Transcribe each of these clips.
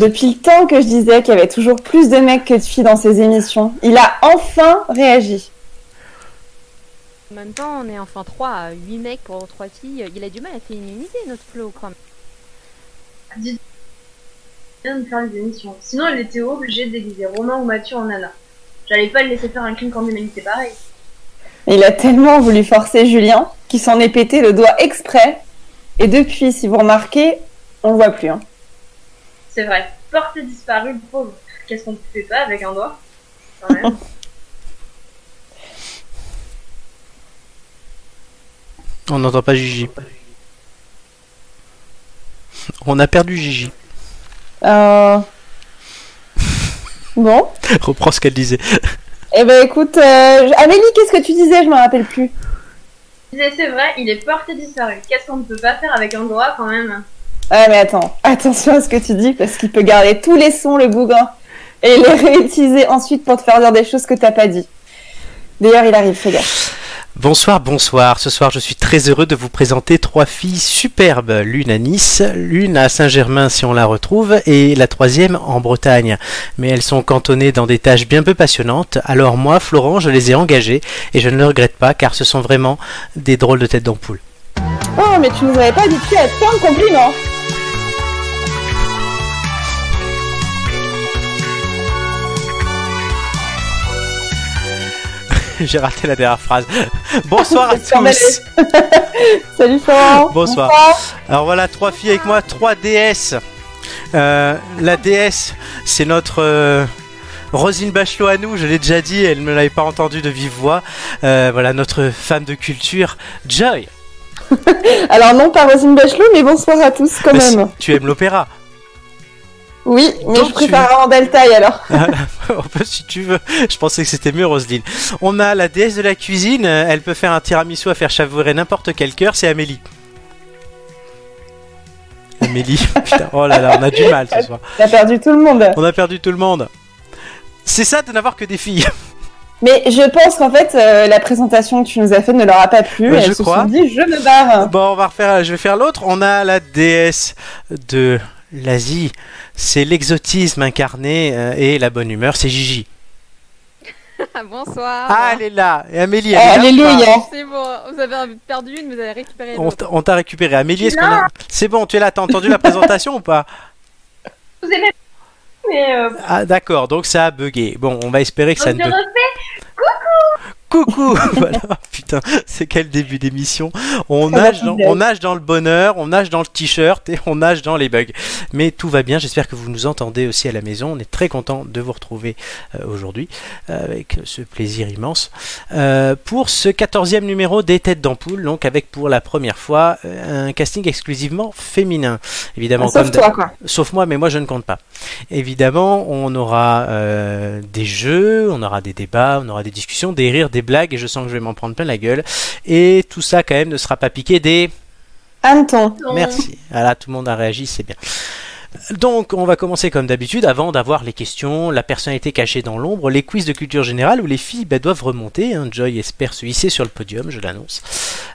Depuis le temps que je disais qu'il y avait toujours plus de mecs que de filles dans ces émissions, il a enfin réagi. En même temps, on est enfin 3, 8 mecs pour 3 filles. Il a du mal à féminiser notre flow quand même. Bien de faire les émissions. Sinon, il était obligé de déguiser Romain ou Mathieu en Nana. J'allais pas le laisser faire un crime quand d'humanité pareil. Il a tellement voulu forcer Julien qu'il s'en est pété le doigt exprès. Et depuis, si vous remarquez, on le voit plus. Hein. C'est vrai. Portée disparue, le pauvre. Qu'est-ce qu'on ne fait pas avec un doigt Quand même. On n'entend pas Gigi. On a perdu Gigi. Euh... Bon. Reprends ce qu'elle disait. Eh ben écoute, euh, Amélie, qu'est-ce que tu disais? Je me rappelle plus. Je disais, c'est vrai, il est porté disparu. Qu'est-ce qu'on ne peut pas faire avec un doigt quand même? Ouais, mais attends, attention à ce que tu dis parce qu'il peut garder tous les sons, le bougain, et les réutiliser ensuite pour te faire dire des choses que t'as pas dit. D'ailleurs, il arrive, fais gaffe. Bonsoir, bonsoir. Ce soir, je suis très heureux de vous présenter trois filles superbes. L'une à Nice, l'une à Saint-Germain si on la retrouve, et la troisième en Bretagne. Mais elles sont cantonnées dans des tâches bien peu passionnantes. Alors moi, Florent, je les ai engagées et je ne le regrette pas car ce sont vraiment des drôles de têtes d'ampoule. Oh, mais tu nous avais pas habitué à tant de compliments. J'ai raté la dernière phrase. Bonsoir à tous. Salut Florent. Bonsoir. Alors voilà, trois filles avec moi, trois déesses. Euh, la déesse, c'est notre euh, Rosine Bachelot à nous, je l'ai déjà dit, elle ne me l'avait pas entendu de vive voix. Euh, voilà, notre femme de culture, Joy. Alors non, pas Rosine Bachelot, mais bonsoir à tous quand Mais si- même. tu aimes l'opéra Oui, mais je tu- préfère en belle taille alors. On si tu veux. Je pensais que c'était mieux, Roselyne. On a la déesse de la cuisine. euh, Elle peut faire un tiramisu à faire savourer n'importe quel cœur. C'est Amélie. Amélie. Putain, oh là là, on a du mal ce soir. T'as perdu tout le monde. On a perdu tout le monde. C'est ça de n'avoir que des filles. Mais je pense qu'en fait, euh, la présentation que tu nous as faite ne leur a pas plu. Ouais, Elles je se crois. sont dit, je me barre. Bon, on va refaire. Je vais faire l'autre. On a la déesse de l'Asie. C'est l'exotisme incarné euh, et la bonne humeur. C'est Gigi. Bonsoir. Ah, elle est là. Et Amélie, elle est là. Alléluia. C'est bon, vous avez perdu une, vous avez récupéré On l'autre. t'a- on t'a récupéré. Amélie, est-ce qu'on a... C'est bon, tu es là. T'as entendu la présentation ou pas? Vous aimez mais euh, Ah d'accord, donc ça a bugué. Bon, on va espérer que ça ne bug. refait Coucou Voilà, putain, c'est quel début d'émission On nage, dans, bien. on nage dans le bonheur, on nage dans le t-shirt et on nage dans les bugs. Mais tout va bien, j'espère que vous nous entendez aussi à la maison. On est très content de vous retrouver euh, aujourd'hui euh, avec ce plaisir immense euh, pour ce 14e numéro des Têtes d'Ampoule, donc avec pour la première fois un casting exclusivement féminin. Évidemment, Sauf comme toi, quoi. Sauf moi, mais moi je ne compte pas. Évidemment, on aura euh, des jeux, on aura des débats, on aura des discussions, des rires, des blagues, et je sens que je vais m'en prendre plein la gueule. Et tout ça, quand même, ne sera pas piqué des. Anton. Merci. Voilà, tout le monde a réagi, c'est bien. Donc, on va commencer comme d'habitude, avant d'avoir les questions, la personnalité cachée dans l'ombre, les quiz de culture générale où les filles bah, doivent remonter. hein. Joy espère se hisser sur le podium, je l'annonce.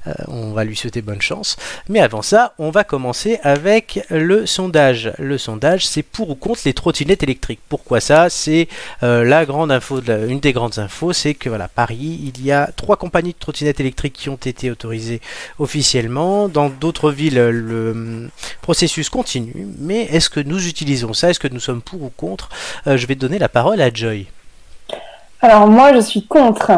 Euh, on va lui souhaiter bonne chance. Mais avant ça, on va commencer avec le sondage. Le sondage, c'est pour ou contre les trottinettes électriques. Pourquoi ça? C'est euh, la grande info, une des grandes infos, c'est que voilà, Paris, il y a trois compagnies de trottinettes électriques qui ont été autorisées officiellement. Dans d'autres villes, le hum, processus continue. Mais est-ce que nous utilisons ça? Est-ce que nous sommes pour ou contre? Euh, Je vais donner la parole à Joy. Alors moi, je suis contre.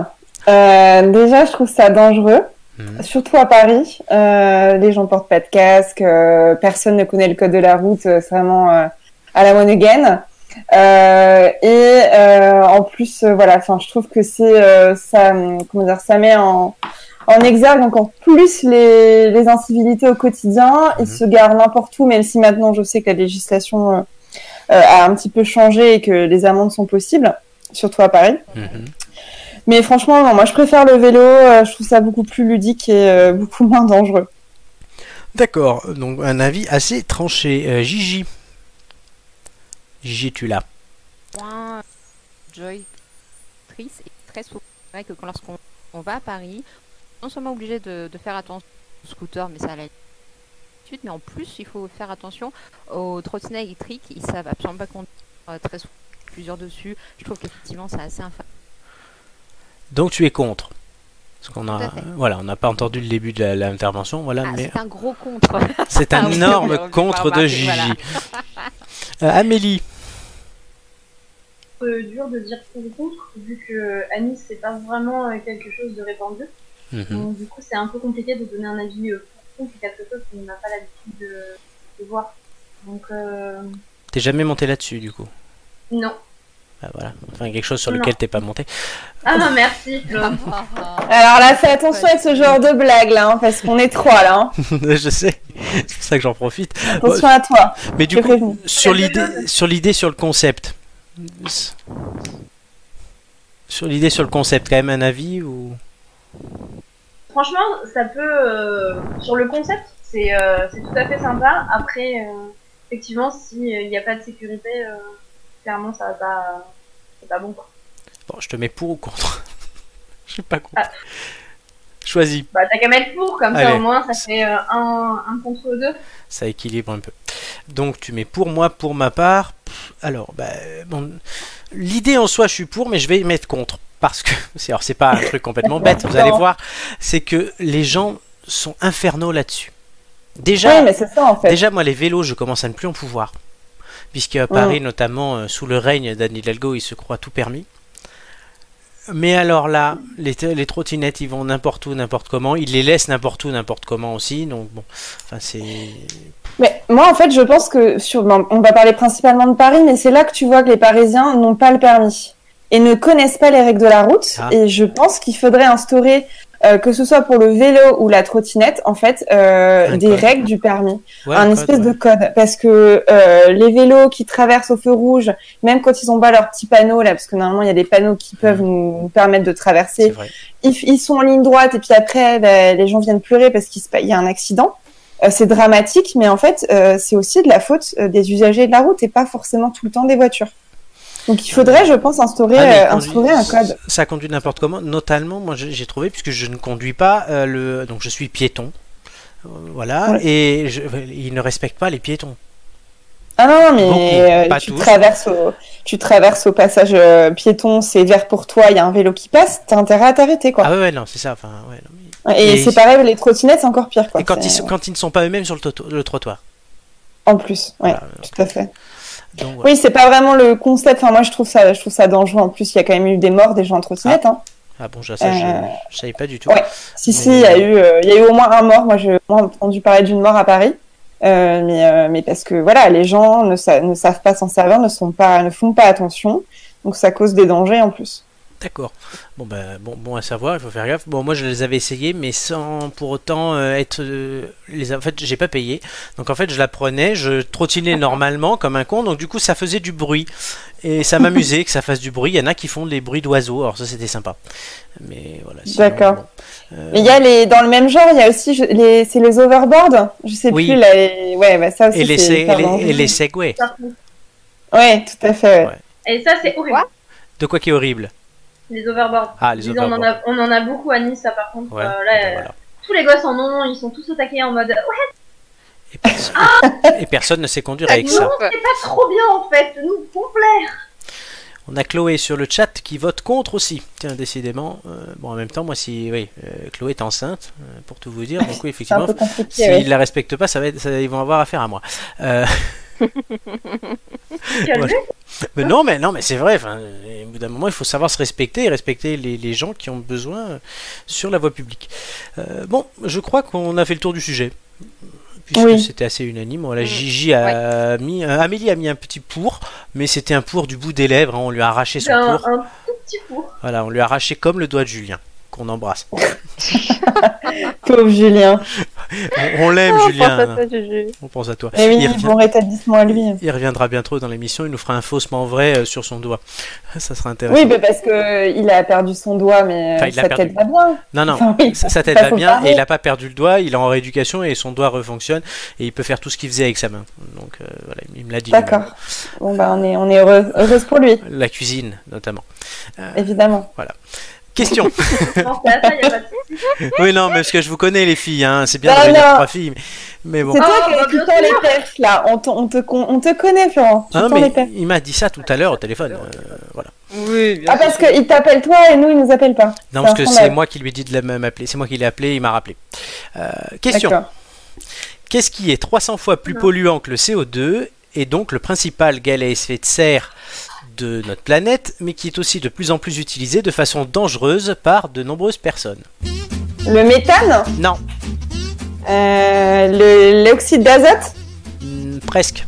Euh, déjà, je trouve ça dangereux, Mhm. surtout à Paris. Euh, les gens portent pas de casque, euh, personne ne connaît le code de la route, c'est vraiment à la one again. Et en plus, voilà, enfin, je trouve que c'est ça, comment dire, ça met en en exergue encore plus les, les incivilités au quotidien. Ils Mhm. se garent n'importe où, même si maintenant je sais que la législation euh, euh, a un petit peu changé et que les amendes sont possibles, surtout à Paris. Mhm. Mais franchement, non, moi je préfère le vélo, euh, je trouve ça beaucoup plus ludique et euh, beaucoup moins dangereux. D'accord, donc un avis assez tranché. Euh, Gigi. Gigi, tu l'as. Point Joy, triste et très souvent. C'est vrai que quand lorsqu'on on va à Paris, non seulement obligé de, de faire attention au scooter, mais ça d'habitude, mais en plus, il faut faire attention aux trottinettes électriques. Ils savent absolument pas conduire euh, très souvent, plusieurs dessus. Je trouve qu'effectivement, c'est assez infâme. Donc tu es contre. Parce qu'on a, voilà, on n'a pas entendu le début de la- l'intervention, voilà, Ah, mais c'est un gros contre. c'est un Ah oui, énorme contre de Gigi. voilà. Euh, Amélie, peu dur de dire pour ou contre, vu que Anis c'est pas vraiment euh, quelque chose de répandu. Mhm. Donc du coup c'est un peu compliqué de donner un avis euh, pour contre quelque chose qu'on n'a pas l'habitude de, de voir. Donc euh, t'es jamais monté là-dessus du coup? non. Bah, voilà, enfin quelque chose sur Non. lequel t'es pas monté. Ah non merci. je- Alors là, fais attention avec ce genre de blague là, hein, parce qu'on est trois là. hein. je sais, c'est pour ça que j'en profite. Attention à toi. Mais du coup, prévenu. sur l'idée, sur l'idée, sur le concept, sur l'idée, sur le concept, quand même un avis ou Franchement ça peut euh, sur le concept c'est euh, c'est tout à fait sympa. Après euh, effectivement s'il n'y a pas de sécurité clairement ça va pas c'est pas bon bon, je te mets pour ou contre? Je sais pas quoi. Ah. Choisis, Bah t'as qu'à mettre pour comme Allez. ça au moins ça fait euh, un, un contre deux. ça équilibre un peu. Donc tu mets pour moi, pour ma part. Alors, bah, bon, l'idée en soi, je suis pour, mais je vais mettre contre parce que c'est alors c'est pas un truc complètement bête. Vous allez voir, c'est que les gens sont infernaux là-dessus. Déjà, Oui, mais c'est ça en fait. Déjà, moi, les vélos, je commence à ne plus en pouvoir. Puisqu'à Paris, notamment, euh, sous le règne d'Anne Hidalgo, il se croit tout permis. Mais alors là, les, les trottinettes, ils vont n'importe où, n'importe comment. Ils les laissent n'importe où, n'importe comment aussi. Donc, bon, enfin, c'est. Mais moi, en fait, je pense que sur, bon, on va parler principalement de Paris, mais c'est là que tu vois que les Parisiens n'ont pas le permis et ne connaissent pas les règles de la route. Ah. Et je pense qu'il faudrait instaurer, euh, que ce soit pour le vélo ou la trottinette, en fait, euh, des code. règles du permis, Ouais, un code, espèce ouais. de code, parce que euh, les vélos qui traversent au feu rouge, même quand ils ont pas leur petit panneau là, parce que normalement il y a des panneaux qui peuvent nous, nous permettre de traverser, ils, ils sont en ligne droite et puis après bah, les gens viennent pleurer parce qu'il y a un accident. Euh, c'est dramatique, mais en fait, euh, c'est aussi de la faute euh, des usagers de la route et pas forcément tout le temps des voitures. Donc il faudrait, je pense, instaurer, Ah, euh, conduit- instaurer un code. Ça conduit n'importe comment. Notamment, moi, j'ai trouvé, puisque je ne conduis pas, euh, le... donc je suis piéton. Euh, Voilà, Ouais. et je... ils ne respectent pas les piétons. Ah non, non, mais Beaucoup, euh, tu, tous. traverses au, tu traverses au passage euh, piéton, c'est vert pour toi, il y a un vélo qui passe, t'as intérêt à t'arrêter, quoi. Ah ouais, non, c'est ça. Enfin, ouais, non, mais- et c'est pareil, les trottinettes, c'est encore pire, quoi. Et quand ils, quand ils ne sont pas eux-mêmes sur le, trottoir. En plus, ouais, Voilà, tout à fait. Donc, voilà. Oui, c'est pas vraiment le concept. Enfin, moi, je trouve ça, je trouve ça dangereux. En plus, il y a quand même eu des morts des gens en trottinette. Hein. Ah bon, je, ça, Euh, je savais pas du tout. ouais. Si, Mais- si, il y a eu, euh, il y a eu au moins un mort. Moi, j'ai entendu parler d'une mort à Paris. Euh, mais, euh, mais parce que voilà, les gens ne, sa- ne savent pas s'en servir, ne sont pas, ne font pas attention, donc ça cause des dangers en plus. D'accord. Bon, ben, bon, bon à savoir, il faut faire gaffe. Bon, moi, je les avais essayés, mais sans pour autant euh, être. euh, les, en fait, j'ai pas payé. Donc, en fait, je la prenais, je trottinais normalement comme un con. Donc, du coup, ça faisait du bruit. Et ça m'amusait que ça fasse du bruit. Il y en a qui font des bruits d'oiseaux. Alors, ça, c'était sympa. Mais voilà. sinon, D'accord. bon. Euh, Mais il y a les, dans le même genre, il y a aussi je- les, c'est les overboards. Je sais Oui. plus là. les- Ouais, bah ça aussi. et, les, c'est se- hyper et, les, dangereux. et les segways. Ouais, tout à fait. ouais. Ouais. Et ça c'est horrible. De quoi qui est horrible? Les overboards. Ah, les on, en a, on en a beaucoup à Nice, ça par contre. Ouais, Euh, là, ben euh, voilà. tous les gosses en ont, ils sont tous au taquet en mode Ouais, Et, personne, et personne ne sait conduire avec non, ça. c'est pas trop bien en fait, nous complet. On a Chloé sur le chat qui vote contre aussi. Tiens, décidément. euh, bon, en même temps, moi, si. Oui, euh, Chloé est enceinte, euh, pour tout vous dire. Donc, oui, effectivement, s'ils ouais. ne la respectent pas, ça va être, ça- ils vont avoir affaire à moi. Euh, Calme. Mais non, mais, non, mais c'est vrai. Au bout d'un moment, il faut savoir se respecter et respecter les, les gens qui ont besoin euh, sur la voie publique. Euh, bon, je crois qu'on a fait le tour du sujet. Puisque Oui. c'était assez unanime. Voilà, Mm. Gigi a mis. euh, Amélie a mis un petit pour, mais c'était un pour du bout des lèvres. hein, on lui a arraché son un, pour. un tout petit four. Voilà, on lui a arraché comme le doigt de Julien, qu'on embrasse. Pauvre Julien. On, on l'aime, Oh, Julien. pense à toi, Juju. On pense à toi. Et oui, il, revient- bon rétablissement à lui. il reviendra bientôt dans l'émission. Il nous fera un faussement vrai euh, sur son doigt. Ça sera intéressant. Oui, mais parce que euh, il a perdu son doigt, mais Enfin, il l'a sa perdu. tête va bien. Non, non, Enfin, oui. sa, tête va bien et il n'a pas perdu le doigt. Il est en rééducation et son doigt refonctionne et il peut faire tout ce qu'il faisait avec sa main. Donc euh, voilà, il me l'a dit. D'accord. Bon, bah, on est, on est heureux, heureuse pour lui. La cuisine, notamment. évidemment. Question. Non, c'est à ça, y a pas de souci. oui, non, mais parce que je vous connais les filles, hein. c'est bien venir non. trois filles. Mais, mais bon. C'est toi Oh, qui as bah, les perches là. On, te- on te, on te connaît, Florent. Tu Ah mais il m'a dit ça tout à l'heure au téléphone. euh, voilà. Oui, bien Ah, parce qu'il t'appelle toi et nous, il nous appelle pas. Non, parce que c'est moi qui lui ai dit de la- m'appeler. C'est moi qui l'ai appelé, il m'a rappelé. Euh, question. Qu'est-ce qui est 300 fois plus Non. polluant que le CO2 et donc le principal gaz à effet de serre de notre planète, mais qui est aussi de plus en plus utilisé de façon dangereuse par de nombreuses personnes Le méthane, Non, euh, le- l'oxyde d'azote, Hmm, presque.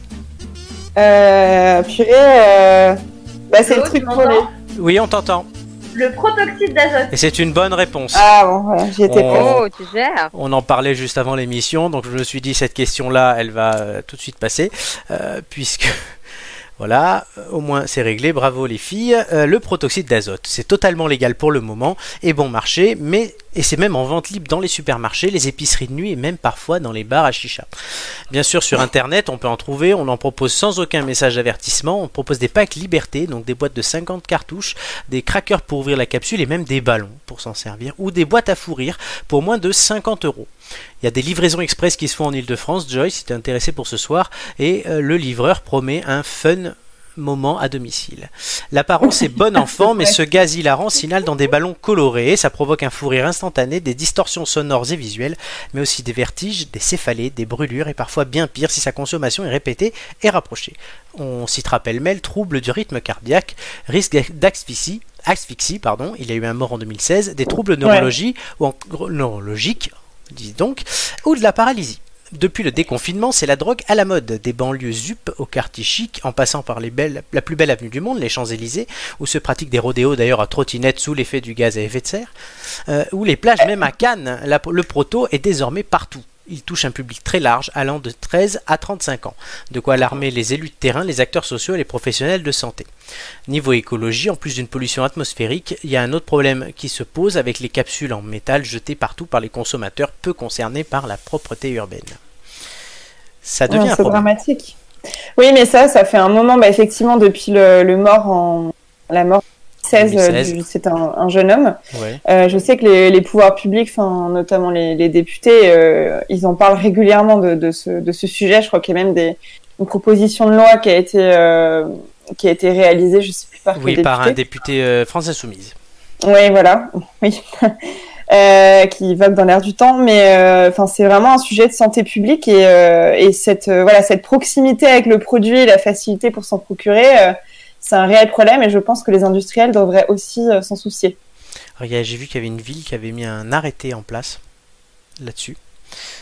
euh, purée, euh, bah, c'est le truc pour les. Oui, on t'entend. Le protoxyde d'azote. Et c'est une bonne réponse. Ah bon, voilà, j'y étais Oh. presque. Oh, tu gères. On en parlait juste avant l'émission, donc je me suis dit cette question-là, elle va euh, tout de suite passer, euh, puisque voilà, euh, au moins c'est réglé, bravo les filles. Euh, le protoxyde d'azote, c'est totalement légal pour le moment et bon marché, mais et c'est même en vente libre dans les supermarchés, les épiceries de nuit et même parfois dans les bars à chicha. Bien sûr, sur internet, on peut en trouver, on en propose sans aucun message d'avertissement. On propose des packs liberté, donc des boîtes de 50 cartouches, des crackers pour ouvrir la capsule et même des ballons pour s'en servir, ou des boîtes à fourrir pour moins de 50 euros. Il y a des livraisons express qui se font en Ile-de-France, Joyce, si tu es intéressé pour ce soir, et euh, le livreur promet un fun moment à domicile. L'apparence est bonne enfant, mais ce gaz hilarant s'inhale dans des ballons colorés, ça provoque un fou rire instantané, des distorsions sonores et visuelles, mais aussi des vertiges, des céphalées, des brûlures, et parfois bien pire si sa consommation est répétée et rapprochée. On citera pêle-mêle troubles du rythme cardiaque, risque d'asphyxie, asphyxie, pardon, il y a eu un mort en 2016, des troubles neurologiques ou en, neurologiques, dis donc, ou de la paralysie. Depuis le déconfinement, c'est la drogue à la mode. Des banlieues ZUP au quartier chic, en passant par les belles, la plus belle avenue du monde, les Champs-Élysées, où se pratiquent des rodéos d'ailleurs à trottinette sous l'effet du gaz à effet de serre, euh, ou les plages même à Cannes. Le proto est désormais partout. Il touche un public très large, allant de 13 à 35 ans. De quoi alarmer les élus de terrain, les acteurs sociaux et les professionnels de santé. Niveau écologie, en plus d'une pollution atmosphérique, il y a un autre problème qui se pose avec les capsules en métal jetées partout par les consommateurs peu concernés par la propreté urbaine. Ça devient Ouais, un c'est problème. dramatique. Oui, mais ça, ça fait un moment, bah, effectivement, depuis le, le mort en la mort 16, 2016. du- c'est un, un jeune homme. Ouais. Euh, je sais que les, les pouvoirs publics, notamment les, les députés, euh, ils en parlent régulièrement de, de, ce, de ce sujet. Je crois qu'il y a même des, une proposition de loi qui a été, euh, qui a été réalisée, je sais plus par Oui, par un député. euh, France Insoumise. Oui, voilà, oui, euh, qui vogue dans l'air du temps, mais euh, c'est vraiment un sujet de santé publique et, euh, et cette euh, voilà cette proximité avec le produit, et la facilité pour s'en procurer, euh, c'est un réel problème et je pense que les industriels devraient aussi euh, s'en soucier. Regarde, J'ai vu qu'il y avait une ville qui avait mis un arrêté en place là-dessus.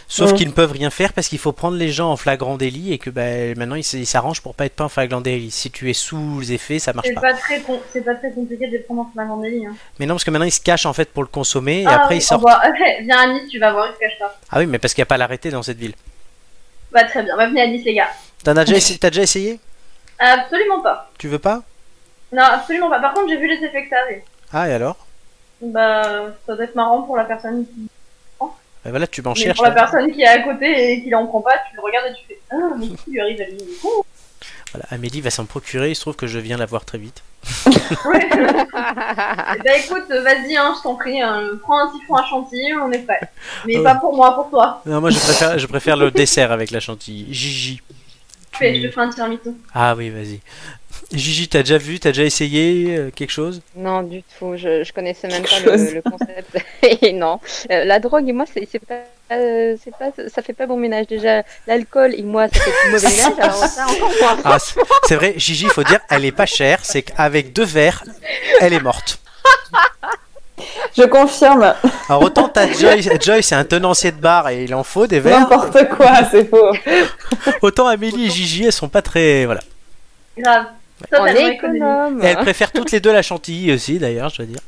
Sauf Mhm. qu'ils ne peuvent rien faire parce qu'il faut prendre les gens en flagrant délit et que bah, maintenant ils s'arrangent pour pas être pas en flagrant délit. Si tu es sous les effets, ça marche C'est pas. pas très con- c'est pas très compliqué de les prendre en flagrant délit. Hein. Mais non, parce que maintenant ils se cachent en fait pour le consommer et ah, après oui, ils sortent. voit- viens à Nice, tu vas voir, ils se cachent pas. Ah oui, mais parce qu'il n'y a pas l'arrêté dans cette ville. Bah très bien, va venir à Nice les gars. Déjà, essayé- t'as déjà essayé? Absolument pas. Tu veux pas? Non, absolument pas. Par contre, j'ai vu les effets que ça avait. Ah et alors? Bah, ça doit être marrant pour la personne qui. Bah voilà, tu m'en Mais cherches. pour la là. personne qui est à côté et qui en prend pas, tu le regardes et tu fais Ah, mais qui lui arrive à lui? Oh, Voilà, Amélie va s'en procurer. Il se trouve que je viens la voir très vite. ouais. Bah écoute, vas-y, hein, je t'en prie, hein, prends un siphon à chantilly, on est prêt. Mais Ouais. pas pour moi, pour toi. Non, moi je préfère, je préfère le dessert avec la chantilly. Gigi. Fais, Tu- je un tiramisu. Ah oui, vas-y. Gigi, t'as déjà vu, t'as déjà essayé euh, quelque chose? Non, du tout. Je, je connaissais même pas le, concept. Et non. Euh, la drogue, et moi, c'est c'est pas, euh, c'est pas, ça fait pas bon ménage. Déjà, l'alcool, et moi, ça fait mauvais ménage. Alors ça, encore moins. Ah, c'est c'est vrai, Gigi, il faut dire, elle est pas chère. C'est qu'avec deux verres, elle est morte. Je confirme, Alors autant t'as Joy, Joy c'est un tenancier de bar et il en faut des verres. n'importe quoi, c'est faux. Autant Amélie et Gigi, elles sont pas très. Voilà. Grave. On Totalement est économique. économe. Et elles préfèrent toutes les deux la chantilly aussi, d'ailleurs, je dois dire.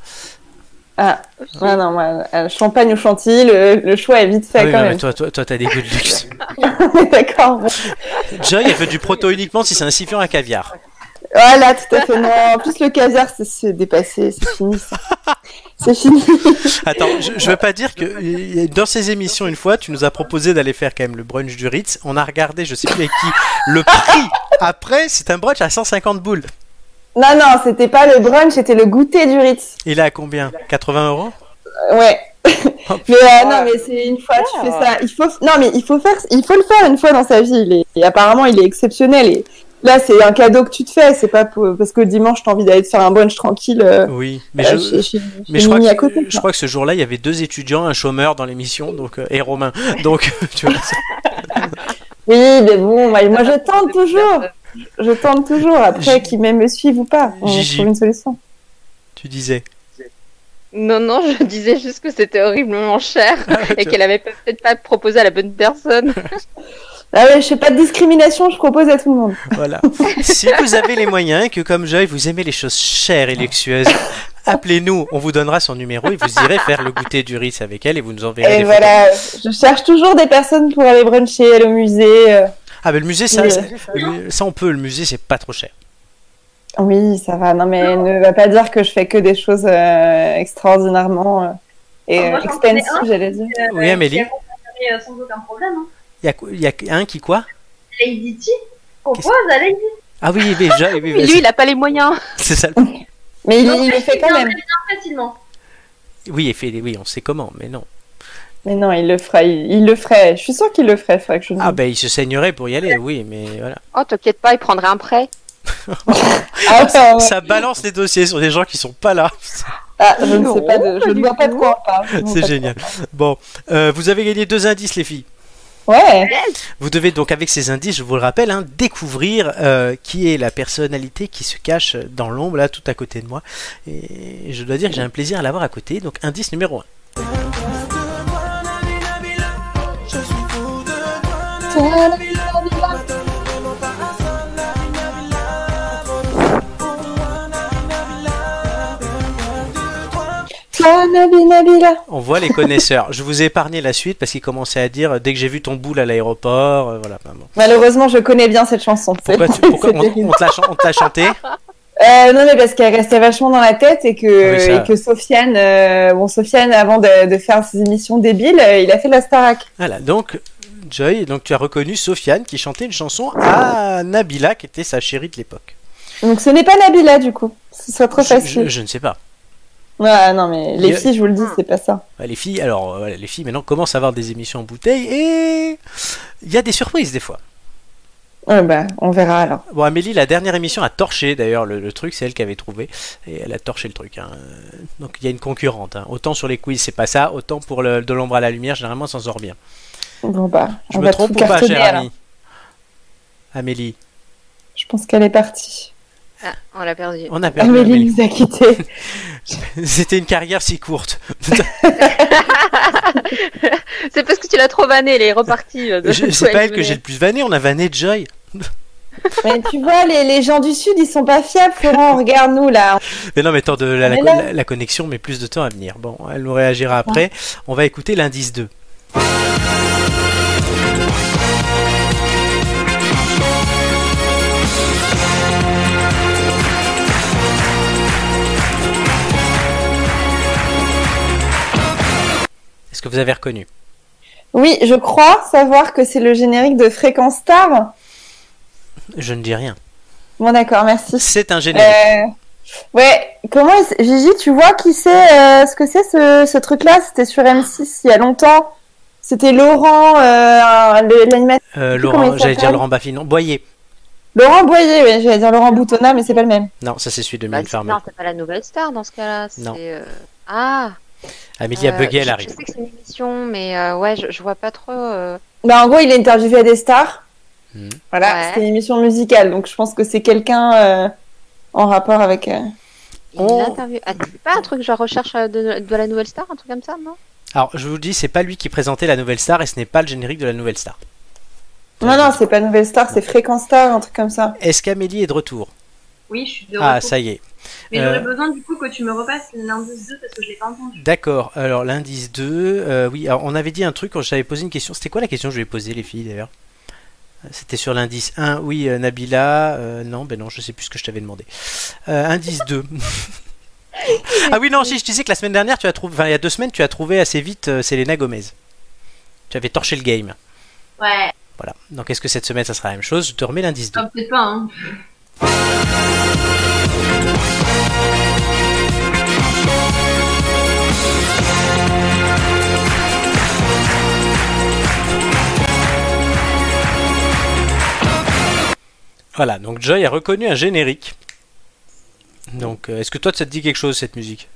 Ah, ouais, non, moi, euh, champagne ou chantilly, le, le choix est vite fait Ah oui, quand non, mais même. toi, toi, toi, t'as des goûts de luxe. D'accord. bon. Joy, elle veut du proto uniquement si c'est un siphon à caviar. Voilà, tout à fait. Non, en plus le caviar, c'est- c'est dépassé, c'est fini ça. C'est fini. Attends, je, je veux pas dire que euh, dans ces émissions, une fois, tu nous as proposé d'aller faire quand même le brunch du Ritz. On a regardé, je sais plus avec qui, le prix. Après, c'est un brunch à 150 boules. Non, non, c'était pas le brunch, c'était le goûter du Ritz. Il est à combien? 80 euros? Ouais. Oh, mais euh, non, mais c'est une fois tu fais ça. Il faut, non, mais il faut faire, il faut le faire une fois dans sa vie. Il est- et apparemment, il est exceptionnel. Et là, c'est un cadeau que tu te fais. C'est pas pour- parce que le dimanche, t'as envie d'aller te faire un brunch tranquille. euh, Oui, mais euh, je, chez- chez- mais chez je crois, que, à côté. je crois que ce jour-là, il y avait deux étudiants, un chômeur dans l'émission, donc euh, et Romain. Donc, tu vois, c'est- Oui, mais bon, moi, moi, je tente toujours. Je tente toujours. Après, qu'ils même me suivent ou pas, on Gigi. trouve une solution. tu disais. Non, non, je disais juste que c'était horriblement cher et tu- qu'elle avait peut-être pas proposé à la bonne personne. Ah ouais, je fais pas de discrimination. Je propose à tout le monde. Voilà. si vous avez les moyens et que comme Joy, vous aimez les choses chères et luxueuses, appelez-nous, on vous donnera son numéro et vous irez faire le goûter du riz avec elle et vous nous enverrez Et des voilà, je cherche toujours des personnes pour aller bruncher, aller au musée. euh. Ah, mais le musée, ça, Oui. ça, on peut, le musée, c'est pas trop cher. Oui, ça va. Non, mais ne va pas dire que je fais que des choses euh, extraordinairement euh, et Oh, moi, euh, expensive, j'allais dire. Euh, Oui, Amélie. euh, sans aucun problème. Hein. Il y y a un qui quoi? Lady T propose à Lady Ah oui, mais oui, lui, il a pas les moyens. c'est ça. Mais il, Donc, il le fait quand même. bien facilement. Oui, il fait, oui, on sait comment, mais non. Mais non, il le fera. Il, il le ferait. Je suis sûre qu'il le ferait. Faudrait que je le Ah ben, il se saignerait pour y aller, oui, mais voilà. Oh, t'inquiète pas, il prendrait un prêt. Ah. Ça balance les dossiers sur des gens qui sont pas là. Ah, je ne sais pas. De, je ne vois pas de quoi on parle. C'est génial. Bon, euh, vous avez gagné deux indices, les filles. Ouais. Vous devez donc, avec ces indices, je vous le rappelle, hein, découvrir euh, qui est la personnalité qui se cache dans l'ombre, là, tout à côté de moi. Et je dois dire que j'ai un plaisir à l'avoir à côté. Donc, indice numéro 1. Nabi, Nabila. On voit les connaisseurs. je vous ai épargné la suite parce qu'ils commençaient à dire dès que j'ai vu ton boule à l'aéroport, euh, voilà. Malheureusement, je connais bien cette chanson. Pourquoi, tu- pourquoi on, on te l'a on te l'a chanté Euh, non, mais parce qu'elle restait vachement dans la tête et que, Ah oui, ça. et que Sofiane, euh, bon, Sofiane, avant de, de faire ses émissions débiles, il a fait la Starac. Voilà, donc Joy, donc tu as reconnu Sofiane qui chantait une chanson à Nabila qui était sa chérie de l'époque. Donc ce n'est pas Nabila, du coup. Ce serait trop Je, facile. je- je ne sais pas. Ouais, non, mais les filles, je vous le dis, c'est pas ça. Ouais, Les filles, alors euh, voilà, les filles maintenant commencent à avoir des émissions en bouteille et il y a des surprises des fois. Ouais, bah, on verra alors. Bon, Amélie, la dernière émission a torché d'ailleurs le, le truc, c'est elle qui avait trouvé et elle a torché le truc. hein. Donc il y a une concurrente. hein. Autant sur les quiz c'est pas ça, autant pour le, de l'ombre à la lumière, généralement ça s'en sort bien. Bon, bah, Je on me va trompe ou pas, chère amie Amélie, Je pense qu'elle est partie. Ah, on l'a perdu. on a perdu Amélie Amélie. nous a quittés. C'était une carrière si courte. C'est parce que tu l'as trop vanné, elle est repartie. euh, C'est pas elle que j'ai le plus vanné, on a vanné Joy. mais tu vois, les, les gens du Sud, ils sont pas fiables, Florent. Regarde-nous, là. Mais non, mais tant de la connexion met plus de temps à venir. Bon, elle nous réagira après. On va écouter l'indice 2. Est-ce que vous avez reconnu Oui, je crois savoir que c'est le générique de Fréquence Star. Je ne dis rien. Bon, d'accord, merci. C'est un générique. Euh, ouais, comment s- Gigi, tu vois qui c'est euh, ce que c'est ce, ce truc-là? C'était sur M6 il y a longtemps. C'était Laurent, euh, l'animateur. Euh, Laurent, j'allais dire Laurent Baffy, non, Boyer. Laurent Boyer, oui, j'allais dire Laurent Boutonnat, mais c'est pas le même. Non, ça c'est celui de Bah, Farmer. non, c'est pas la nouvelle star dans ce cas-là. c'est, Non. euh, Ah Amélie a euh, bugué, elle je- arrive. Je sais que c'est une émission, mais euh, ouais, je, je vois pas trop. euh, Bah, en gros, il a interviewé des stars. Mhm. Voilà, Ouais. c'était une émission musicale, donc je pense que c'est quelqu'un euh, en rapport avec. euh, Il Oh. interview. Ah, c'est pas un truc genre recherche de, de la nouvelle star, un truc comme ça, non? Alors, je vous dis, c'est pas lui qui présentait la nouvelle star et ce n'est pas le générique de la nouvelle star. Non, non, c'est pas Nouvelle Star, c'est Fréquence Star, un truc comme ça. Est-ce qu'Amélie est de retour? Oui, je suis de Ah, ça y est. Mais Euh, j'aurais besoin du coup que tu me repasses l'indice 2 parce que je l'ai pas entendu. D'accord. Alors, l'indice 2, euh, oui, alors on avait dit un truc quand je t'avais posé une question. C'était quoi la question que je lui ai posée, les filles, d'ailleurs? Euh, C'était sur l'indice 1, oui, euh, Nabila. euh, non, ben non, je sais plus ce que je t'avais demandé. Euh, indice 2. ah oui, non, si, je te disais que la semaine dernière, tu as trouvé, enfin, il y a deux semaines, tu as trouvé assez vite euh, Selena Gomez. Tu avais torché le game. Ouais, Voilà. Donc, est-ce que cette semaine, ça sera la même chose? Je te remets l'indice 2. non, peut-être pas. Hein. Voilà, donc Joy a reconnu un générique. Donc, euh, est-ce que toi, ça te dit quelque chose cette musique?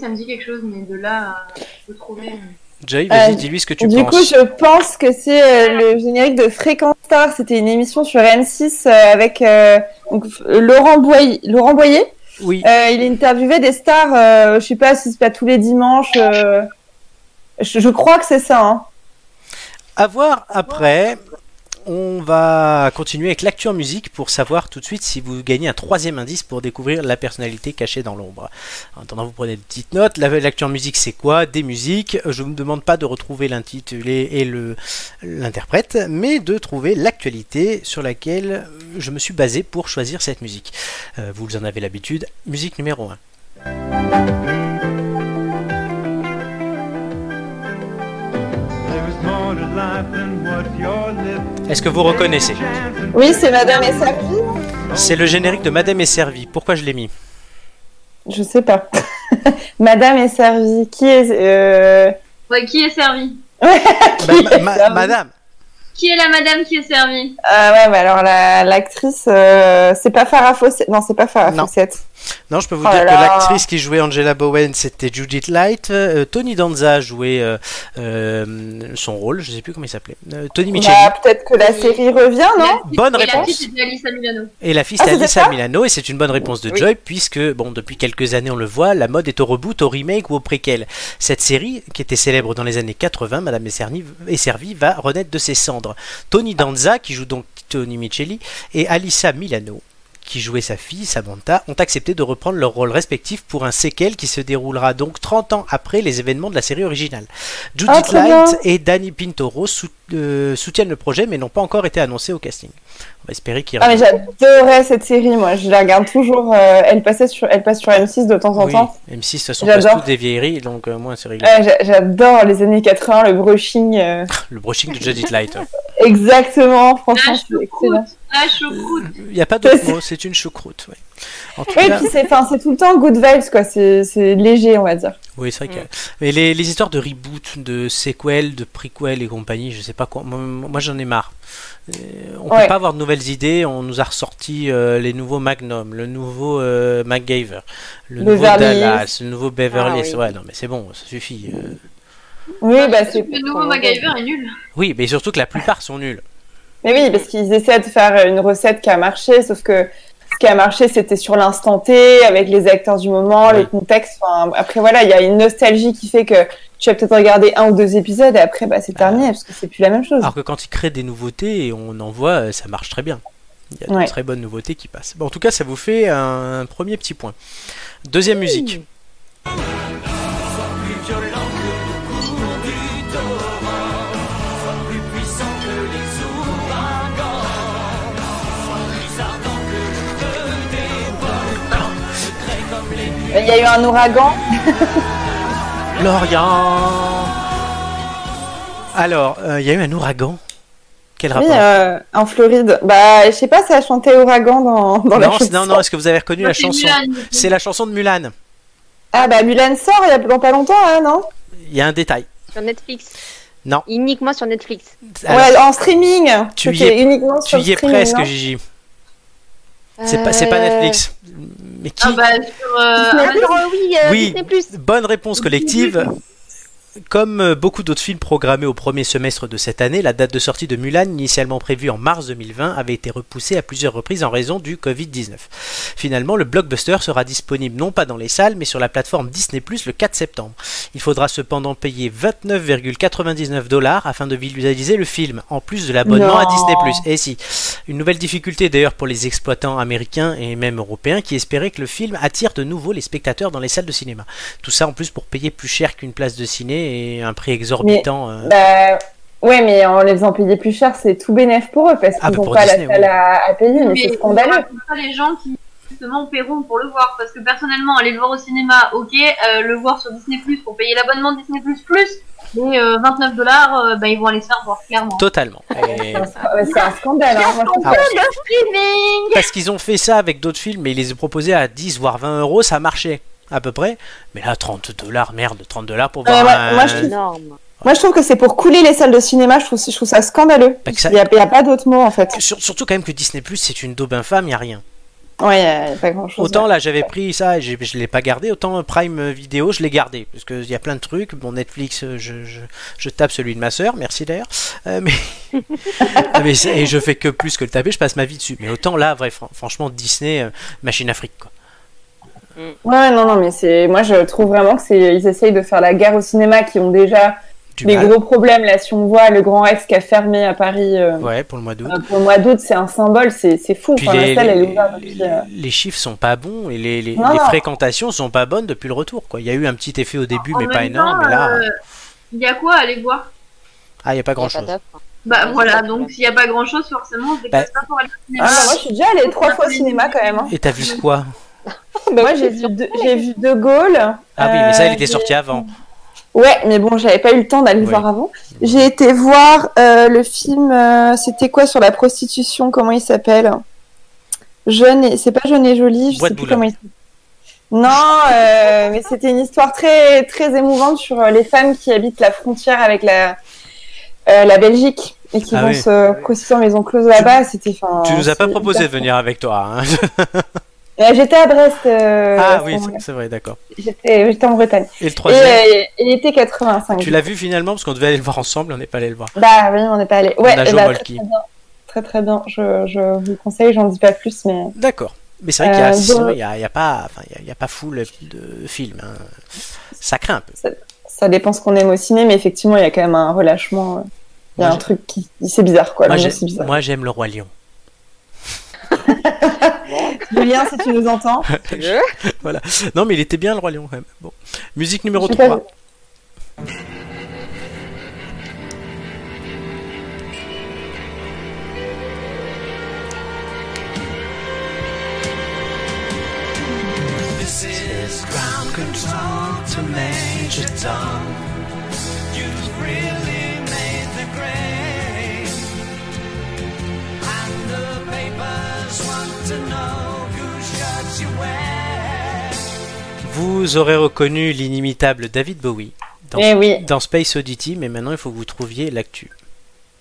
Ça me dit quelque chose, mais de là, je peux trouver. Euh, Joy, vas-y, Euh, dis-lui ce que tu Du penses. coup, je pense que c'est euh, le générique de Fréquence Star. C'était une émission sur M6 euh, avec donc, Laurent, Boyer, Laurent Boyer. Oui, il interviewait des stars, je sais pas si c'est pas tous les dimanches. je, je crois que c'est ça. Hein. à voir après. On va continuer avec l'actu en musique pour savoir tout de suite si vous gagnez un troisième indice pour découvrir la personnalité cachée dans l'ombre. En attendant, vous prenez une petite note. La- L'actu en musique, c'est quoi? Des musiques. Je ne vous demande pas de retrouver l'intitulé et l'interprète, mais de trouver l'actualité sur laquelle je me suis basé pour choisir cette musique. Euh, vous en avez l'habitude. Musique numéro 1. Est-ce que vous reconnaissez Oui, c'est Madame et Servi. C'est le générique de Madame est servie. Pourquoi je l'ai mis Je sais pas. Madame est servie. Qui est euh... Ouais, qui est servi Bah, ma- est ma- servie Madame Qui est la madame qui est servie Ah ouais, mais alors la- l'actrice, euh, c'est pas Farah Fawcett. Non, c'est pas Farah Non. Fawcett. Non, je peux vous Oh dire là que l'actrice qui jouait Angela Bowen, c'était Judith Light. Euh, Tony Danza jouait euh, euh, son rôle, je sais plus comment il s'appelait. Euh, Tony Micheli. Bah, peut-être que la série revient, non Bonne et La réponse. fille, c'était Alissa Milano. Et la fille, Ah, c'est Milano, et c'est une bonne réponse de Oui. Joy, puisque, bon, depuis quelques années, on le voit, la mode est au reboot, au remake ou au préquel. Cette série, qui était célèbre dans les années 80, Madame est servie, est servie, va renaître de ses cendres. Tony Danza, qui joue donc Tony Micheli, et Alyssa Milano, qui jouait sa fille, Samantha, ont accepté de reprendre leurs rôles respectifs pour un séquel qui se déroulera donc 30 ans après les événements de la série originale. Judith Ah, Light et Danny Pintoro sou- euh, soutiennent le projet, mais n'ont pas encore été annoncés au casting. On va espérer qu'ils Ah mais j'adorais cette série, moi. Je la regarde toujours. euh, elle passait sur, elle passe sur M6 de temps en Oui, temps. M6, de toute façon, passe J'adore. toutes des vieilleries, donc euh, moi, c'est. Ouais, j'a- J'adore les années 80, le brushing. euh, Le brushing de Judith Light. Exactement, franchement, La c'est excellent. Ah, choucroute. Il n'y a pas d'autre mot, c'est une choucroute. ouais. En tout Oui, cas, puis c'est, enfin, c'est tout le temps good vibes, quoi. C'est, léger, on va dire. oui, c'est vrai que. Mais les, les histoires de reboot, de sequel, de prequel et compagnie, je sais pas quoi. Moi, moi, j'en ai marre. Euh, on peut Ouais. pas avoir de nouvelles idées. On nous a ressorti euh, les nouveaux Magnum, le nouveau euh, MacGyver, le nouveau Beverly Dallas, le nouveau Beverly Ah Hills. oui. Ouais, non, mais c'est bon, ça suffit. euh. Oui, bah c'est. Le nouveau MacGyver est nul. Oui, mais surtout que la plupart sont nuls. Mais oui, parce qu'ils essaient de faire une recette qui a marché, sauf que ce qui a marché, c'était sur l'instant T, avec les acteurs du moment, Oui. le contexte. Enfin, après, voilà, il y a une nostalgie qui fait que tu vas peut-être regarder un ou deux épisodes et après, bah, c'est terminé, parce que c'est plus la même chose. Alors que quand ils créent des nouveautés et on en voit, euh, ça marche très bien. Il y a de très bonnes nouveautés qui passent. Bon, en tout cas, ça vous fait un premier petit point. Deuxième musique. Il y a eu un ouragan. Lorient Alors, euh, il y a eu un ouragan. Quel Oui, rapport euh, en Floride. Bah, je sais pas, ça a chanté ouragan dans, dans la non, c'est- chanson. non, non, est-ce que vous avez reconnu la chanson. C'est la chanson de Mulan. Ah, bah, Mulan sort il y a dans pas longtemps, hein, non? Il y a un détail. Sur Netflix. Non. Uniquement sur Netflix. Alors, Ouais, en streaming. tu y es- uniquement tu sur y es streaming, presque, Gigi. C'est pas, c'est pas Euh, Netflix. Mais qui Ah bah sur euh, Disney+, oui, euh, Oui. Disney+. Bonne réponse collective. Comme euh, beaucoup d'autres films programmés au premier semestre de cette année, la date de sortie de Mulan, initialement prévue en mars 2020, avait été repoussée à plusieurs reprises en raison du Covid-19. Finalement, le blockbuster sera disponible non pas dans les salles, mais sur la plateforme Disney Plus le 4 septembre. Il faudra cependant payer 29,99 dollars afin de visualiser le film, en plus de l'abonnement à. Disney Plus. Et si, une nouvelle difficulté d'ailleurs pour les exploitants américains et même européens qui espéraient que le film attire de nouveau les spectateurs dans les salles de cinéma. Tout ça en plus pour payer plus cher qu'une place de ciné et un prix exorbitant. euh. Bah, ouais, mais en les faisant payer plus cher, c'est tout bénéf pour eux parce qu'ils Ah, bah, n'ont pour pas Disney, la salle à, à payer, mais, Mais c'est scandaleux. c'est pas les gens qui justement paieront pour le voir parce que personnellement aller le voir au cinéma, ok, euh, le voir sur Disney Plus pour payer l'abonnement Disney Plus plus les euh, 29 dollars, bah ils vont aller se faire voir clairement. Totalement. Et- C'est un scandale. Hein, Ah, parce qu'ils ont fait ça avec d'autres films, mais ils les ont proposés à 10 voire 20 euros, ça marchait à peu près. Mais là, 30 dollars, merde, 30 dollars pour voir Ouais, ouais, un... moi, je trouve- Énorme. Moi, je trouve que c'est pour couler les salles de cinéma. Je trouve, je trouve ça scandaleux. Bah, ça- Il n'y a, il y a pas d'autre mot, en fait. Sur- surtout quand même que Disney Plus c'est une daube infâme, il y a rien. Ouais, il n'y a, il y a pas grand-chose. Autant là j'avais pris ça et je l'ai pas gardé, autant Prime Vidéo je l'ai gardé parce qu'il y a plein de trucs. Bon Netflix euh, je, je, je tape celui de ma soeur, merci d'ailleurs. Euh, mais et je fais que plus que le taper, je passe ma vie dessus. Mais autant là vrai fran- franchement Disney euh, machine Afrique quoi. Ouais, non, non, mais c'est. Moi, je trouve vraiment que c'est. Ils essayent de faire la guerre au cinéma qui ont déjà Du des mal. gros problèmes. Là, si on voit le Grand Rex qui a fermé à Paris euh, Ouais pour le mois d'août. euh, pour le mois d'août, c'est un symbole. C'est c'est fou. Puis Enfin, les, la salle, elle est les- ouverte depuis. euh, les chiffres sont pas bons et les, les, Non, les non. fréquentations sont pas bonnes depuis le retour quoi. Il y a eu un petit effet au début En mais pas énorme. temps, mais là euh, Il y a quoi à aller voir? Ah il y a pas Il y a grand pas chose. Bah voilà, donc s'il n'y a pas grand chose, forcément, on se déplace pas pour aller au cinéma. Ah, bah, moi, je suis déjà allée trois fois au cinéma quand même. hein. Et t'as vu quoi? moi, j'ai vu, de- j'ai vu De Gaulle. Ah oui mais ça il euh, était j'ai- sorti avant. Ouais, mais bon, j'avais pas eu le temps d'aller le Oui. voir avant. J'ai été voir euh, le film, euh, c'était quoi sur la prostitution Comment il s'appelle? Jeune et c'est pas Jeune et jolie, je Bois sais plus comment il s'appelle. Non, euh, mais c'était une histoire très très émouvante sur euh, les femmes qui habitent la frontière avec la euh, la Belgique et qui Ah vont oui. se prostituer en maison close là-bas. C'était. Tu nous as pas proposé de venir avec toi. hein. Euh, J'étais à Brest. euh, ah oui c'est- vrai d'accord. J'étais en Bretagne. Et le Et troisième euh, il était 85. Tu l'as vu finalement parce qu'on devait aller le voir ensemble, on n'est pas allé le voir. Bah oui, on n'est pas allé. Ouais, On a bah, très, très bien. Très très bien. Je, je vous le conseille, j'en dis pas plus, mais D'accord. Mais c'est vrai qu'il y a, Euh, y a, pas, enfin, il y a, il y a pas full de films. hein. Ça craint un peu. ça dépend ce qu'on aime au ciné, mais effectivement, il y a quand même un relâchement. Il y a Moi, un truc qui. C'est bizarre, quoi. Moi, j'aime le roi lion. Julien, si tu nous entends. Non, mais il était bien le roi lion quand même. Bon. Musique numéro Je sais pas- 3. This is ground control to Major Tom. You've really Vous aurez reconnu l'inimitable David Bowie dans, Eh oui. dans Space Oddity, mais maintenant il faut que vous trouviez l'actu.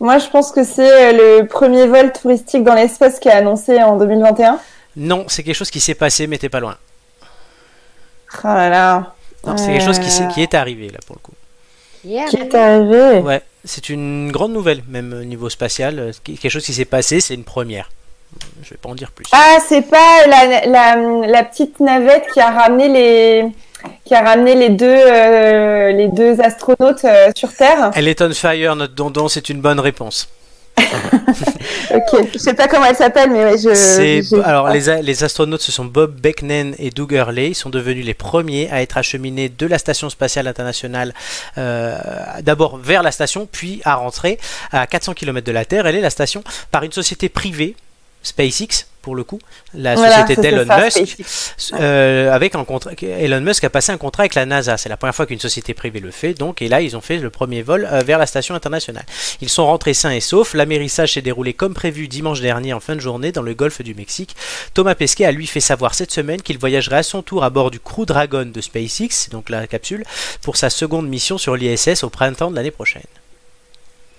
Moi, je pense que c'est euh, le premier vol touristique dans l'espace qui est annoncé en 2021. Non, c'est quelque chose qui s'est passé, mais t'es pas loin. Oh là là. Non, c'est quelque chose qui, Euh, qui est arrivé là pour le coup. Qui est arrivé Ouais, c'est une grande nouvelle, même au niveau spatial. euh, Quelque chose qui s'est passé, c'est une première. Je vais pas en dire plus. Ah, c'est pas la, la, la petite navette qui a ramené les qui a ramené les deux euh, les deux astronautes euh, sur Terre. Elle est on fire, notre dondon, c'est une bonne réponse. Ok, je sais pas comment elle s'appelle, mais ouais, je. Alors les, les astronautes ce sont Bob Becknen et Doug Hurley, ils sont devenus les premiers à être acheminés de la station spatiale internationale euh, d'abord vers la station puis à rentrer à 400 km de la Terre. Elle est la station par une société privée SpaceX pour le coup, la Voilà, société d'Elon Musk, euh, avec un contrat. Elon Musk a passé un contrat avec la NASA. C'est la première fois qu'une société privée le fait. Donc, et là, ils ont fait le premier vol euh, vers la station internationale. Ils sont rentrés sains et saufs. L'amérissage s'est déroulé comme prévu dimanche dernier en fin de journée dans le golfe du Mexique. Thomas Pesquet a lui fait savoir cette semaine qu'il voyagerait à son tour à bord du Crew Dragon de SpaceX, donc la capsule, pour sa seconde mission sur l'ISS au printemps de l'année prochaine.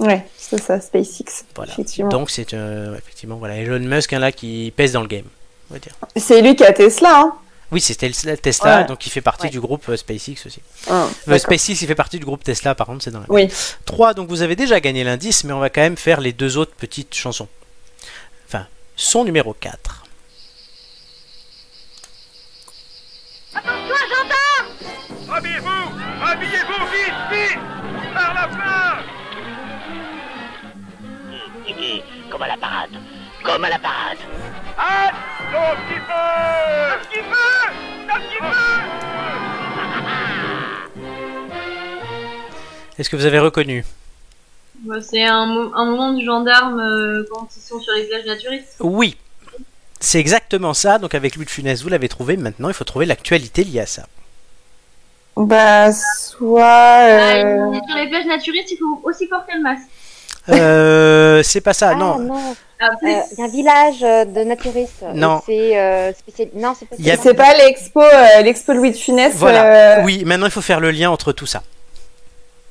Ouais, c'est ça, SpaceX. Voilà. Effectivement. Donc c'est euh, effectivement voilà Elon Musk hein, là qui pèse dans le game. On va dire. C'est lui qui a Tesla, hein. Oui, le Tesla, Ouais. donc il fait partie Ouais. du groupe euh, SpaceX aussi. Ah, Euh. SpaceX, il fait partie du groupe Tesla, par contre, c'est dans la Oui. 3, donc vous avez déjà gagné l'indice, mais on va quand même faire les deux autres petites chansons. Enfin, son numéro 4. Habillez-vous Habillez-vous Comme à la parade. Comme à la parade. Hâte Un petit peu Un petit peu Un petit peu Est-ce que vous avez reconnu? Bah, c'est un, mo- un moment du gendarme euh, quand ils sont sur les plages naturistes. Oui. C'est exactement ça, donc avec Louis de Funès, vous l'avez trouvé, maintenant il faut trouver l'actualité liée à ça. Bah, soit. Ah, euh, sur les plages naturistes, il faut aussi porter le masque. Euh, c'est pas ça, Ah, non. non. Après, Euh, Il y a un village euh, de naturistes. Non. C'est euh, spécial. Non, c'est pas a- l'expo, euh, l'expo Louis de Funès. Voilà. euh, Oui, maintenant il faut faire le lien entre tout ça.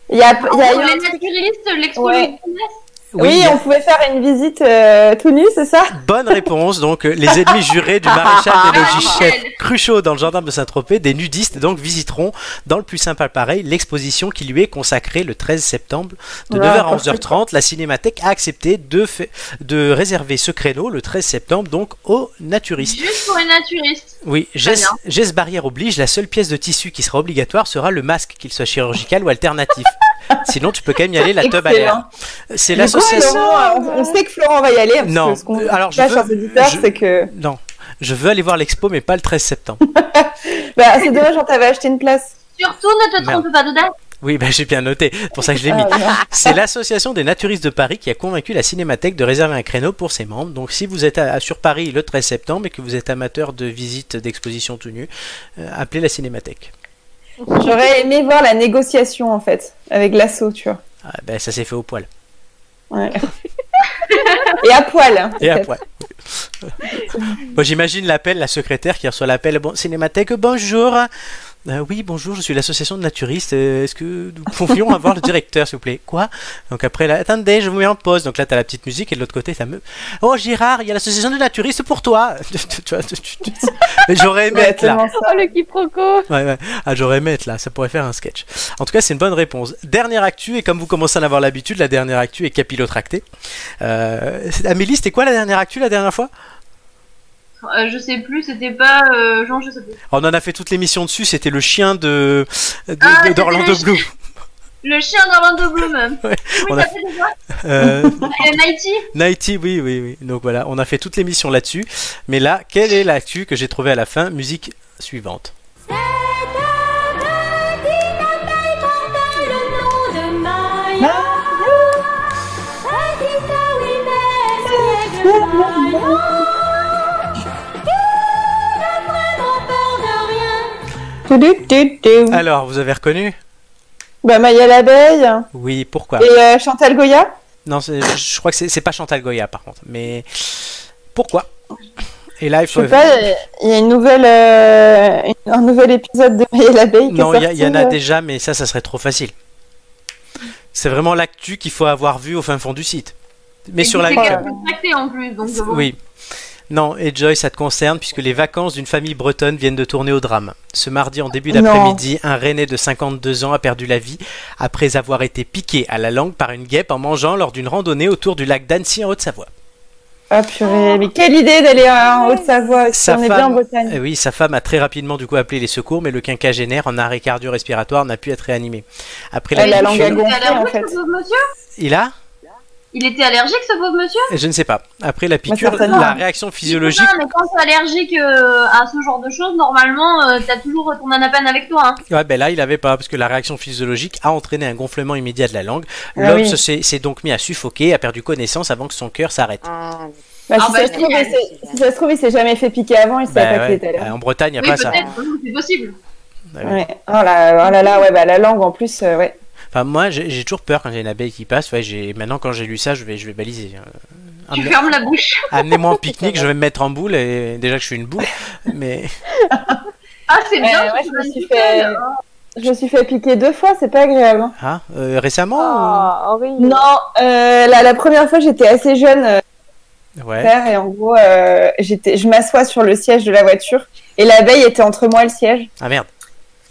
Il y a, il y a eu Pour un les naturalistes, l'expo Ouais. Louis de Funès. Oui, on pouvait faire une visite euh, tout nu, c'est ça? Bonne réponse. Donc, euh, les ennemis jurés du maréchal des logis-chefs nickel. Cruchot dans le gendarme de Saint-Tropez, des nudistes donc visiteront dans le plus simple pareil l'exposition qui lui est consacrée le 13 septembre de Ouais, 9h à parfait. 11h30. La Cinémathèque a accepté de, fait- de réserver ce créneau le 13 septembre donc aux naturistes. Juste pour les naturistes. Oui, geste barrière oblige, la seule pièce de tissu qui sera obligatoire sera le masque, qu'il soit chirurgical ou alternatif. Sinon, tu peux quand même y aller la teub à l'air. C'est l'association. On, sait que Florent va y aller. Parce Non, Que ce qu'on euh, alors, je veux- chers auditeurs, je- c'est que Non, je veux aller voir l'expo, mais pas le 13 septembre. bah, c'est dommage, on t'avait acheté une place. Surtout, ne te Merde. trompe pas de date. Oui, bah, j'ai bien noté, c'est pour ça que je l'ai mis. Ah. C'est l'association des naturistes de Paris qui a convaincu la Cinémathèque de réserver un créneau pour ses membres. Donc si vous êtes à- sur Paris le 13 septembre et que vous êtes amateur de visites d'expositions tout nues, euh, appelez la Cinémathèque. J'aurais aimé voir la négociation en fait avec l'assaut, tu vois. Ah, ben, ça s'est fait au poil. Ouais. Et à poil. hein, Et à poil. Moi j'imagine l'appel, la secrétaire qui reçoit l'appel. Bon, Cinémathèque, bonjour. Euh, oui, bonjour, je suis l'association de naturistes. Euh, Est-ce que nous pourrions avoir le directeur, s'il vous plaît? Quoi? Donc après, là, attendez, je vous mets en pause. Donc là, t'as la petite musique et de l'autre côté, ça me. Oh, Gérard, il y a l'association de naturistes pour toi. J'aurais aimé être là. Oh, le quiproquo Ouais, ouais. Ah, j'aurais aimé être là, ça pourrait faire un sketch. En tout cas, c'est une bonne réponse. Dernière actu, et comme vous commencez à en avoir l'habitude, la dernière actu est capillotractée. Euh, Amélie, c'était quoi la dernière actu la dernière fois? Je sais plus, c'était pas. Euh, Jean, je sais plus. On en a fait toute l'émission dessus, c'était le chien de de- Ah, d'Orlando le Bloom. Le chien d'Orlando Bloom. Ouais, on a- Euh, Euh, Nighty? Nighty, oui, oui, oui. Donc voilà, on a fait toute l'émission là-dessus. Mais là, quelle est l'actu que j'ai trouvée à la fin? Musique suivante. Alors, vous avez reconnu? Bah Maya l'abeille Oui, pourquoi? Et euh, Chantal Goya? Non, je crois que c'est pas Chantal Goya par contre. Mais pourquoi? Et là, il Je faut. sais pas, il y a une nouvelle, euh, un nouvel épisode de Maya l'abeille. qui est Non, il y, en a euh. déjà, mais ça, ça serait trop facile. C'est vraiment l'actu qu'il faut avoir vu au fin fond du site. Mais Et sur la. en plus. Donc, bon. Oui. Non, et Joy, ça te concerne puisque les vacances d'une famille bretonne viennent de tourner au drame. Ce mardi en début d'après-midi, un Rennais de 52 ans a perdu la vie après avoir été piqué à la langue par une guêpe en mangeant lors d'une randonnée autour du lac d'Annecy en Haute-Savoie. Ah purée, mais quelle idée d'aller en Haute-Savoie. si on est bien en Bretagne. Euh, oui, sa femme a très rapidement du coup appelé les secours, mais le quinquagénaire en arrêt cardio-respiratoire n'a pu être réanimé. Après la Elle a la langue était gonfler en fait. monsieur Il a Il était allergique, ce pauvre monsieur Je ne sais pas. Après la piqûre, certainement. la réaction physiologique. Non, mais quand t'es allergique euh, à ce genre de choses, normalement, euh, t'as toujours ton anapan avec toi. Hein. Ouais, ben là, il avait pas, parce que la réaction physiologique a entraîné un gonflement immédiat de la langue. Ah L'homme oui. s'est s'est donc mis à suffoquer, a perdu connaissance avant que son cœur s'arrête. Ah, Bah, Ah si, bah, ça se trouve, génial. il s'est- si ça se trouve, il s'est jamais fait piquer avant, il savait Bah pas ouais, allergique. En Bretagne, il n'y a Oui, pas ça. c'est possible. Ouais, ouais. Ouais. Oh là, oh là là, ouais, bah la langue en plus, euh, ouais. Enfin, moi, j'ai toujours peur quand j'ai une abeille qui passe. Ouais, j'ai maintenant quand j'ai lu ça, je vais, je vais baliser. Euh, Tu amenez- fermes la bouche. Amenez-moi en pique-nique, je vais me mettre en boule et déjà que je suis une boule, mais Ah, c'est bien. Ouais, ouais, tu je me suis fait-. Je me suis fait piquer deux fois, c'est pas agréable. hein. ah, euh, récemment Ah, horrible. Non, euh, la, la première fois, j'étais assez jeune, euh, ou- Ouais. père, et en gros, euh, j'étais, je m'assois sur le siège de la voiture, et l'abeille était entre moi et le siège. Ah merde,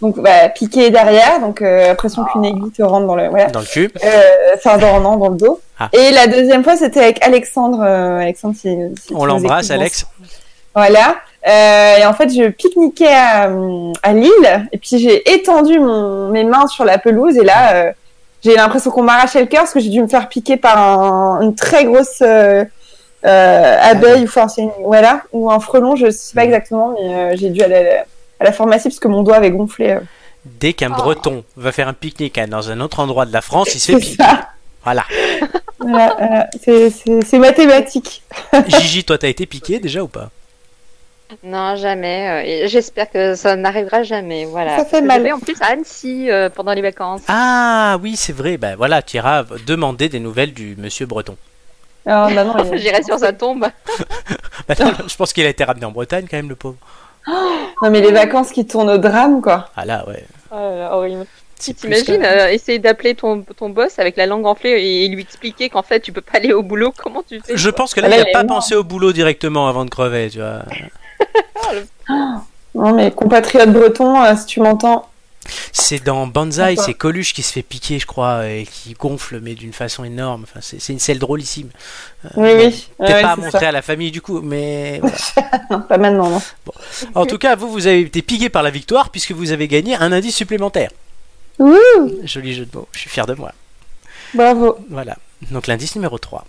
Donc, bah, piqué derrière, donc euh, l'impression qu'une aiguille te rentre dans le, voilà. dans le cul. Euh, Enfin, dans, non, dans le dos. Ah. Et la deuxième fois, c'était avec Alexandre. euh, Alexandre, si, si On l'embrasse, Alex. Voilà. Euh, et en fait, je pique-niquais à, à Lille, et puis j'ai étendu mon, mes mains sur la pelouse, et là, euh, j'ai l'impression qu'on m'arrachait le cœur parce que j'ai dû me faire piquer par un- une très grosse euh, euh, abeille, ou enfin, une- voilà, ou un frelon, je sais pas Mhm. exactement, mais euh, j'ai dû aller à la, à la pharmacie parce que mon doigt avait gonflé. euh. Dès qu'un Oh. breton va faire un pique-nique à- dans un autre endroit de la France, il se fait C'est piquer. ça. Voilà. Voilà, voilà. C'est- c'est c'est mathématique. Gigi, toi, t'as été piqué déjà ou pas? Non, jamais. euh, et J'espère que ça n'arrivera jamais. Voilà. Ça fait Parce que mal. en plus à Annecy euh, pendant les vacances. Ah oui, c'est vrai. Ben voilà, tu iras demander des nouvelles du monsieur breton. Alors, bah non, il- J'irai sur sa tombe. Bah, non, je pense qu'il a été ramené en Bretagne quand même, le pauvre. non, mais les vacances qui tournent au drame, quoi. Ah là, ouais. Oh horrible. Plus T'imagines euh, essayer d'appeler ton, ton boss avec la langue enflée et, et lui expliquer qu'en fait tu peux pas aller au boulot, comment tu fais Je pense que là, Là, il n'a pas pensé au boulot directement avant de crever, tu vois. Non, mais compatriote breton, euh, si tu m'entends. C'est dans Banzai, c'est Coluche qui se fait piquer, je crois, et qui gonfle, mais d'une façon énorme. Enfin, c'est une scène drôlissime. Oui, oui. Peut-être Ouais, pas à montrer ça. à la famille du coup, mais voilà. Non, pas maintenant, non. en tout cas, vous, vous avez été piqué par la victoire puisque vous avez gagné un indice supplémentaire. Ouh, Joli jeu de mots, je suis fier de moi. bravo. Voilà. Donc l'indice numéro 3.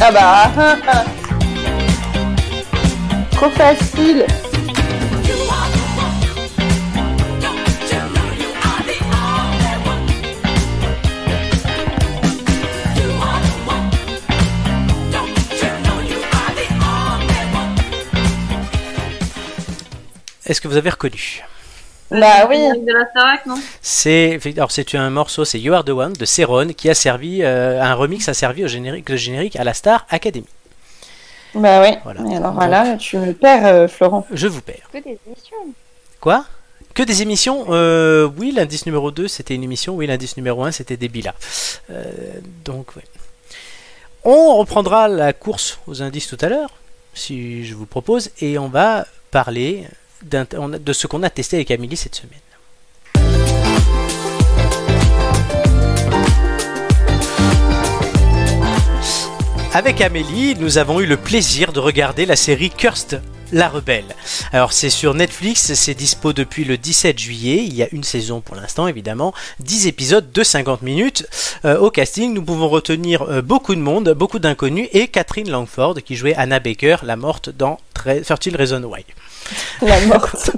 Ah bah. Trop facile. Est-ce que vous avez reconnu Bah oui. De la Starac, non? C'est alors c'est un morceau, c'est You Are the One de Céron qui a servi euh, un remix a servi au générique, le générique à la Star Academy. Bah oui. Voilà. Et alors là, tu me perds, euh, Florent. Je vous perds. Que des émissions. Quoi? Que des émissions? Euh, Oui, l'indice numéro 2 c'était une émission. Oui, l'indice numéro 1 c'était des. Euh, donc, ouais. On reprendra la course aux indices tout à l'heure, si je vous propose, et on va parler de ce qu'on a testé avec Amélie cette semaine. Avec Amélie, nous avons eu le plaisir de regarder la série Cursed, la rebelle. Alors c'est sur Netflix, c'est dispo depuis le 17 juillet, il y a une saison pour l'instant évidemment, 10 épisodes de 50 minutes. Euh, au casting, nous pouvons retenir euh, beaucoup de monde, beaucoup d'inconnus, et Catherine Langford qui jouait Anna Baker, la morte dans 13 Reasons Why. La morte.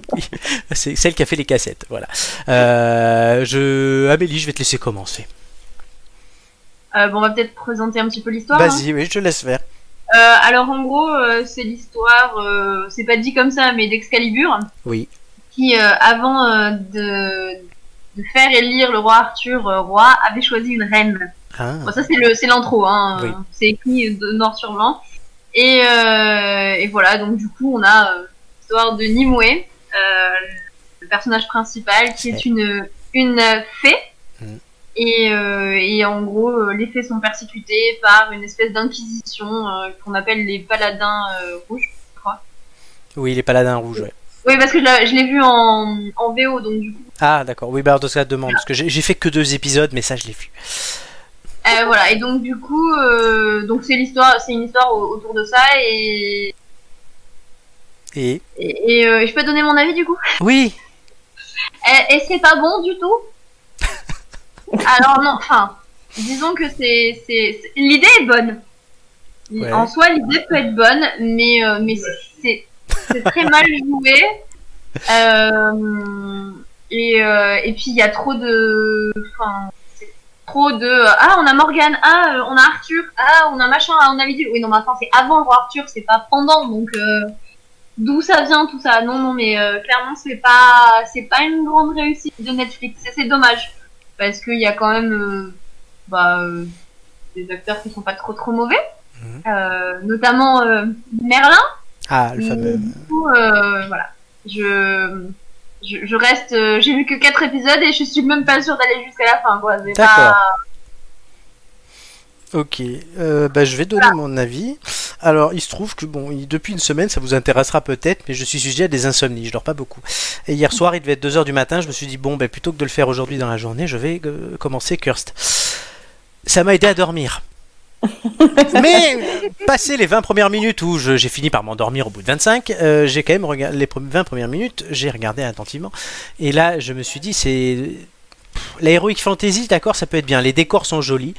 C'est celle qui a fait les cassettes, voilà. Euh, je... Amélie, je vais te laisser commencer. Euh, bon, on va peut-être présenter un petit peu l'histoire. hein. Vas-y, oui, je te laisse faire. Euh, alors en gros, euh, c'est l'histoire, euh, c'est pas dit comme ça, mais d'Excalibur, Oui. qui euh, avant euh, de, de faire élire le roi Arthur euh, roi, avait choisi une reine. Ah. Bon, ça c'est le c'est l'intro, hein. Oui. C'est écrit de noir sur blanc. Et, euh, et voilà, donc du coup on a euh, l'histoire de Nimue, euh, le personnage principal, qui est une une fée. Mhm. Et, euh, et en gros, euh, les fées sont persécutées par une espèce d'inquisition euh, qu'on appelle les paladins rouges. Oui, les paladins rouges, ouais. Oui, parce que je l'ai je vu en, en VO, donc du coup. Ah, d'accord. Oui, bah, ce cas, demande. Parce que j'ai fait que deux épisodes, mais ça, je l'ai vu. Voilà, et donc du coup, donc c'est l'histoire, c'est une histoire au- autour de ça, et, Et. et, et, euh, je peux donner mon avis du coup? Oui Et, et c'est pas bon du tout? Alors non, enfin, disons que c'est, c'est, c'est- l'idée est bonne. Ouais. En soi, l'idée peut être bonne, mais euh, mais c'est, c'est très mal joué. Euh, et euh, et puis il y a trop de, enfin, c'est trop de, ah on a Morgane, ah on a Arthur, ah on a machin, ah on a Vidul. Oui non mais attends, c'est avant le roi Arthur, c'est pas pendant, donc d'où ça vient tout ça Non non mais euh, clairement c'est pas, c'est pas une grande réussite de Netflix. Et c'est dommage parce qu'il y a quand même, euh, bah, euh, des acteurs qui sont pas trop trop mauvais, Mhm. Euh, notamment euh, Merlin. Ah, le fameux. Du coup, euh, voilà. Je, je, je reste. euh, J'ai vu que 4 épisodes et je suis même pas sûre d'aller jusqu'à la fin, quoi. D'accord. pas- Ok, euh, bah, je vais donner mon avis. Alors, il se trouve que bon, il- depuis une semaine, ça vous intéressera peut-être, mais je suis sujet à des insomnies, je dors pas beaucoup. Et hier soir, il devait être 2h du matin, je me suis dit, bon, bah, plutôt que de le faire aujourd'hui dans la journée, je vais euh, commencer Cursed. Ça m'a aidé à dormir. mais, passé les 20 premières minutes où j'ai fini par m'endormir au bout de 25, euh, j'ai quand même regardé les pre- 20 premières minutes, j'ai regardé attentivement. Et là, je me suis dit, c'est. La Heroic Fantasy, d'accord, ça peut être bien. Les décors sont jolis.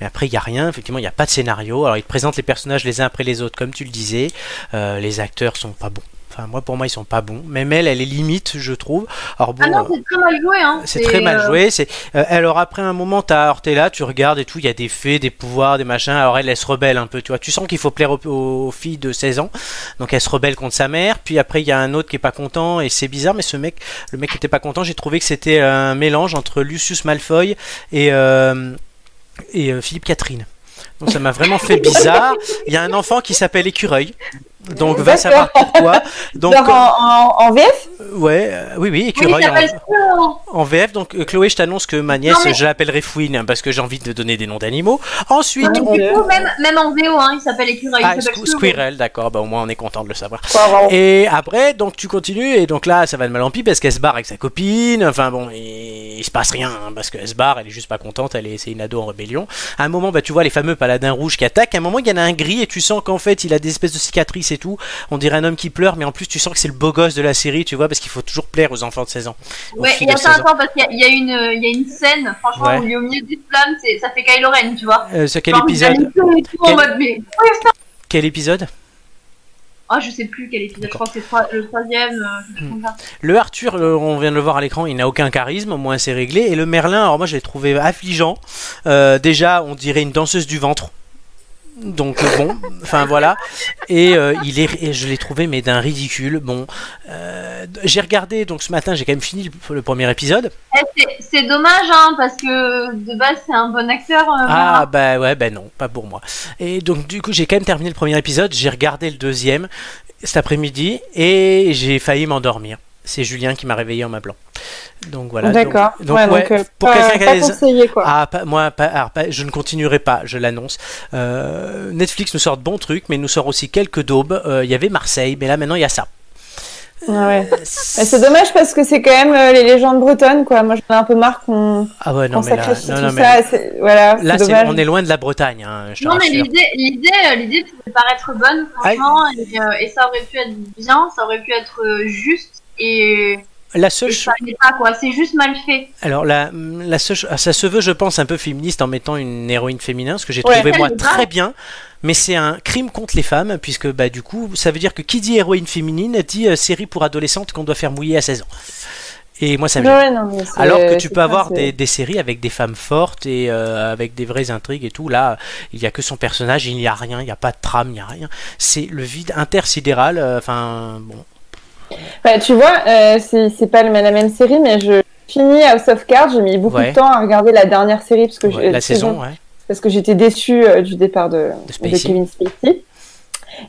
Mais après, il n'y a rien. Effectivement, il n'y a pas de scénario. Alors, ils te présentent les personnages les uns après les autres, comme tu le disais. Euh, les acteurs sont pas bons. Enfin, moi, pour moi, ils sont pas bons. Même elle, elle est limite, je trouve. Alors, bon. Ah non, euh, c'est très mal joué, hein. c'est très mal euh, joué. C'est euh, alors après un moment, t'as là, tu regardes et tout, il y a des faits, des pouvoirs, des machins. Alors elle, elle se rebelle un peu, tu vois. Tu sens qu'il faut plaire aux, aux filles de 16 ans, donc elle se rebelle contre sa mère. Puis après, il y a un autre qui est pas content et c'est bizarre, mais ce mec, le mec qui était pas content, j'ai trouvé que c'était un mélange entre Lucius Malfoy et euh, et euh, Philippe Catherine. Donc ça m'a vraiment fait bizarre. Il y a un enfant qui s'appelle Écureuil. Donc va savoir pourquoi. Donc en, en, en VF ouais, euh, oui, oui, Oui, il écureuil en, s'appelle Fouine. en VF. Donc, euh, Chloé, je t'annonce que ma nièce, Non, mais- je l'appellerai Fouine hein, parce que j'ai envie de donner des noms d'animaux. Ensuite, on. du coup, même, même en VO, hein, il s'appelle écureuil. Ah, Squ- Squirrel. D'accord, bah au moins on est content de le savoir. Et après, donc tu continues, et donc là, ça va de mal en pis parce qu'elle se barre avec sa copine. Enfin bon, et il se passe rien hein, parce qu'elle se barre, elle est juste pas contente, elle est, c'est une ado en rébellion. À un moment, bah tu vois les fameux paladins rouges qui attaquent. À un moment, il y en a un gris et tu sens qu'en fait, il a des espèces de cicatrices et tout. On dirait un homme qui pleure, mais en plus, tu sens que c'est le beau gosse de la série, tu vois, parce qu'il faut toujours plaire aux enfants de 16 ans. Ouais, et attends, 16 ans. attends, parce qu'il y, a- il y, a une- il y a une scène, franchement, Ouais. où il est au milieu des flammes, ça fait Kylo Ren, tu vois. Euh, c'est quel Genre, il a épisode Quel- en mode, mais. Quel épisode Ah, je sais plus quel épisode, je crois que c'est le troisième, euh, ça. Le Arthur, euh, on vient de le voir à l'écran, il n'a aucun charisme, au moins c'est réglé. Et le Merlin, alors moi je l'ai trouvé affligeant. Euh, déjà, on dirait une danseuse du ventre. Donc euh, bon, enfin voilà. Et euh, il est, et je l'ai trouvé mais d'un ridicule. Bon, euh, j'ai regardé donc ce matin, j'ai quand même fini le, le premier épisode. Eh, c'est- C'est dommage, hein, parce que de base, c'est un bon acteur. euh, Ah bah ouais, bah non, pas pour moi. Et donc du coup j'ai quand même terminé le premier épisode, j'ai regardé le deuxième cet après-midi et j'ai failli m'endormir. C'est Julien qui m'a réveillé en m'appelant. Donc voilà. donc- D'accord. Donc, ouais, ouais, donc, euh, pour pas, quelqu'un qui a des- conseillé, quoi. Ah, pas- moi, pas- alors, pas- je ne continuerai pas, je l'annonce. Euh, Netflix nous sort de bons trucs, mais nous sort aussi quelques daubes. Euh, Il y avait Marseille, mais là maintenant il y a ça. Ah ouais. Mais c'est dommage parce que c'est quand même euh, les légendes bretonnes, quoi. Moi, j'en ai un peu marre qu'on Ah ouais, non mais là, sacrifie non, tout non, mais ça. Voilà, là dommage. on est loin de la Bretagne, hein, je Non, mais rassure. l'idée, l'idée, l'idée pouvait paraître bonne, franchement, et, euh, et ça aurait pu être bien, ça aurait pu être juste, et, La seule, cho- ça n'est pas, quoi. C'est juste mal fait. alors la, la seule, cho- ça se veut, je pense, un peu féministe en mettant une héroïne féminin, ce que j'ai Ouais. trouvé moi très bien. Mais c'est un crime contre les femmes, puisque bah du coup, ça veut dire que qui dit héroïne féminine dit euh, série pour adolescentes qu'on doit faire mouiller à 16 ans. Et moi ça me Ouais, non, Alors que tu c'est peux avoir des, des séries avec des femmes fortes et euh, avec des vraies intrigues et tout. Là, il n'y a que son personnage, il n'y a rien, il n'y a pas de trame, il n'y a rien. C'est le vide intersidéral. euh, Enfin, bon. Bah, tu vois, euh, c'est pas la même série, mais je finis House of Cards. J'ai mis beaucoup Ouais. de temps à regarder la dernière série parce que Ouais, la saison, ouais. parce que j'étais déçue euh, du départ de, De. Kevin Spacey.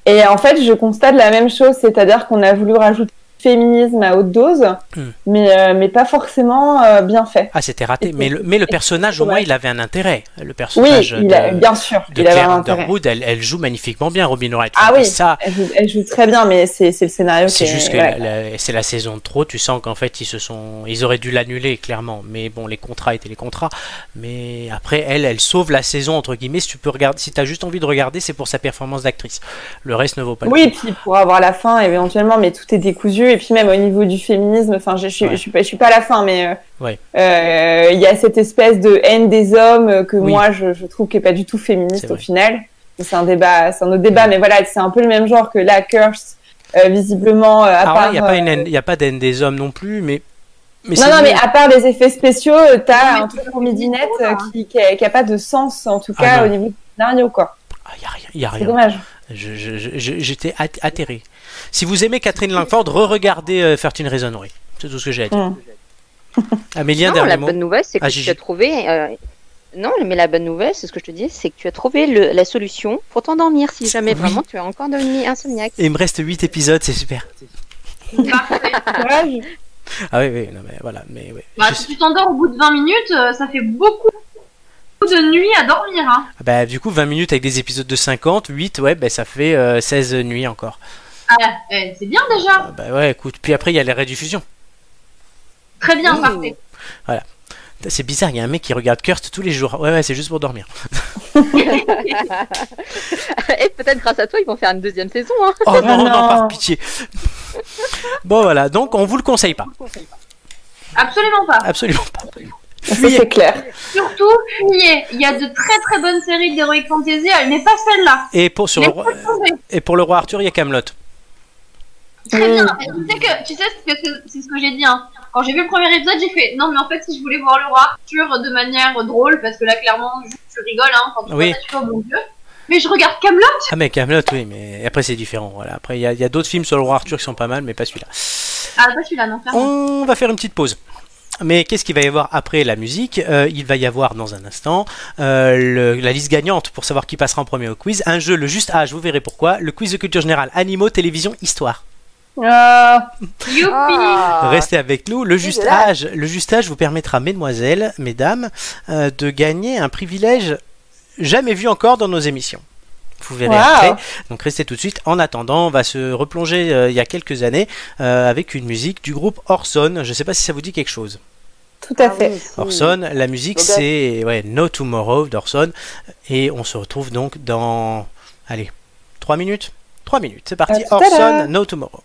Et en fait, je constate la même chose, c'est-à-dire qu'on a voulu rajouter féminisme à haute dose, Hmm. mais, euh, mais pas forcément euh, bien fait. Ah, c'était raté. Mais le, mais le personnage, au ouais. moins, il avait un intérêt. Le Oui, personnage il de, bien sûr, de il avait un intérêt. Underwood, elle, elle joue magnifiquement bien, Robin Wright. Ah oui, ça, elle joue, elle joue très bien, mais c'est le scénario C'est est- juste que ouais. c'est la saison de trop. Tu sens qu'en fait ils se sont, ils auraient dû l'annuler clairement. Mais bon, les contrats étaient les contrats. Mais après, elle, elle sauve la saison entre guillemets. Si tu peux regarder, si t'as juste envie de regarder, c'est pour sa performance d'actrice. Le reste ne vaut pas. le Oui, coup. puis pour avoir la fin éventuellement, mais tout est décousu. Et puis même au niveau du féminisme, enfin, je, je, suis- Ouais. je suis pas, je suis pas à la fin, mais euh, Ouais. euh, il y a cette espèce de haine des hommes euh, que Oui. moi je, je trouve qui est pas du tout féministe C'est au final. C'est un débat, c'est un autre débat, mais voilà, c'est un peu le même genre que la Curse, euh, visiblement. euh, à Alors part, il n'y a pas euh, une, haine- il y a pas d'haine des hommes non plus, mais. mais Non, c'est non, mais à part les effets spéciaux, Non, t'as mais un c'est truc pour midinette hein. qui, qui, a, qui a pas de sens, en tout Ah cas non. au niveau du scénario, quoi. Ah, y a rien, y a C'est rien. dommage. Je- je- je- je- J'étais at- atterré. Si vous aimez Catherine Langford, re-regardez euh, 13 Reasons Why. C'est tout ce que j'ai à dire. Mm. Amélie, un Non, dernier la mot. bonne nouvelle, c'est que Ah, tu as trouvé. euh, Non, mais la bonne nouvelle, c'est ce que je te dis, c'est que tu as trouvé le- la solution pour t'endormir si jamais Oui. vraiment tu es encore devenu insomniaque. Et il me reste 8 épisodes, c'est super. Parfait. Ah oui, oui, non, mais voilà. Mais, ouais. Bah, Je- si tu t'endors au bout de 20 minutes, euh, ça fait beaucoup de nuits à dormir. Hein. Ah Bah, du coup, 20 minutes avec des épisodes de 50, 8, ouais, bah, ça fait euh, 16 nuits encore. Ah, eh, c'est bien déjà. Ah bah ouais, écoute. Puis après, il y a les rediffusions. Très bien, Ouh. parfait. C'est bizarre, il y a un mec qui regarde Kurst tous les jours. Ouais, ouais, c'est juste pour dormir. Et peut-être grâce à toi, ils vont faire une deuxième saison. Hein. Oh non, non, non. par pitié. Bon, voilà, donc on vous le conseille pas. Absolument pas. Absolument pas. Fuyez. c'est clair. Surtout, fuyez. Il y a de très très bonnes séries d'Heroic Fantasy, mais pas celle-là. Et pour, sur le roi, et pour le roi Arthur, il y a Camelot. Très Mm. bien. Tu sais que, tu sais ce que c'est ce que j'ai dit. Hein. Quand j'ai vu le premier épisode, j'ai fait non, mais en fait, si je voulais voir le roi Arthur de manière drôle, parce que là, clairement, juste, tu rigoles hein, quand tu Oui. vois ça, tu vois, mon dieu. Mais je regarde Camelot. Ah, mais Camelot, oui, mais après, c'est différent. Voilà. Après, il y a, y a d'autres films sur le roi Arthur qui sont pas mal, mais pas celui-là. Ah, pas celui-là, non. On va faire une petite pause. Mais qu'est-ce qu'il va y avoir après la musique? Euh, Il va y avoir dans un instant euh, le- la liste gagnante pour savoir qui passera en premier au quiz. Un jeu, le juste âge, vous verrez pourquoi. Le quiz de culture générale, animaux, télévision, histoire. Ah, Youpi Ah. Restez avec nous. Le juste âge, le juste âge vous permettra, mesdemoiselles, mesdames, euh, de gagner un privilège jamais vu encore dans nos émissions. Vous verrez Wow. après. Donc restez tout de suite. En attendant, on va se replonger euh, il y a quelques années euh, avec une musique du groupe Orson. Je ne sais pas si ça vous dit quelque chose. tout à Ah fait. oui. Orson, la musique c'est ouais, No Tomorrow d'Orson. Et on se retrouve donc dans. Allez, 3 minutes 3 minutes, c'est parti. Orson. No Tomorrow.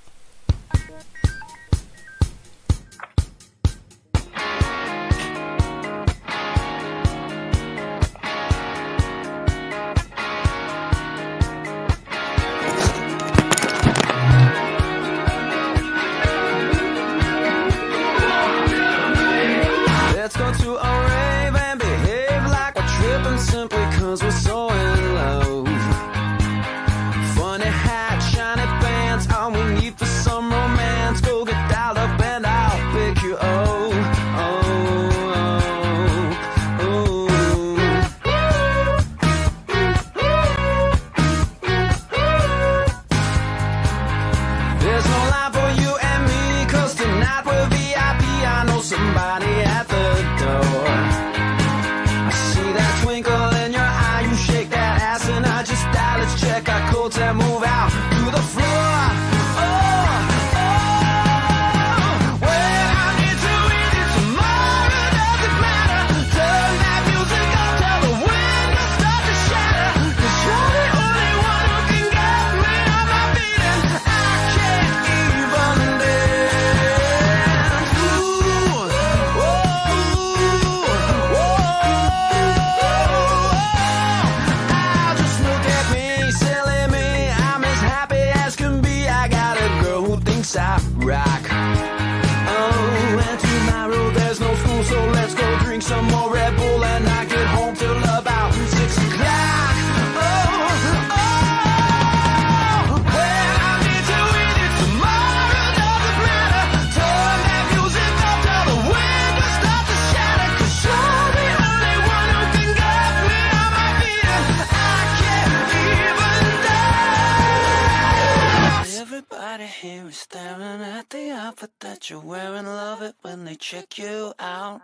Check you out.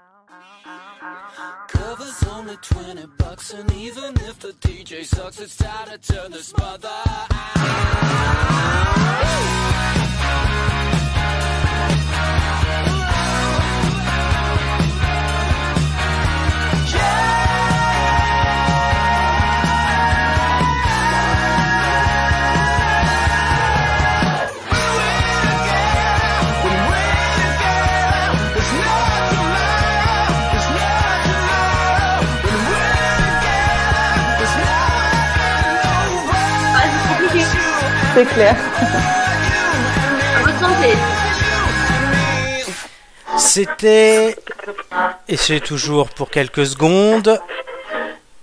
Covers only 20 bucks, and even if the DJ sucks, it's time to turn this mother Ah, C'est clair. C'était, et c'est toujours pour quelques secondes,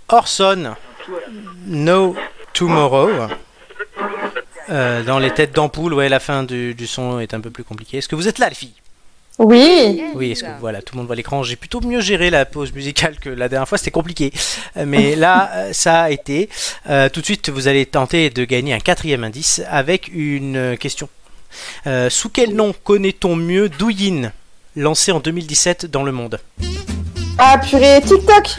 Orson, No Tomorrow. Euh, dans les têtes d'ampoule, ouais, la fin du, du son est un peu plus compliquée. Est-ce que vous êtes là, les filles? Oui. Oui, est-ce que voilà, tout le monde voit l'écran. J'ai plutôt mieux géré la pause musicale que la dernière fois, c'était compliqué. Mais là, euh, ça a été. Euh, tout de suite, vous allez tenter de gagner un quatrième indice avec une question. Euh, sous quel nom connaît-on mieux Douyin, lancé en 2017 dans le monde? Ah purée, TikTok.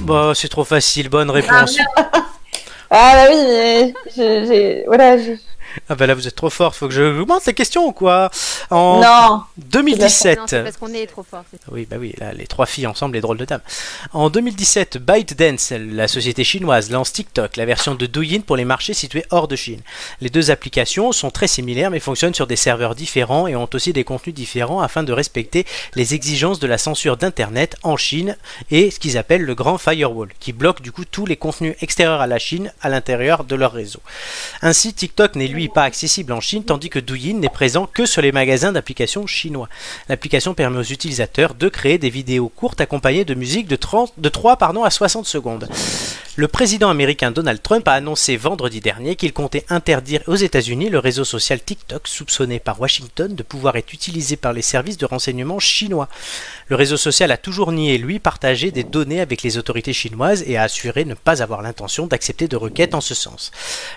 Bah, c'est trop facile, bonne réponse. Ah bah oui, mais j'ai, j'ai- voilà. j'ai- Ah bah là, vous êtes trop fort, faut que je augmente les questions ou quoi? En Non. Non, 2017, c'est parce qu'on est trop fort. c'est- Oui, bah oui, là, les trois filles ensemble, les drôles de dames. En 2017, ByteDance, la société chinoise, lance TikTok, la version de Douyin pour les marchés situés hors de Chine. Les deux applications sont très similaires mais fonctionnent sur des serveurs différents et ont aussi des contenus différents afin de respecter les exigences de la censure d'Internet en Chine et ce qu'ils appellent le grand firewall, qui bloque du coup tous les contenus extérieurs à la Chine à l'intérieur de leur réseau. Ainsi, TikTok n'est lui pas accessible en Chine, tandis que Douyin n'est présent que sur les magasins d'applications chinois. L'application permet aux utilisateurs de créer des vidéos courtes accompagnées de musique de, 30 de 3 pardon, à 60 secondes. Le président américain Donald Trump a annoncé vendredi dernier qu'il comptait interdire aux États-Unis le réseau social TikTok, soupçonné par Washington de pouvoir être utilisé par les services de renseignement chinois. Le réseau social a toujours nié, lui, partager des données avec les autorités chinoises et a assuré ne pas avoir l'intention d'accepter de requêtes en ce sens.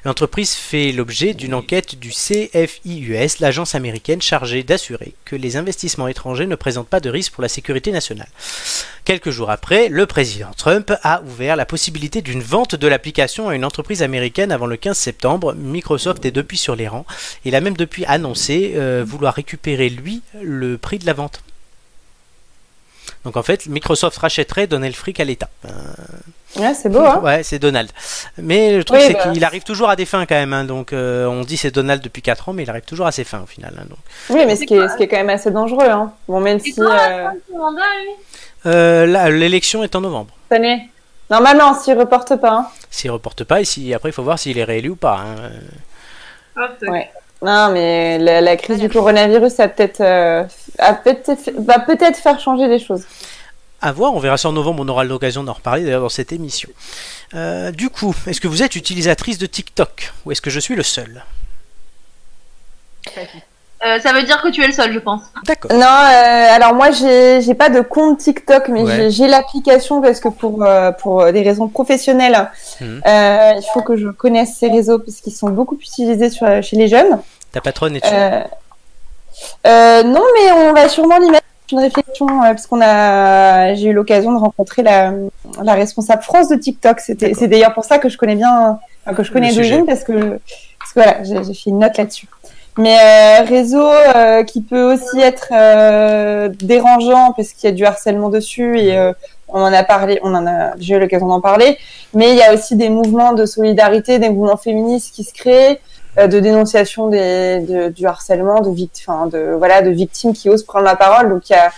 L'entreprise fait l'objet d'une une enquête du CFIUS, l'agence américaine chargée d'assurer que les investissements étrangers ne présentent pas de risque pour la sécurité nationale. Quelques jours après, le président Trump a ouvert la possibilité d'une vente de l'application à une entreprise américaine avant le 15 septembre. Microsoft est depuis sur les rangs. Il a même depuis annoncé euh, vouloir récupérer, lui, le prix de la vente. Donc en fait, Microsoft rachèterait, donner le fric à l'État. Euh, Ouais, c'est beau, hein. Ouais, c'est Donald. Mais le truc, Oui, c'est bah. qu'il arrive toujours à des fins quand même. hein. Donc, euh, on dit c'est Donald depuis 4 ans, mais il arrive toujours à ses fins au final. hein. Donc, Oui, mais ce qui, est, ce qui est quand même assez dangereux, hein. Bon, même si. quoi euh, mandat, lui? Euh, l'élection est en novembre. cette année. Normalement, s'il reporte pas, hein. S'il reporte pas, et si, après, il faut voir s'il est réélu ou pas. hein. Hop, Ouais. Non, mais la, la crise du coronavirus a peut-être euh, a peut-être fait- va peut-être faire changer les choses. À voir, on verra ça en novembre, on aura l'occasion d'en reparler d'ailleurs dans cette émission. Euh, du coup, est-ce que vous êtes utilisatrice de TikTok Ou est-ce que je suis le seul? Euh, ça veut dire que tu es le seul, je pense. D'accord. Non, euh, alors moi j'ai pas de compte TikTok, mais Ouais. j'ai- l'application parce que pour euh, pour des raisons professionnelles, Mhm. euh, il faut que je connaisse ces réseaux parce qu'ils sont beaucoup utilisés sur, chez les jeunes. Ta patronne est dessus Euh, euh, non, mais on va sûrement y mettre une réflexion euh, parce qu'on a, j'ai eu l'occasion de rencontrer la, la responsable France de TikTok. C'était, c'est d'ailleurs pour ça que je connais bien, enfin, que je connais. Douyin parce que, parce que voilà, j'ai fait une note là-dessus. Mais euh, réseau euh, qui peut aussi être euh, dérangeant parce qu'il y a du harcèlement dessus et on en a parlé, on en a, j'ai eu l'occasion d'en parler. Mais il y a aussi des mouvements de solidarité, des mouvements féministes qui se créent euh, de dénonciation des, de- du harcèlement, de, enfin, de, voilà, de victimes qui osent prendre la parole. Donc il y a,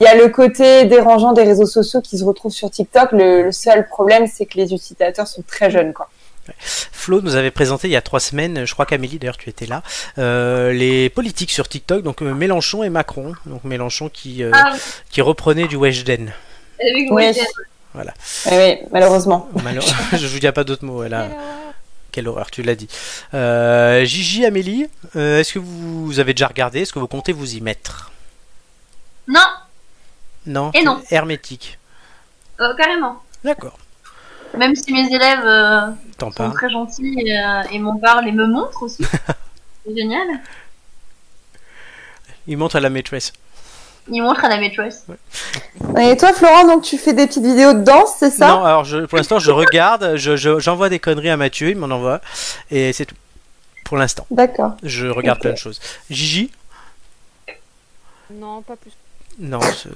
il y a le côté dérangeant des réseaux sociaux qui se retrouvent sur TikTok. Le, le seul problème, c'est que les utilisateurs sont très jeunes. Quoi. Flo nous avait présenté il y a trois semaines, je crois qu'Amélie d'ailleurs tu étais là, euh, les politiques sur TikTok, donc euh, Mélenchon et Macron. Donc Mélenchon qui, euh, Ah, qui reprenait du Weshden. Oui. Weshden. Oui, oui, malheureusement. Malheure- je vous dis pas d'autres mots. Elle a... Quelle horreur, tu l'as dit. Euh, Gigi, Amélie, euh, est-ce que vous avez déjà regardé? Est-ce que vous comptez vous y mettre? Non, Non? Et non. Hermétique. euh, carrément. D'accord. Même si mes élèves euh, T'en sont parles. très gentils et, euh, et m'en parlent et me montrent aussi. c'est génial. Il montre à la maîtresse. Ils montrent à la maîtresse. Et toi, Florent, donc tu fais des petites vidéos de danse, c'est ça? Non, alors je, pour l'instant je regarde, je- je- j'envoie des conneries à Mathieu, il m'en envoie, et c'est tout. Pour l'instant, D'accord. je regarde plein de choses. Gigi? Non, pas plus. Non, c'est-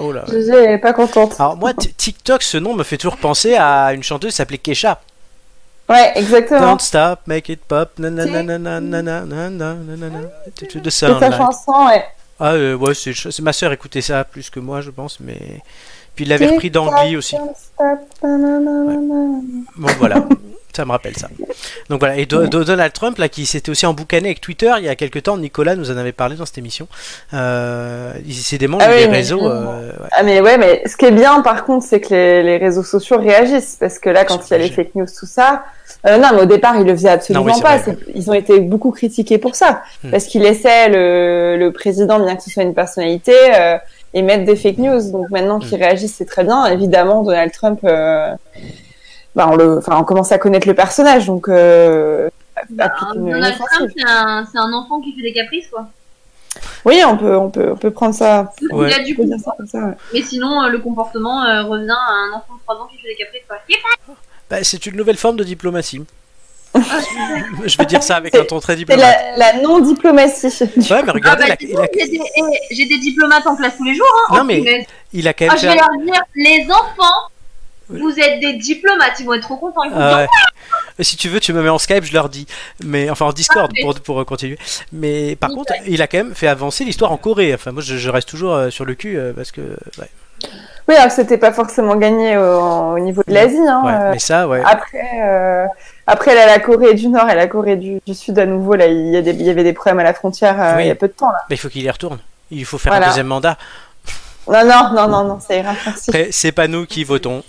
oh là. Je suis pas contente. Alors moi, TikTok, ce nom me fait toujours penser à une chanteuse qui s'appelait Kesha. Ouais, exactement. Don't stop, make it pop, nanana, nanana, nanana, nanana, de C'est sound sa chanson, ouais. Ah euh, ouais, c'est ma sœur écoutait ça plus que moi, je pense, mais puis il l'avait repris d'Angly aussi. Stop, nanana. Bon voilà, ça me rappelle ça. Donc voilà, et Do- Do- Donald Trump là qui s'était aussi emboucané avec Twitter il y a quelques temps, Nicolas nous en avait parlé dans cette émission. Euh, il- c'est des Ah oui, des mais- réseaux. euh, ouais. Ah mais ouais, mais ce qui est bien par contre, c'est que les, les réseaux sociaux réagissent parce que là, quand il y a les fake news, tout ça, euh, non, mais au départ, ils le faisaient absolument Non, oui, c'est pas. vrai, Ils ont été beaucoup critiqués pour ça Hmm. parce qu'ils laissaient le, le président, bien que ce soit une personnalité, euh, émettre des fake news. Donc maintenant qu'ils Hmm. réagissent, c'est très bien. Évidemment, Donald Trump, bah, on le, enfin, on commence à connaître le personnage, donc euh, Bah, une- une Donald offensive. Trump, c'est un, c'est un enfant qui fait des caprices, quoi. Oui, on peut, on peut, on peut prendre ça. Ouais. Il a du On peut coup. dire ça comme ça. ouais. Mais sinon, euh, le comportement euh, revient à un enfant de 3 ans qui fait des caprices, quoi. Bah, c'est une nouvelle forme de diplomatie. je vais dire ça avec un ton très C'est diplomate. la, la non-diplomatie. Ouais, mais Ah regardez, bah, il, dis a, il, a, donc, j'ai des, eh, j'ai des diplomates en classe tous les jours, hein. Non, Oh, mais- il a quand Ah, même je vais leur dire, les enfants, Oui. vous êtes des diplomates, ils vont être trop contents. Ils vont Ah dire, ouais. Et Si tu veux, tu me mets en Skype, je leur dis. Mais enfin en Discord Ah, pour, pour continuer. Mais par contre, il a quand même fait avancer l'histoire en Corée. Enfin, moi, je, je reste toujours euh, sur le cul euh, parce que. Ouais, Oui, alors c'était pas forcément gagné au, au niveau de l'Asie. Hein. ouais, euh, mais ça, ouais. Après, euh, après là, la Corée du Nord et la Corée du, du Sud à nouveau, là, il y, a des, il y avait des problèmes à la frontière euh, Oui. il y a peu de temps. Là. Mais il faut qu'il y retourne. Il faut faire Voilà. un deuxième mandat. Non, non, non, non, non, ça ira. Merci. C'est pas nous qui votons.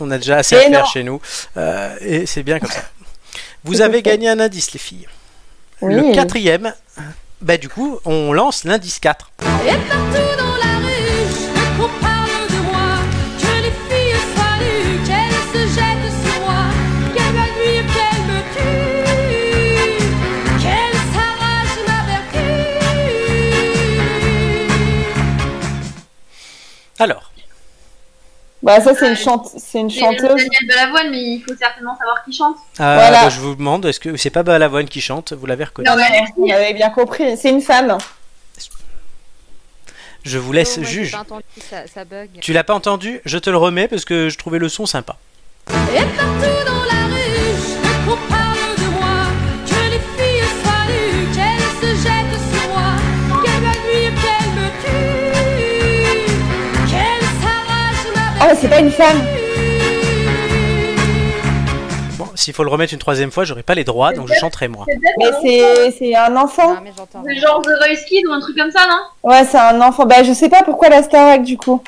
On a déjà assez et à non. faire chez nous. Euh, et c'est bien comme ça. Vous avez gagné un indice, les filles. Oui. Le quatrième, bah, du coup, on lance l'indice 4. Et partout dans la rue, dès qu'on parle de moi, que les filles saluent, qu'elles se jettent sur moi, qu'elles m'allument, qu'elles me tuent, qu'elles s'arrachent ma vertu. Alors, bah ça c'est une chante, c'est une C'est chanteuse. Daniel Balavoine, mais il faut certainement savoir qui chante. euh, Voilà. bah, je vous demande, est-ce que c'est pas Balavoine qui chante Vous l'avez reconnu? Non, non, vous avez bien compris. C'est une femme. Je vous laisse Oh, juge. pas entendu, ça, ça bug. Tu l'as pas entendu? Je te le remets parce que je trouvais le son sympa. Et partout dans la Oh, mais c'est pas une femme. Bon, s'il faut le remettre une troisième fois, j'aurai pas les droits, donc je chanterai moi. Mais un c'est c'est un enfant. C'est genre The Voice Kid ou un truc comme ça, non? Ouais, c'est un enfant. Bah je sais pas pourquoi la Starac du coup.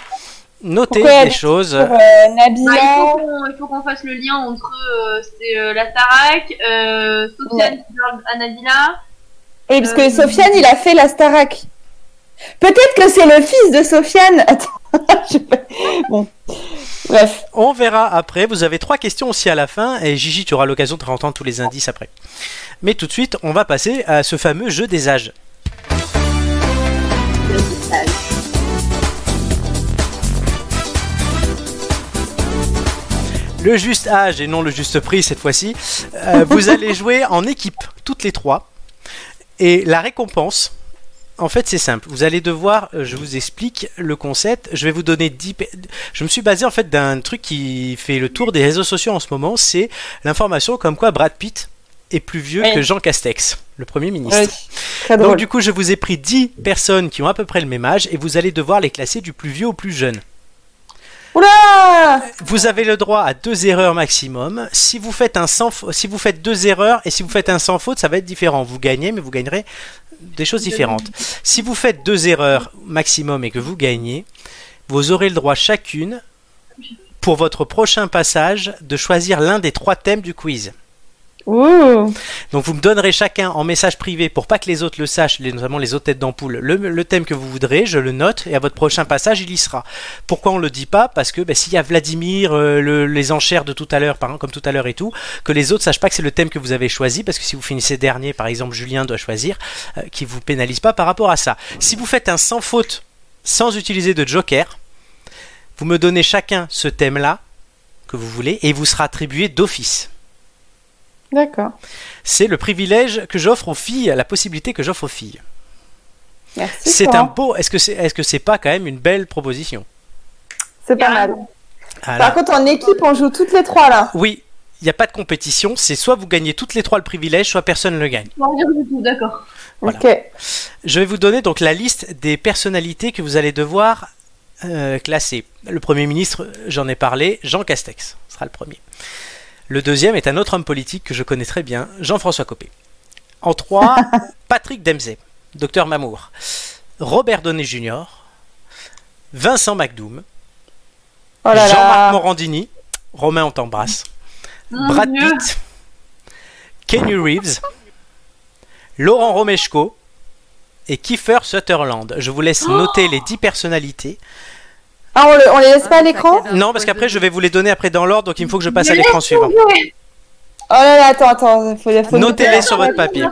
Notez Pourquoi est choses. Pour, euh, Bah, il Nabila. faut qu'on- il faut qu'on fasse le lien entre euh, c'est, euh, la Starac, euh, Sofiane qui parle à Nabila. Oui, parce que Euh, Sofiane, il a fait la Starac. Peut-être que c'est le fils de Sofiane. Attends, je sais pas. Bon, bref. On verra après. Vous avez trois questions aussi à la fin et Gigi, tu auras l'occasion de entendre tous les indices après. Mais tout de suite, on va passer à ce fameux jeu des âges. Le juste âge et non le juste prix cette fois-ci. Euh, vous allez jouer en équipe, toutes les trois. Et la récompense, en fait, c'est simple. Vous allez devoir, euh, je vous explique le concept. Je vais vous donner 10. pe- Je me suis basé en fait d'un truc qui fait le tour des réseaux sociaux en ce moment. C'est l'information comme quoi Brad Pitt est plus vieux Oui. que Jean Castex, le Premier ministre. Donc du coup, je vous ai pris 10 personnes qui ont à peu près le même âge et vous allez devoir les classer du plus vieux au plus jeune. Vous avez le droit à deux erreurs maximum. Si vous faites si vous faites deux erreurs et si vous faites un sans faute, ça va être différent. Vous gagnez, mais vous gagnerez des choses différentes. Si vous faites deux erreurs maximum et que vous gagnez, vous aurez le droit chacune, pour votre prochain passage, de choisir l'un des trois thèmes du quiz. Donc vous me donnerez chacun en message privé pour pas que les autres le sachent, notamment les autres têtes d'ampoule, le, thème que vous voudrez, je le note et à votre prochain passage il y sera. Pourquoi on le dit pas? Parce que ben, s'il y a Vladimir, euh, le- les enchères de tout à l'heure, par exemple, comme tout à l'heure et tout, que les autres sachent pas que c'est le thème que vous avez choisi, parce que si vous finissez dernier, par exemple Julien doit choisir, euh, qui vous pénalise pas par rapport à ça. Si vous faites un sans faute, sans utiliser de joker, vous me donnez chacun ce thème-là que vous voulez et il vous sera attribué d'office. D'accord. C'est le privilège que j'offre aux filles, la possibilité que j'offre aux filles. Merci. C'est un beau. Est-ce que c'est, est-ce que c'est pas quand même une belle proposition? C'est pas mal. Voilà. Par contre, en équipe, on joue toutes les trois là. Oui, il n'y a pas de compétition. C'est soit vous gagnez toutes les trois le privilège, soit personne ne le gagne. D'accord. Voilà. Ok. Je vais vous donner donc la liste des personnalités que vous allez devoir euh, classer. Le premier ministre, j'en ai parlé, Jean Castex sera le premier. Le deuxième est un autre homme politique que je connais très bien, Jean-François Copé. En trois, Patrick Dempsey, docteur Mamour, Robert Downey Jr., Vincent McDoom, Oh Jean-Marc. Morandini, Romain on t'embrasse, Brad. Pitt, Kenny Reeves, Laurent Romeshko et Kiefer Sutherland. Je vous laisse noter les 10 personnalités. Ah, on, le- on les laisse pas à Ah, l'écran Non, parce qu'après je vais vous les donner après dans l'ordre, donc il me faut que je passe à l'écran suivant. Oh là là, attends, attends. Faut, faut Notez-les sur votre papier.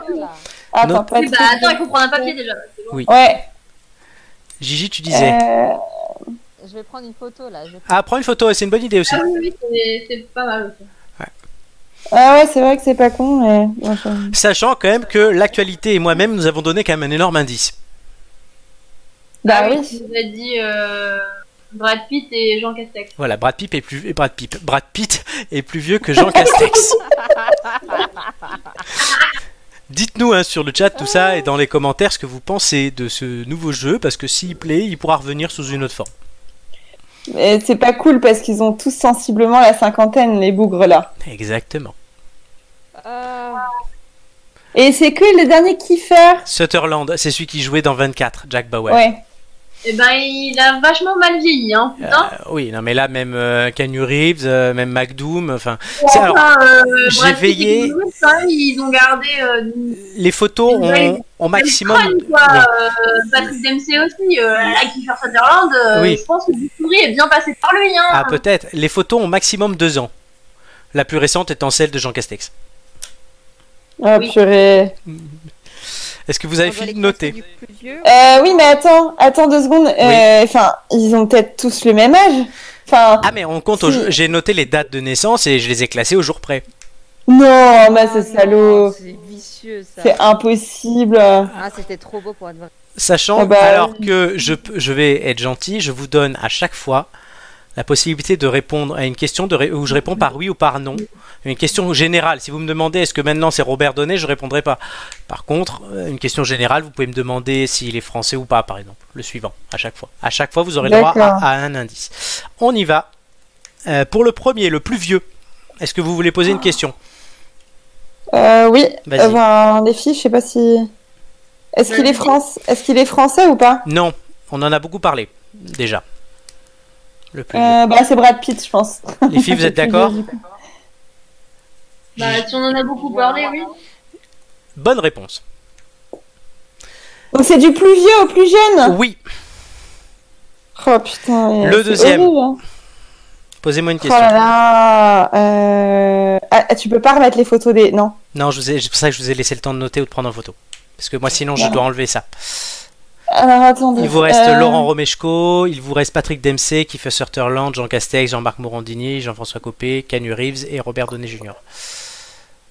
Attends, Note- pas Oui, bah attends, il faut prendre un papier déjà. Ouais. Gigi, tu disais. Euh, Je vais prendre une photo là. Je vais Ah, prends une photo, c'est une bonne idée aussi. Ah oui, oui, c'est- pas mal aussi. Ah ouais, c'est vrai que c'est pas con, mais. Sachant quand même que l'actualité et moi-même nous avons donné quand même un énorme indice. Bah Ah oui. Tu nous as dit euh, Brad Pitt et Jean Castex. Voilà, Brad Pitt est plus Brad Pitt, Brad Pitt est plus vieux que Jean Castex. Dites-nous hein, sur le chat tout ça et dans les commentaires ce que vous pensez de ce nouveau jeu parce que s'il plaît, il pourra revenir sous une autre forme. Mais c'est pas cool parce qu'ils ont tous sensiblement la cinquantaine, les bougres là. Exactement. Euh, Et c'est que le dernier Kiefer. Sutherland, c'est celui qui jouait dans 24, Jack Bauer. Ouais. Eh ben, il a vachement mal vieilli, hein, putain. Euh, oui, non mais là même euh, Keanu Reeves, euh, même McDoom, enfin, c'est- alors, Enfin, euh, j'ai veillé- ils ont gardé euh, les photos belle- ont, ont maximum. Crâne, quoi. oui. Euh, Patrick Dempsey aussi, euh, là, Kiefer Sutherland, euh, Oui. je pense que du souris est bien passé par lui, hein. Ah peut-être. Les photos ont maximum deux ans. La plus récente étant celle de Jean Castex. Oh Oui. purée. Est-ce que vous avez doit fini de noter. Euh, oui, mais attends, attends deux secondes. Euh, Enfin, ils ont peut-être tous le même âge. Enfin, Ah, mais on compte. Si. J'ai noté les dates de naissance et je les ai classées au jour près. non, mais Ah c'est non, salaud. C'est vicieux ça. C'est impossible. Ah, c'était trop beau pour être vrai. Sachant Ah bah, alors que je, je vais être gentil, je vous donne à chaque fois la possibilité de répondre à une question de ré- où je réponds par oui ou par non. Une question générale. Si vous me demandez est-ce que maintenant c'est Robert Donnet, je répondrai pas. Par contre, euh, une question générale, vous pouvez me demander s'il est français ou pas, par exemple. Le suivant, à chaque fois. À chaque fois, vous aurez le droit à, à un indice. On y va. Euh, pour le premier, le plus vieux, est-ce que vous voulez poser une question? Euh, oui. Vas-y. Euh, ben, les filles, je sais pas si. Est-ce qu'il est France Est-ce qu'il est français ou pas? Non, on en a beaucoup parlé déjà. Le plus euh, Bah, c'est Brad Pitt, je pense. Les filles, vous êtes plus d'accord. Bah, si on en a beaucoup parlé, oui. Bonne réponse. Donc c'est du plus vieux au plus jeune. Oui. Oh putain. Le c'est deuxième. horrible, hein. Posez-moi une Oh question. là là. Euh... Ah, tu peux pas remettre les photos des. Non. Non, je vous ai- c'est pour ça que je vous ai laissé le temps de noter ou de prendre en photo. Parce que moi, sinon, je dois enlever ça. Alors attendez. Il vous reste Euh, Laurent Romeshko, il vous reste Patrick Dempsey, Kiefer Sutherland, Jean Castex, Jean-Marc Morandini, Jean-François Copé, Canu Reeves et Robert Downey Jr.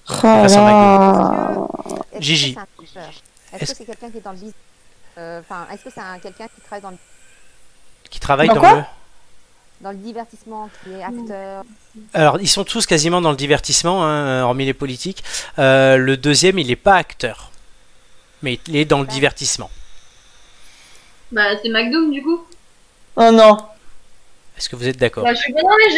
Oh là Vincent là. Est-ce que Gigi. Est-ce que c'est quelqu'un qui est dans le business euh, Enfin, est-ce que c'est un- quelqu'un qui travaille dans le, Qui travaille Dans le. dans le divertissement, qui est acteur Alors, ils sont tous quasiment dans le divertissement, hein, hormis les politiques. Euh, le deuxième, il n'est pas acteur. Mais il est dans le divertissement. Bah, c'est McDoom, du coup. Oh non. Est-ce que vous êtes d'accord Bah, je suis pas. Non, mais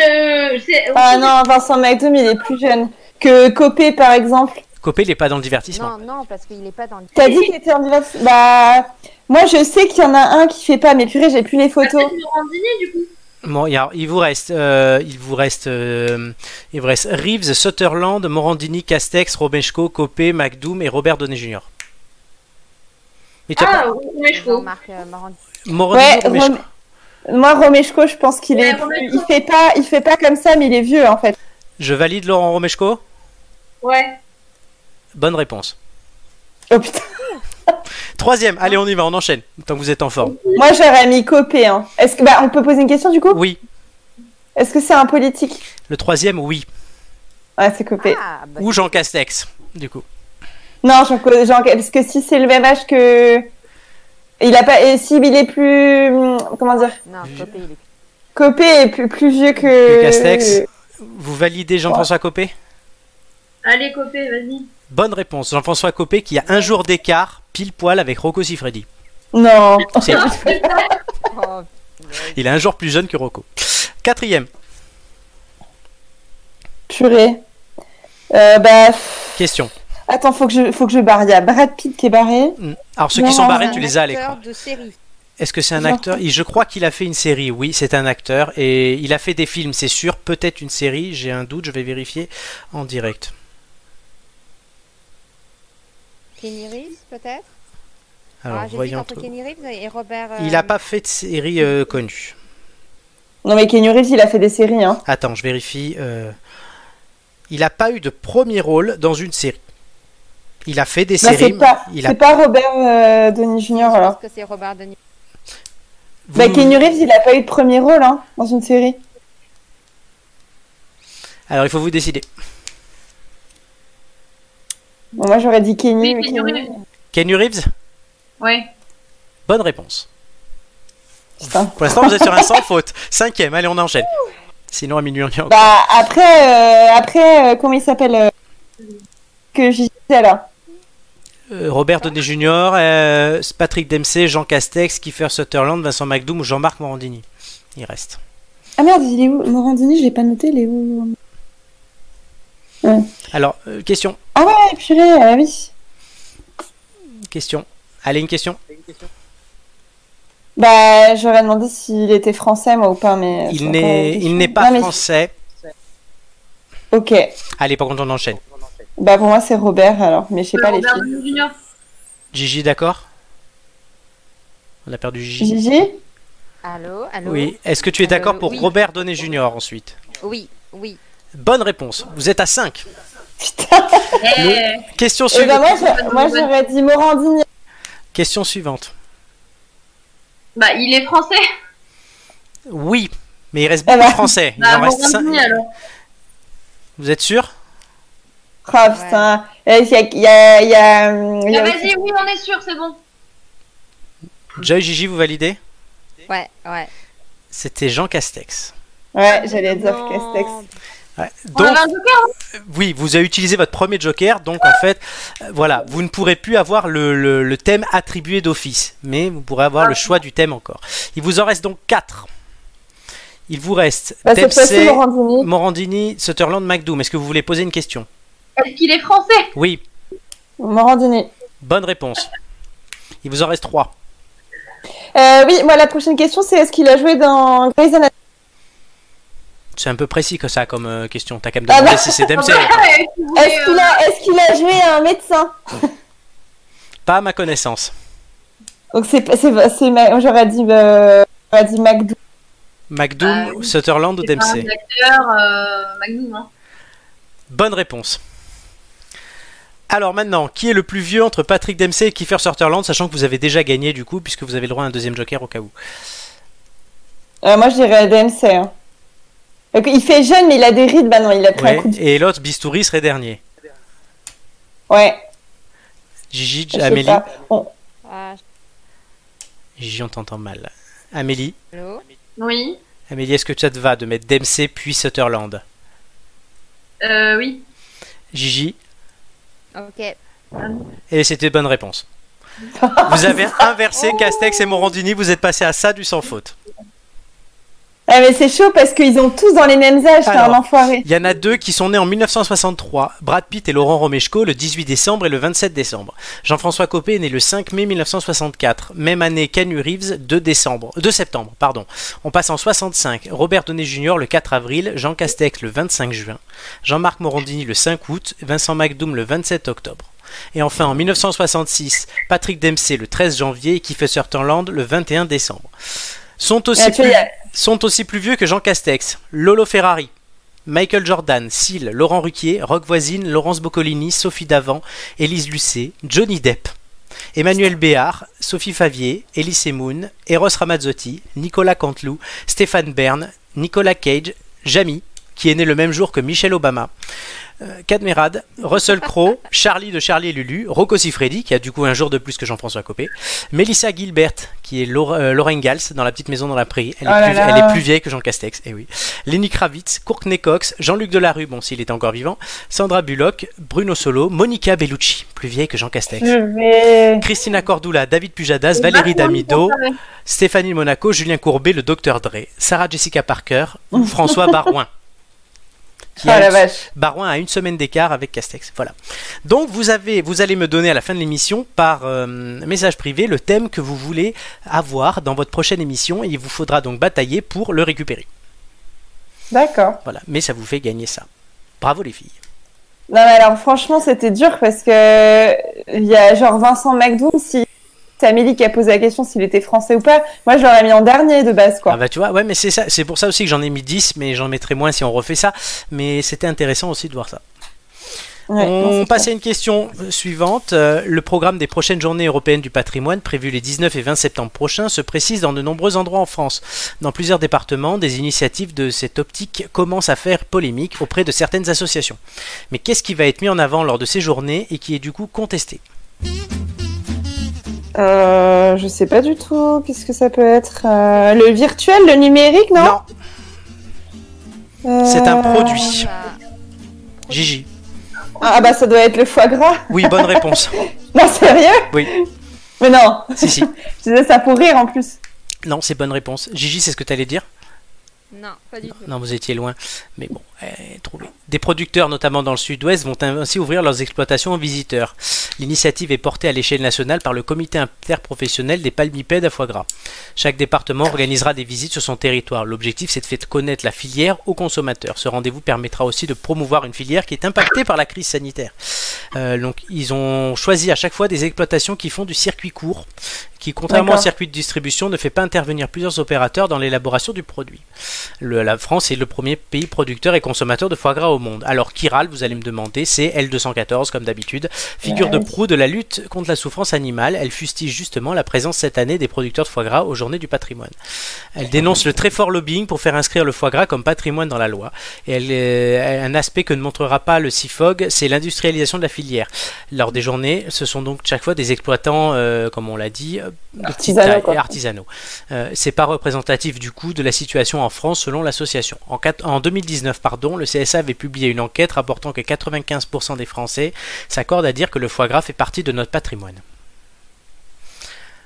je. c'est- Ah non, Vincent McDoom, il est plus jeune que Copé, par exemple. Copé, il n'est pas dans le divertissement. Non, non, parce qu'il n'est pas dans le. T'as dit qu'il était en direct Bah, moi je sais qu'il y en a un qui fait pas, mais purée, j'ai plus les photos. Peut-être Morandini, du coup. Bon, il y a- il vous reste, euh, il vous reste, euh, il vous reste Reeves, Sutherland, Morandini, Castex, Romeshko, Copé, McDoom et Robert Downey Jr. Mais tu as Ah, pas... Romeshko. Euh, Ouais. Rom- moi Romeshko, je pense qu'il Ouais, est, Romeshko. il fait pas, il fait pas comme ça, mais il est vieux en fait. Je valide Laurent Romeshko. Ouais. Bonne réponse. Oh putain. Troisième, allez, on y va, on enchaîne. Tant que vous êtes en forme. Moi j'aurais mis Copé. Hein. Est-ce que, bah, on peut poser une question du coup Oui. Est-ce que c'est un politique Le troisième, oui. Ouais, c'est Copé. Ah, bah, Ou Jean Castex, du coup. Non, parce que si c'est le même âge que, il a pas, et s'il est plus, hum, comment dire, non, Copé, il est. Copé est plus, plus vieux que. Que Castex. Vous validez Jean-François Copé? Allez, copé, vas-y. Bonne réponse. Jean-François Copé qui a un jour d'écart, pile poil avec Rocco Siffredi. Non. C'est- Oh, Il est un jour plus jeune que Rocco. Quatrième, Purée. Euh, bah, question. Attends, faut que je, faut que je barre. Il y a Brad Pitt qui est barré. Hmm. Alors ceux qui sont barrés, tu les as série. Est-ce que c'est un Genre- acteur Je crois qu'il a fait une série, oui, c'est un acteur. Et il a fait des films, c'est sûr. Peut-être une série, j'ai un doute, je vais vérifier en direct. Kenny Reeves, peut-être Alors, ah, voyons. entre Kenny Reeves et Robert. euh, Il n'a pas fait de série euh, connue. Non, mais Kenny Reeves, il a fait des séries, hein. Attends, je vérifie. euh, Il n'a pas eu de premier rôle dans une série. Il a fait des Bah, séries. c'est pas, il a... c'est pas Robert euh, Downey Jr. Je alors. pense que c'est Robert Denis. Vous- Bah, Kenny Reeves, il a pas eu de premier rôle, hein, dans une série. Alors, il faut vous décider. Bon, moi, j'aurais dit Kenny. Oui, mais Kenny Kenny- Reeves. Kenny Reeves? Ouais. Bonne réponse. Putain. Pour l'instant, vous êtes sur un sans faute. Cinquième, allez, on enchaîne. Sinon, à minuit, on y. Bah, après, euh, après, euh, comment il s'appelle euh, Que j'y disais là. Euh, Robert Downey Jr., euh, Patrick Dempsey, Jean Castex, Kiefer Sutherland, Vincent McDoom ou Jean-Marc Morandini. Il reste. Ah merde, il est où Morandini, je l'ai pas noté, il est où Alors, euh, question. Ah ouais, purée, ah oui. Question. Allez, une question. Bah, j'aurais demandé s'il était français, moi, ou pas, mais... c'est Il n'est, pas Non, mais- français. Ok. Allez, par contre, on enchaîne. Bah, pour moi, c'est Robert, alors, mais je sais pas les Robert filles. Gigi, d'accord? On a perdu Gigi. Gigi? Allô Allô? Oui. Est-ce que tu es d'accord Euh, pour oui. Robert Downey Jr. ensuite? Oui, oui. Bonne réponse. Vous êtes à 5. Putain Question Eh bah, suivante. moi, j'aurais dit Morandini. Question suivante. Bah, il est français. Oui, mais il reste Ah beaucoup bah. de français. Il Bah, en reste cinq. Morandini, alors. Vous êtes sûr? Ah, putain. Euh, Il y a, il y a, il y a, il y a Ah, Vas-y, oui, on est sûr, c'est bon. Joy, Gigi, vous validez? Ouais, ouais. C'était Jean Castex. Ouais, j'allais dire Non. Castex. Ouais. On Donc, avait un joker hein oui, vous avez utilisé votre premier joker, donc en fait, euh, voilà, vous ne pourrez plus avoir le, le- le thème attribué d'office, mais vous pourrez avoir le choix du thème encore. Il vous en reste donc 4. Il vous reste Bah, Dempsey, Morandini. Morandini, Sutherland, McDoom. Est-ce que vous voulez poser une question? Est-ce qu'il est français? Oui, Morandini. bonne réponse. Il vous en reste 3. Euh, oui, moi, la prochaine question, c'est est-ce qu'il a joué dans Grey's Anatomy? C'est un peu précis que ça comme euh, question. T'as qu'à me Ah demander bah. si c'est Dempsey. Est-ce qu'il a, joué un médecin? Pas à ma connaissance. Donc, c'est, j'aurais dit, euh, j'aurais dit McDo. McDoom, Ah. Sutherland ou Dempsey un acteur, euh, Magnum, hein. Bonne réponse. Alors maintenant, qui est le plus vieux entre Patrick Dempsey et Kiefer Sutherland, sachant que vous avez déjà gagné du coup, puisque vous avez le droit à un deuxième joker au cas où. Euh, moi, je dirais DMC. Hein. Donc, il fait jeune, mais il a des rides. Bah non, il a pris Ouais. un coup de... Et l'autre, Bistouri, serait dernier. Ouais, Gigi, je sais Amélie. pas. Bon, Ah, Gigi, on t'entend mal. Amélie. allô Oui. Amélie, est-ce que ça te va de mettre Dempsey puis Sutherland? Euh, oui. Gigi? Ok. Et c'était bonne réponse. Vous avez inversé Castex et Morandini, vous êtes passé à ça du sans faute. Ah, mais c'est chaud parce qu'ils ont tous dans les mêmes âges. C'est un enfoiré. Il y en a deux qui sont nés en 1963, Brad Pitt et Laurent Romeshko le 18 décembre et le 27 décembre. Jean-François Copé est né le 5 mai 1964, même année Canu Reeves 2 décembre, 2 septembre, pardon. On passe en 65, Robert Downey Jr. le 4 avril, Jean Castex le 25 juin, Jean-Marc Morandini le 5 août, Vincent McDoom le 27 octobre. Et enfin en 1966, Patrick Dempsey le 13 janvier et Kiefer Sutherland le 21 décembre. Sont aussi sont aussi plus vieux que Jean Castex, Lolo Ferrari, Michael Jordan, Seal, Laurent Ruquier, Rock Voisine, Laurence Boccolini, Sophie Davant, Élise Lucet, Johnny Depp, Emmanuel Béard, Sophie Favier, Elise Moon, Eros Ramazzotti, Nicolas Canteloup, Stéphane Bern, Nicolas Cage, Jamy, qui est né le même jour que Michelle Obama, Cadmerade, Russell Crowe, Charlie de Charlie et Lulu, Rocco Siffredi, qui a du coup un jour de plus que Jean-François Copé, Mélissa Gilbert, qui est Laura- euh, Lauren Gals dans La Petite Maison dans la Prairie, elle est, Oh là plus, là. elle est plus vieille que Jean Castex, et oui. Lenny Kravitz, Courtney Cox, Jean-Luc Delarue, bon s'il était encore vivant, Sandra Bullock, Bruno Solo, Monica Bellucci, plus vieille que Jean Castex. Vais. Christina Cordula, David Pujadas, Valérie Damido, Stéphanie Monaco, Julien Courbet, le Dr Dre, Sarah Jessica Parker ou François Barouin. Qui a la une- vache. Barouin a une semaine d'écart avec Castex. Voilà. Donc vous avez, vous allez me donner à la fin de l'émission par euh, message privé le thème que vous voulez avoir dans votre prochaine émission et il vous faudra donc batailler pour le récupérer. D'accord. Voilà. Mais ça vous fait gagner ça. Bravo les filles. Non, mais alors, franchement, c'était dur parce que il y a genre Vincent McDoom, c'est Amélie qui a posé la question s'il était français ou pas, moi je l'aurais mis en dernier de base, quoi. Ah bah tu vois, ouais, mais c'est ça, c'est pour ça aussi que j'en ai mis 10, mais j'en mettrai moins si on refait ça. Mais c'était intéressant aussi de voir ça. Ouais, On passe à une question euh, suivante. Euh, le programme des prochaines journées européennes du patrimoine, prévues les 19 et 20 septembre prochains, se précise dans de nombreux endroits en France. Dans plusieurs départements, des initiatives de cette optique commencent à faire polémique auprès de certaines associations. Mais qu'est-ce qui va être mis en avant lors de ces journées et qui est du coup contesté? Euh, je sais pas du tout. Qu'est-ce que ça peut être Euh, Le virtuel, le numérique, non, Euh, c'est un produit. Ça- Gigi. Ah bah ça doit être le foie gras. Oui, bonne réponse. Non, sérieux? Oui, Mais non. si, si. Je disais ça pour rire en plus. Non, c'est bonne réponse. Gigi, c'est ce que tu allais dire? Non, pas du tout. Non, vous étiez loin. Mais bon. Des producteurs, notamment dans le sud-ouest, vont ainsi ouvrir leurs exploitations aux visiteurs. L'initiative est portée à l'échelle nationale par le comité interprofessionnel des palmipèdes à foie gras. Chaque département organisera des visites sur son territoire. L'objectif, c'est de faire connaître la filière aux consommateurs. Ce rendez-vous permettra aussi de promouvoir une filière qui est impactée par la crise sanitaire. Euh, donc, ils ont choisi à chaque fois des exploitations qui font du circuit court, qui contrairement au circuit de distribution, ne fait pas intervenir plusieurs opérateurs dans l'élaboration du produit. Le- la France est le premier pays producteur et consommateur de foie gras au monde. Alors, Chiral, vous allez me demander, c'est L214, comme d'habitude, figure de proue de la lutte contre la souffrance animale. Elle fustige justement la présence cette année des producteurs de foie gras aux Journées du patrimoine. Elle dénonce le très fort lobbying pour faire inscrire le foie gras comme patrimoine dans la loi. Et elle, euh, un aspect que ne montrera pas le CIFOG, c'est l'industrialisation de la filière. Lors des journées, ce sont donc chaque fois des exploitants, euh, comme on l'a dit, euh, Artisanaux, quoi. artisanaux. Euh, c'est pas représentatif du coup de la situation en France selon l'association. En 2019, pardon, le CSA avait publié une enquête rapportant que 95% des Français s'accordent à dire que le foie gras fait partie de notre patrimoine.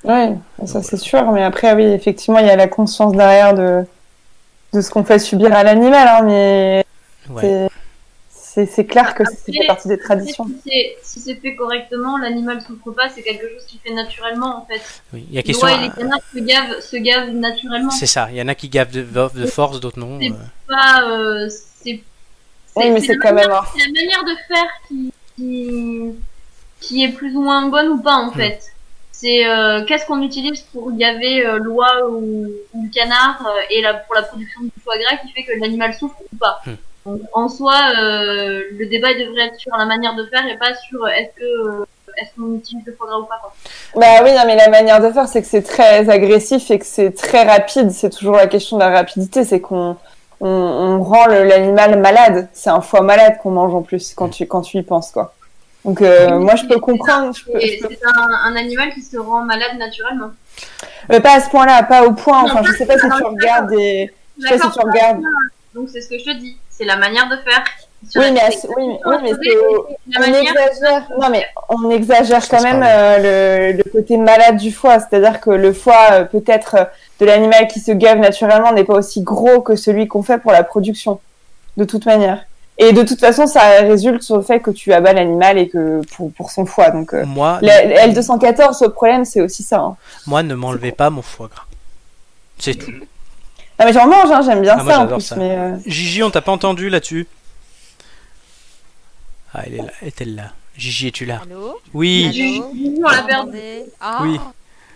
Oui, ça c'est sûr. Mais après, oui, effectivement, il y a la conscience derrière de, de ce qu'on fait subir à l'animal. Hein, mais Ouais. c'est- c'est c'est clair que ça fait partie des traditions. Si c'est si c'est fait correctement, l'animal souffre pas, c'est quelque chose qui fait naturellement en fait. Oui. Il y a question. oies et les canards se gavent, se gavent naturellement. C'est ça. Il y en a qui gavent de, de force, d'autres non. C'est- euh. Pas, euh, c'est Oui, mais c'est la quand même un- la manière de faire qui, qui, qui est plus ou moins bonne ou pas en fait. C'est euh, qu'est-ce qu'on utilise pour gaver euh, l'oie ou, ou le canard euh, et la, pour la production du foie gras qui fait que l'animal souffre ou pas. Donc, en soi, euh, le débat devrait être sur la manière de faire et pas sur est-ce que euh, est-ce qu'on utilise le foie gras ou pas. Quoi. Bah oui, non, mais la manière de faire, c'est que c'est très agressif et que c'est très rapide. C'est toujours la question de la rapidité, c'est qu'on on, on rend l'animal malade. C'est un foie malade qu'on mange en plus quand tu quand tu y penses quoi. Donc euh, moi je peux comprendre. Peux, c'est un, un animal qui se rend malade naturellement. Mais pas à ce point-là, pas au point. Enfin, Non, je sais pas si tu regardes des. Je sais pas si tu regardes. Donc c'est ce que je te dis, c'est la manière de faire. Oui, mais, oui, oui, mais on manière exagère. Non, mais on exagère quand même euh, le, le côté malade du foie. C'est-à-dire que le foie, euh, peut-être euh, de l'animal qui se gave naturellement, n'est pas aussi gros que celui qu'on fait pour la production, de toute manière. Et de toute façon, ça résulte sur le fait que tu abats l'animal et que pour, pour son foie. Donc, euh, Moi, la- la L214, le problème, c'est aussi ça. hein. moi, ne m'enlevez pas mon foie gras. C'est tout. Non, mais j'en mange, hein, j'aime bien Ah, moi, ça en j'adore plus. ça. Mais, euh, Gigi, on t'a pas entendu là-dessus Ah, elle est là. Est-elle là? Gigi, es-tu là? Allô? Oui. Allô? On l'a perdu. Ah Oui.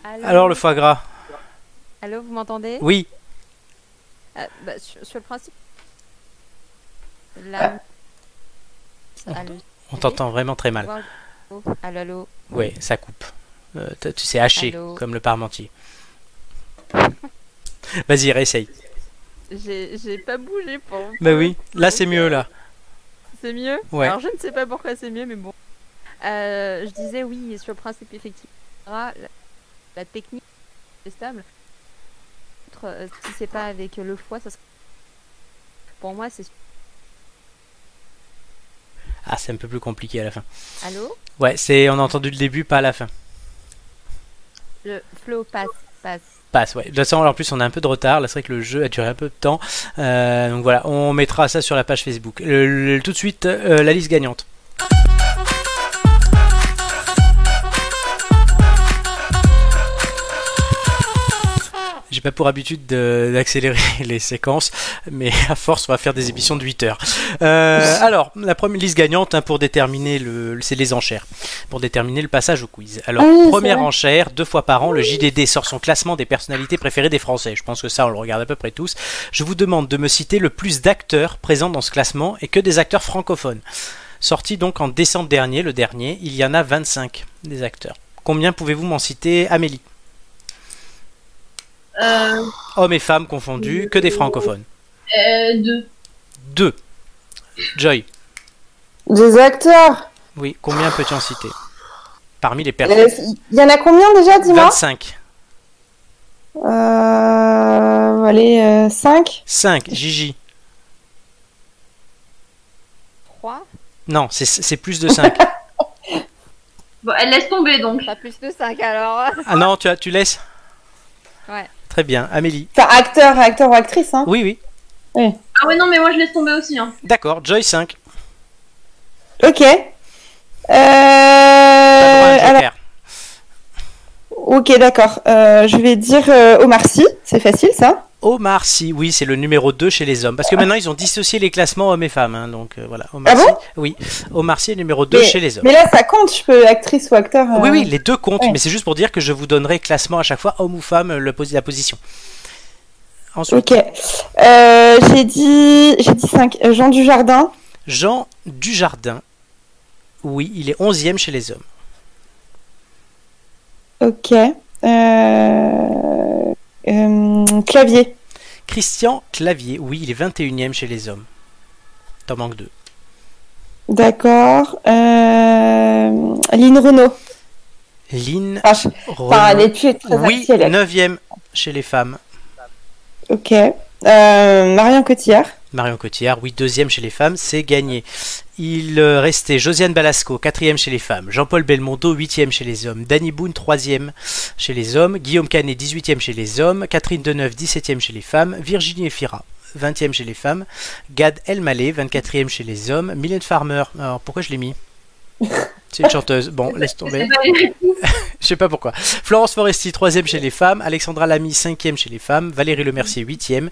Allô Alors, le foie gras Allô, vous m'entendez? Oui. Euh, bah, sur, sur le principe. Là. Allô On t'entend vraiment très mal. Allô Allô, Ouais, ça coupe. Euh, tu sais haché, Allô comme le parmentier. Vas-y, réessaye. J'ai j'ai pas bougé pour. Bah oui, là c'est mieux là. C'est mieux? Ouais. Alors je ne sais pas pourquoi c'est mieux, mais bon. Euh, je disais oui, sur le principe effectivement, la, la technique est stable. Autre, euh, Si c'est pas avec le foie, ça serait... Pour moi, c'est... Ah, c'est un peu plus compliqué à la fin. Allô? Ouais, c'est on a entendu le début, pas la fin. Le flow passe, passe. Passe, ouais. De toute façon, en plus, on a un peu de retard. Là, c'est vrai que le jeu a duré un peu de temps. Euh, donc voilà, on mettra ça sur la page Facebook. Le- le- tout de suite, euh, la liste gagnante. J'ai pas pour habitude de- d'accélérer les séquences, mais à force, on va faire des émissions de 8 heures. Euh, alors, la première liste gagnante hein, pour déterminer le, c'est les enchères, pour déterminer le passage au quiz. Alors, oui, première enchère, deux fois par an, le JDD sort son classement des personnalités préférées des Français. Je pense que ça, on le regarde à peu près tous. Je vous demande de me citer le plus d'acteurs présents dans ce classement et que des acteurs francophones. Sorti donc en décembre dernier, le dernier, il y en a 25 des acteurs. Combien pouvez-vous m'en citer, Amélie? Hommes et femmes confondus, que des francophones. euh, deux. Deux. Joy, Des acteurs. oui, combien peux-tu en citer Parmi les Euh, personnes. Il y en a combien déjà, dis-moi 25. euh, Allez, 5 5. Gigi. 3 Non, c'est- c'est plus de 5. Bon, elle laisse tomber donc. Pas plus de 5 alors ah non, tu, as, tu laisses Ouais. Très bien. Amélie. Enfin, acteur, acteur ou actrice, hein Oui, oui. Ah ouais, non, mais moi je laisse tomber aussi. Hein. D'accord. Joy 5. Ok. Euh, T'as droit à un alors, joker. ok, d'accord. Euh, je vais dire euh, Omar Sy, c'est facile ça. Omar Sy, oui, c'est le numéro 2 chez les hommes. Parce que maintenant, ils ont dissocié les classements hommes et femmes. hein, donc euh, voilà. Omar Ah bon? Sy, Oui, Omar Sy est numéro 2 Mais- chez les hommes. Mais là, ça compte, je peux actrice ou acteur. euh, Oui, oui, les deux comptent, ouais. mais c'est juste pour dire que je vous donnerai classement à chaque fois, homme ou femme, le, la position. Ensuite, Ok. Euh, j'ai dit, j'ai dit 5. Jean Dujardin. Jean Dujardin. Oui, il est 11e chez les hommes. Ok. Euh, euh, clavier. Christian Clavier. Oui, il est 21e chez les hommes. T'en manques deux. D'accord. Euh, Lynn Renault. Lynn Enfin, je- Renaud. enfin, elle est plus très Oui, actuelle, elle. 9e chez les femmes. Ok. Euh, Marion Cotillard. Marion Cotillard, oui, deuxième chez les femmes, c'est gagné. Il euh, restait Josiane Balasco, quatrième chez les femmes. Jean-Paul Belmondo, huitième chez les hommes. Danny Boone, troisième chez les hommes. Guillaume Canet, dix-huitième chez les hommes. Catherine Deneuve, dix-septième chez les femmes. Virginie Efira, vingtième chez les femmes. Gad Elmaleh, vingt-quatrième chez les hommes. Mylène Farmer, alors pourquoi je l'ai mis? C'est une chanteuse. Bon, laisse tomber. Je sais pas pourquoi. Florence Foresti, troisième chez les femmes. Alexandra Lamy, cinquième chez les femmes. Valérie Lemercier, huitième.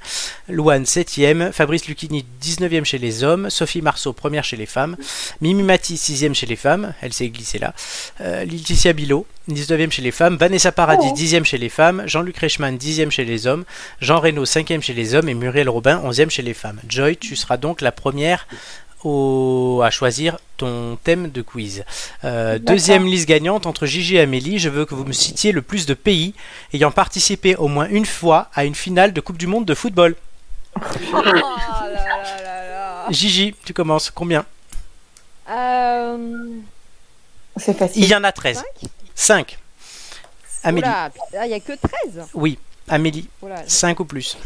Louane, septième. Fabrice Lucchini, 19e chez les hommes. Sophie Marceau, première chez les femmes. Mimi Mati, sixième chez les femmes. Elle s'est glissée là. Euh, Laetitia Bilot, 19e chez les femmes. Vanessa Paradis, Oh. dixième chez les femmes. Jean-Luc Reichmann, dixième chez les hommes. Jean Reno, cinquième chez les hommes. Et Muriel Robin, onzième chez les femmes. Joy, tu seras donc la première au- à choisir ton thème de quiz. Euh, deuxième liste gagnante entre Gigi et Amélie. Je veux que vous me citiez le plus de pays ayant participé au moins une fois à une finale de Coupe du Monde de football. Oh là là là là. Gigi, tu commences. Combien? Euh... C'est Il facile. y en a 13. 5. Amélie. Il y a que 13. Oui. Amélie. Oula, 5 ou plus.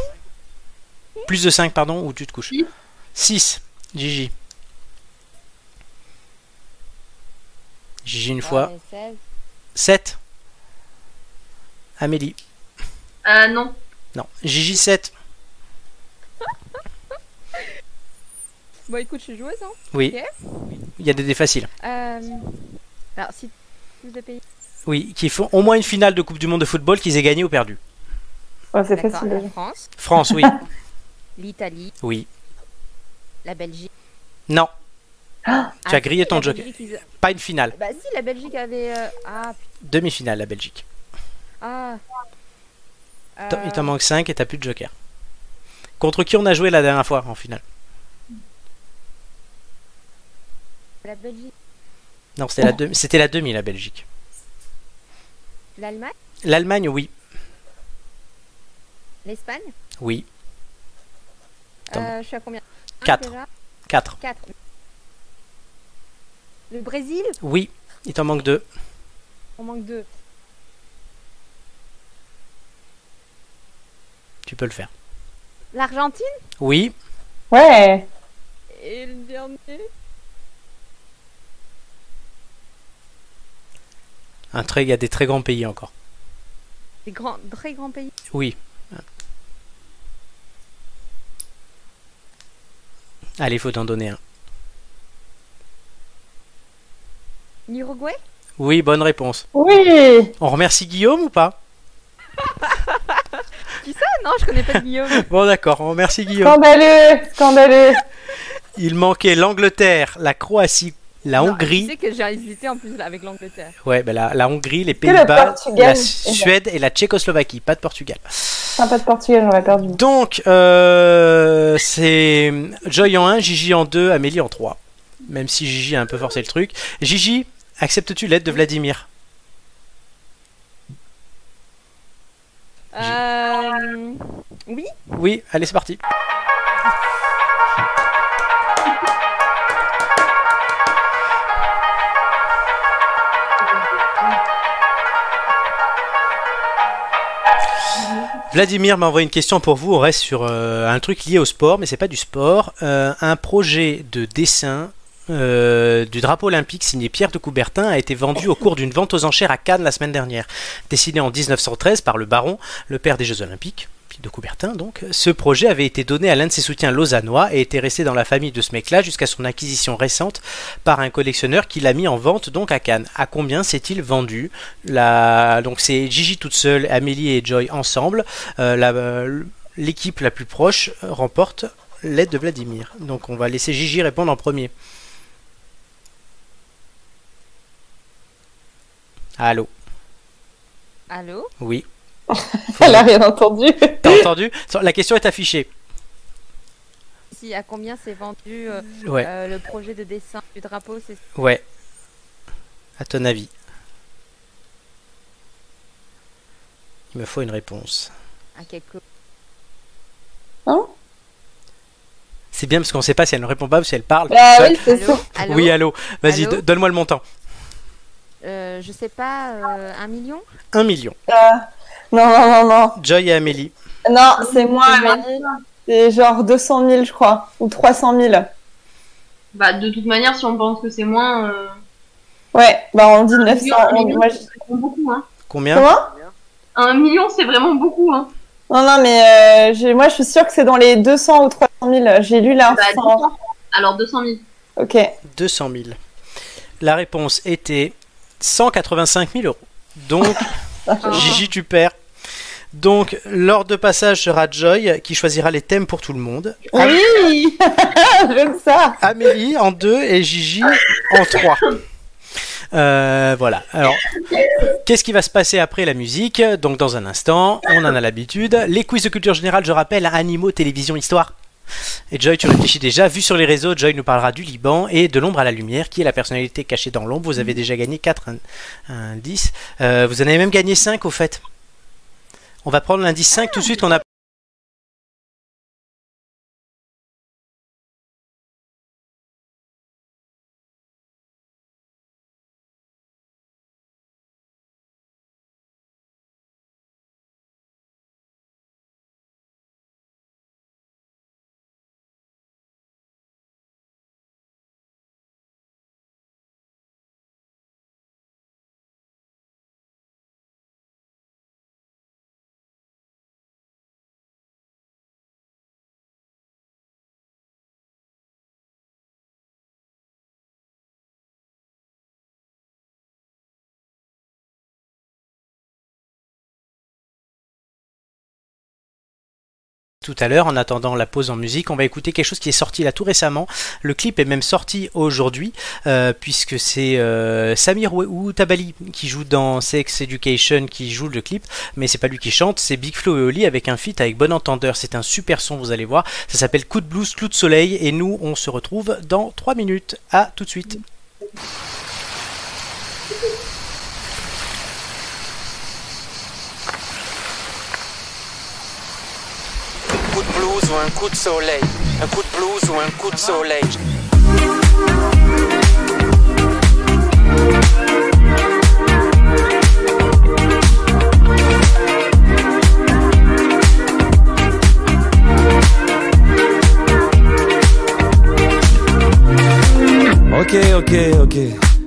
Plus de 5, pardon, ou tu te couches? Six. 6. Gigi. Gigi une Ah, fois. mais 16. 7. Amélie. Euh, non. Non. Gigi 7. Bon, écoute, je suis joueuse, hein. Oui. Il y a des dés faciles. Euh... Alors, si plus de pays. Oui, qui font au moins une finale de Coupe du Monde de football qu'ils aient gagné ou perdu. C'est facile. la. France, France, oui. l'Italie, oui. la Belgique. Non. Ah, Tu as si, grillé ton joker. Ils- Pas une finale. Bah si, la Belgique avait... euh, Ah. Demi-finale, la Belgique. Ah. Il t'en manque 5 et t'as plus de joker. Contre qui on a joué la dernière fois en finale? La Belgique, Non, c'était la, demi- c'était la demi, la Belgique. l'Allemagne, L'Allemagne, oui. l'Espagne? Oui. Euh, je suis à combien? Un Quatre. déjà? 4. 4. Le Brésil, Oui. Il t'en manque 2. on manque 2. Tu peux le faire. L'Argentine? Oui. Ouais. Et le dernier? Un très, il y a des très grands pays encore. Des grands, très grands pays? Oui. Allez, il faut t'en donner un. L'Uruguay? Oui, bonne réponse. Oui. On remercie Guillaume ou pas? Ah non, je connais pas Guillaume. Bon, d'accord, on remercie Guillaume. Scandaleux. Scandaleux. Il manquait l'Angleterre, la Croatie, la Non, Hongrie. Tu sais que j'ai hésité en plus là, avec l'Angleterre. Ouais, ben la, la Hongrie, les le Pays-Bas, la Suède et la Tchécoslovaquie, pas de Portugal. Sympa de Portugal, j'aurais perdu. Donc, euh, c'est Joy en 1, Gigi en 2, Amélie en 3. Même si Gigi a un peu forcé le truc. Gigi, acceptes-tu l'aide de Vladimir? Euh... Oui Oui, allez, c'est parti. Vladimir m'a envoyé une question pour vous. On reste sur euh, un truc lié au sport, mais c'est pas du sport. Euh, un projet de dessin euh, du drapeau olympique signé Pierre de Coubertin a été vendu au cours d'une vente aux enchères à Cannes la semaine dernière. Dessiné en 1913 par le baron, le père des Jeux Olympiques, de Coubertin donc, ce projet avait été donné à l'un de ses soutiens lausannois et était resté dans la famille de ce mec-là jusqu'à son acquisition récente par un collectionneur qui l'a mis en vente donc à Cannes. À combien s'est-il vendu? Donc c'est Gigi toute seule, Amélie et Joy ensemble. Euh, l'équipe la plus proche remporte l'aide de Vladimir. Donc on va laisser Gigi répondre en premier. Allô Allô? Oui. Elle a rien entendu. T'as entendu? La question est affichée. Si, à combien s'est vendu euh, Ouais. euh, le projet de dessin du drapeau Ouais. À ton avis? Il me faut une réponse. à quelque C'est bien parce qu'on sait pas si elle ne répond pas ou si elle parle. Ah seule. oui, c'est Allô? ça. Allô? Oui, allô. Vas-y, donne-moi le montant. Euh, Je sais pas, euh, un million 1 million. Ah, non, non, non, non. Joy et Amélie. Non, c'est moi. Amélie. C'est genre 200 000, je crois. Ou 300 000. Bah, de toute manière, si on pense que c'est moins. Euh... Ouais, bah on dit un 900. million, un on- million, moi, je- c'est vraiment beaucoup, hein. Combien? Comment? Un million, c'est vraiment beaucoup, hein. Non, non, mais euh, j'ai- moi je suis sûre que c'est dans les 200 ou 300 000. J'ai lu Bah, l'info. 200. Alors, 200 000. Ok. 200 000. La réponse était 185 000 euros. Donc, Gigi, tu perds. Donc, l'ordre de passage sera Joy qui choisira les thèmes pour tout le monde. Oui J'aime ça Amélie en 2 et Gigi en 3. voilà. Alors, qu'est-ce qui va se passer après la musique? Donc, dans un instant, on en a l'habitude. Les quiz de culture générale, je rappelle, animaux, télévision, histoire. Et Joy, tu réfléchis déjà. Vu sur les réseaux, Joy nous parlera du Liban et de l'ombre à la lumière, qui est la personnalité cachée dans l'ombre. Vous avez déjà gagné 4 indices. Euh, vous en avez même gagné 5 au fait. On va prendre l'indice 5 tout de suite. On a tout à l'heure. En attendant la pause en musique, on va écouter quelque chose qui est sorti là tout récemment. Le clip est même sorti aujourd'hui, euh, puisque c'est euh, Samir ou Tabali qui joue dans Sex Education qui joue le clip, mais c'est pas lui qui chante, c'est Big Flo et Oli avec un feat avec Bon Entendeur. C'est un super son, vous allez voir. Ça s'appelle Coup de blues, Clou de soleil, et nous on se retrouve dans 3 minutes. À tout de suite. Coup de blues ou un coup de soleil. Un coup de blues ou un coup de soleil. Ok, ok, ok.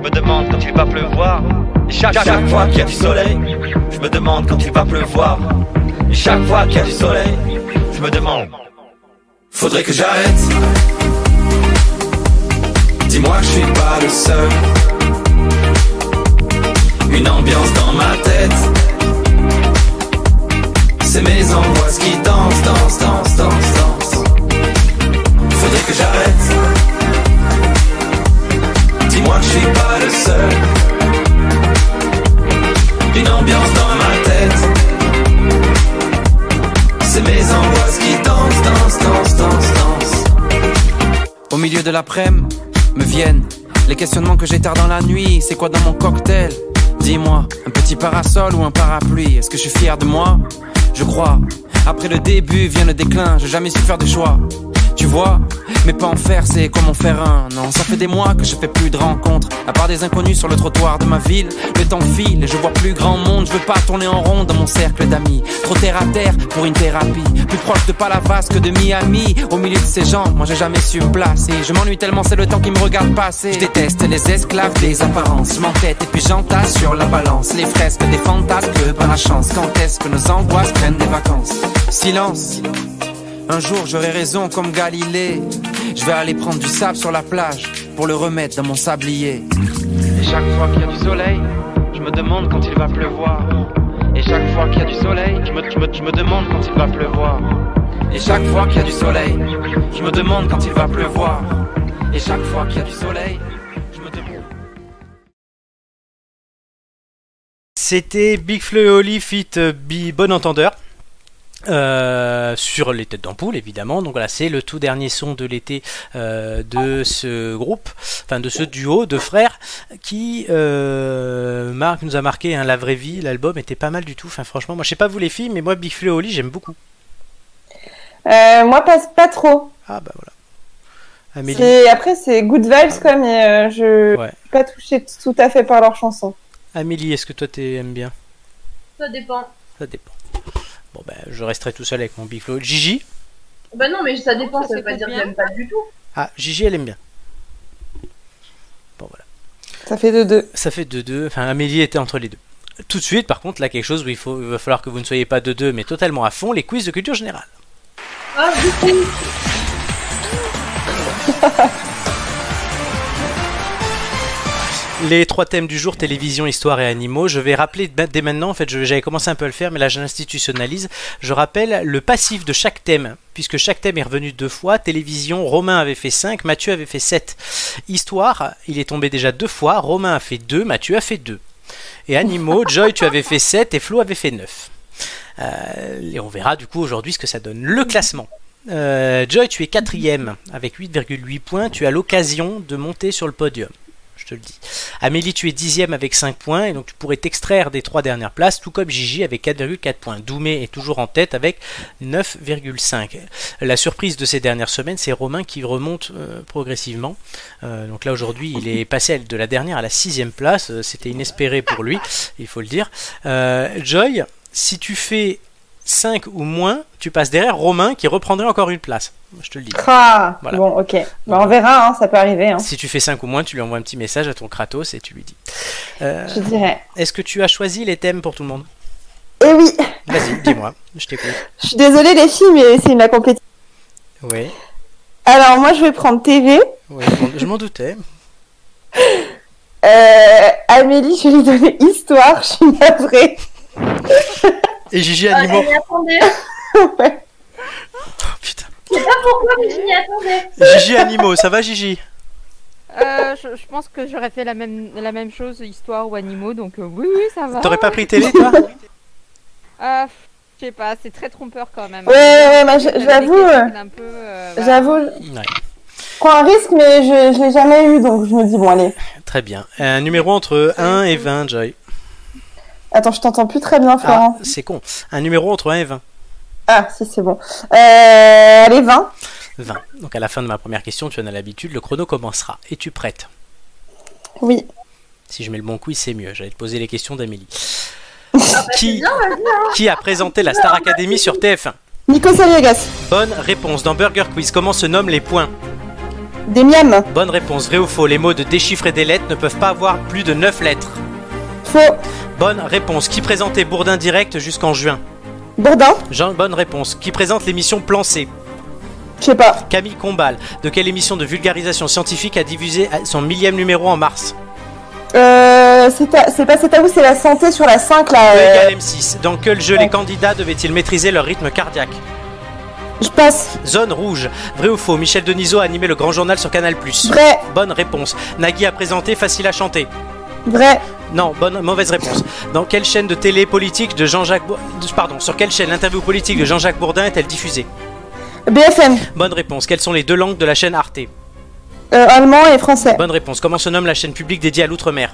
je me demande quand il va pleuvoir. Et chaque, fois qu'il y a du soleil, je me demande quand il va pleuvoir. Et chaque fois qu'il y a du soleil, je me demande. Faudrait que j'arrête. Dis-moi que je suis pas le seul. Une ambiance dans ma tête. C'est mes angoisses qui dansent, dansent, dansent, dansent, dansent. Faudrait que j'arrête. Que je suis pas le seul. Une ambiance dans ma tête. C'est mes angoisses qui dansent, dansent, dansent, dansent, dansent. Au milieu de l'après-midi, me viennent les questionnements que j'ai tard dans la nuit. C'est quoi dans mon cocktail? Dis-moi, un petit parasol ou un parapluie? Est-ce que je suis fier de moi? Je crois. Après le début vient le déclin, j'ai jamais su faire de choix. Tu vois, mais pas en faire, c'est comme en faire un. Non, ça fait des mois que je fais plus de rencontres. À part des inconnus sur le trottoir de ma ville, le temps file et je vois plus grand monde. Je veux pas tourner en rond dans mon cercle d'amis. Trop terre à terre pour une thérapie. Plus proche de Palavas que de Miami. Au milieu de ces gens, moi j'ai jamais su me placer. Je m'ennuie tellement, c'est le temps qui me regarde passer. Je déteste les esclaves des apparences. Je m'entête et puis j'entasse sur la balance. Les fresques des fantasmes par la chance. Quand est-ce que nos angoisses prennent des vacances? Silence. Un jour j'aurai raison comme Galilée. Je vais aller prendre du sable sur la plage pour le remettre dans mon sablier. Et chaque fois qu'il y a du soleil, je me demande quand il va pleuvoir. Et chaque fois qu'il y a du soleil, je me, je me- je me demande quand il va pleuvoir. Et chaque fois qu'il y a du soleil, je me demande quand il va pleuvoir. Et chaque fois qu'il y a du soleil, je me demande. C'était Big Flo et Oli fit euh, Bi- Bon Entendeur. Euh, sur les têtes d'ampoule évidemment donc voilà c'est le tout dernier son de l'été euh, de ce groupe enfin de ce duo de frères qui euh, marque, nous a marqué hein, la vraie vie l'album était pas mal du tout enfin franchement moi je sais pas vous les filles mais moi Big Flo et Oli j'aime beaucoup Euh, moi, pas, pas trop. ah bah voilà Amélie Après, c'est good vibes, quoi, mais euh, je Ouais. suis pas touchée tout à fait par leurs chansons. Amélie est-ce que toi t'aimes bien? Ça dépend. ça dépend bon ben je resterai tout seul avec mon Big Flo Gigi Bah non, mais ça dépend, Ça ça veut pas dire que j'aime pas du tout. ah Gigi elle aime bien bon voilà Ça fait de deux. Ça fait 2-2. Enfin, Amélie était entre les deux. Tout de suite, par contre, là, quelque chose où il, faut, il va falloir que vous ne soyez pas de deux, mais totalement à fond, les quiz de culture générale. Ah, du coup. Les trois thèmes du jour, télévision, histoire et animaux. Je vais rappeler dès maintenant, en fait, j'avais commencé un peu à le faire, mais là, je l'institutionnalise. Je rappelle le passif de chaque thème, puisque chaque thème est revenu deux fois. Télévision, Romain avait fait 5, Mathieu avait fait 7. Histoire, il est tombé déjà deux fois. Romain a fait 2, Mathieu a fait 2. Et animaux, Joy, tu avais fait 7 et Flo avait fait 9. Euh, et on verra du coup aujourd'hui ce que ça donne. Le classement. Euh, Joy, tu es quatrième avec 8,8 points. Tu as l'occasion de monter sur le podium. Te le dis. Amélie, tu es dixième avec 5 points et donc tu pourrais t'extraire des trois dernières places, tout comme Gigi avec 4,4 points. Doumé est toujours en tête avec 9,5. La surprise de ces dernières semaines, c'est Romain qui remonte euh, progressivement. Euh, donc là aujourd'hui, il est passé de la dernière à la sixième place. Euh, C'était inespéré pour lui, il faut le dire. Joy, si tu fais 5 ou moins, tu passes derrière Romain qui reprendrait encore une place. Je te le dis. Ah, Voilà. bon, ok. Bah, on verra, hein, ça peut arriver. Hein. Si tu fais 5 ou moins, tu lui envoies un petit message à ton Kratos et tu lui dis. Euh, Je dirais. Est-ce que tu as choisi les thèmes pour tout le monde? Eh oui, Vas-y, dis-moi, je t'écoute. je suis désolée les filles, mais c'est ma compétition. Oui, Alors moi, je vais prendre TV. oui, je m'en- je m'en doutais. Euh, Amélie, je vais lui donner histoire. Je suis navrée. Et Gigi Ah, Animaux. j'y attendais. Ouais. Oh, putain. Je sais pas pourquoi, mais j'y attendais. Gigi Animaux, ça va Gigi? Euh, je, je pense que j'aurais fait la même, la même chose, histoire ou animaux, donc euh, oui, oui, ça va. T'aurais pas pris télé toi? Euh, je sais pas, c'est très trompeur quand même. Ouais, ouais, je- Avec j'avoue, euh, euh, voilà. J'avoue, Ouais, je prends un risque, mais je, je l'ai jamais eu, donc je me dis bon allez. très bien. Un numéro entre 1 et 20, Joy. Attends, je t'entends plus très bien, Ah, Florent. c'est con. Un numéro entre 1 et 20. Ah, si c'est bon. Euh, allez 20. 20. Donc à la fin de ma première question, tu en as l'habitude, le chrono commencera. Es-tu prête? Oui. Si je mets le bon quiz, c'est mieux. J'allais te poser les questions d'Amélie. Ah, bah, Qui, hein. qui a présenté la Star Academy sur TF1 Nico Saliegas. Bonne réponse. Dans Burger Quiz, comment se nomment les points? Des miams. Bonne réponse. Vrai ou faux? Les mots de déchiffrer des lettres ne peuvent pas avoir plus de 9 lettres. Faux. Bonne réponse. Qui présentait Bourdin Direct jusqu'en juin Bourdin. Jean, bonne réponse. Qui présente l'émission Plan C Je sais pas. Camille Combal. De quelle émission de vulgarisation scientifique a diffusé son millième numéro en mars Euh, c'est pas c'est à vous, c'est la santé sur la 5 là. E euh, égale M6. Dans quel jeu les candidats devaient-ils maîtriser leur rythme cardiaque je passe. Zone rouge. Vrai ou faux Michel Denisot a animé le grand journal sur Canal+. Vrai. Bonne réponse. Nagui a présenté Facile à chanter. Vrai. Non, bonne mauvaise réponse. Dans quelle chaîne de télé politique de Jean-Jacques Bour- pardon, sur quelle chaîne l'interview politique de Jean-Jacques Bourdin est-elle diffusée? BFM. Bonne réponse. Quelles sont les deux langues de la chaîne Arte? Euh, allemand et français. Bonne réponse. Comment se nomme la chaîne publique dédiée à l'outre-mer?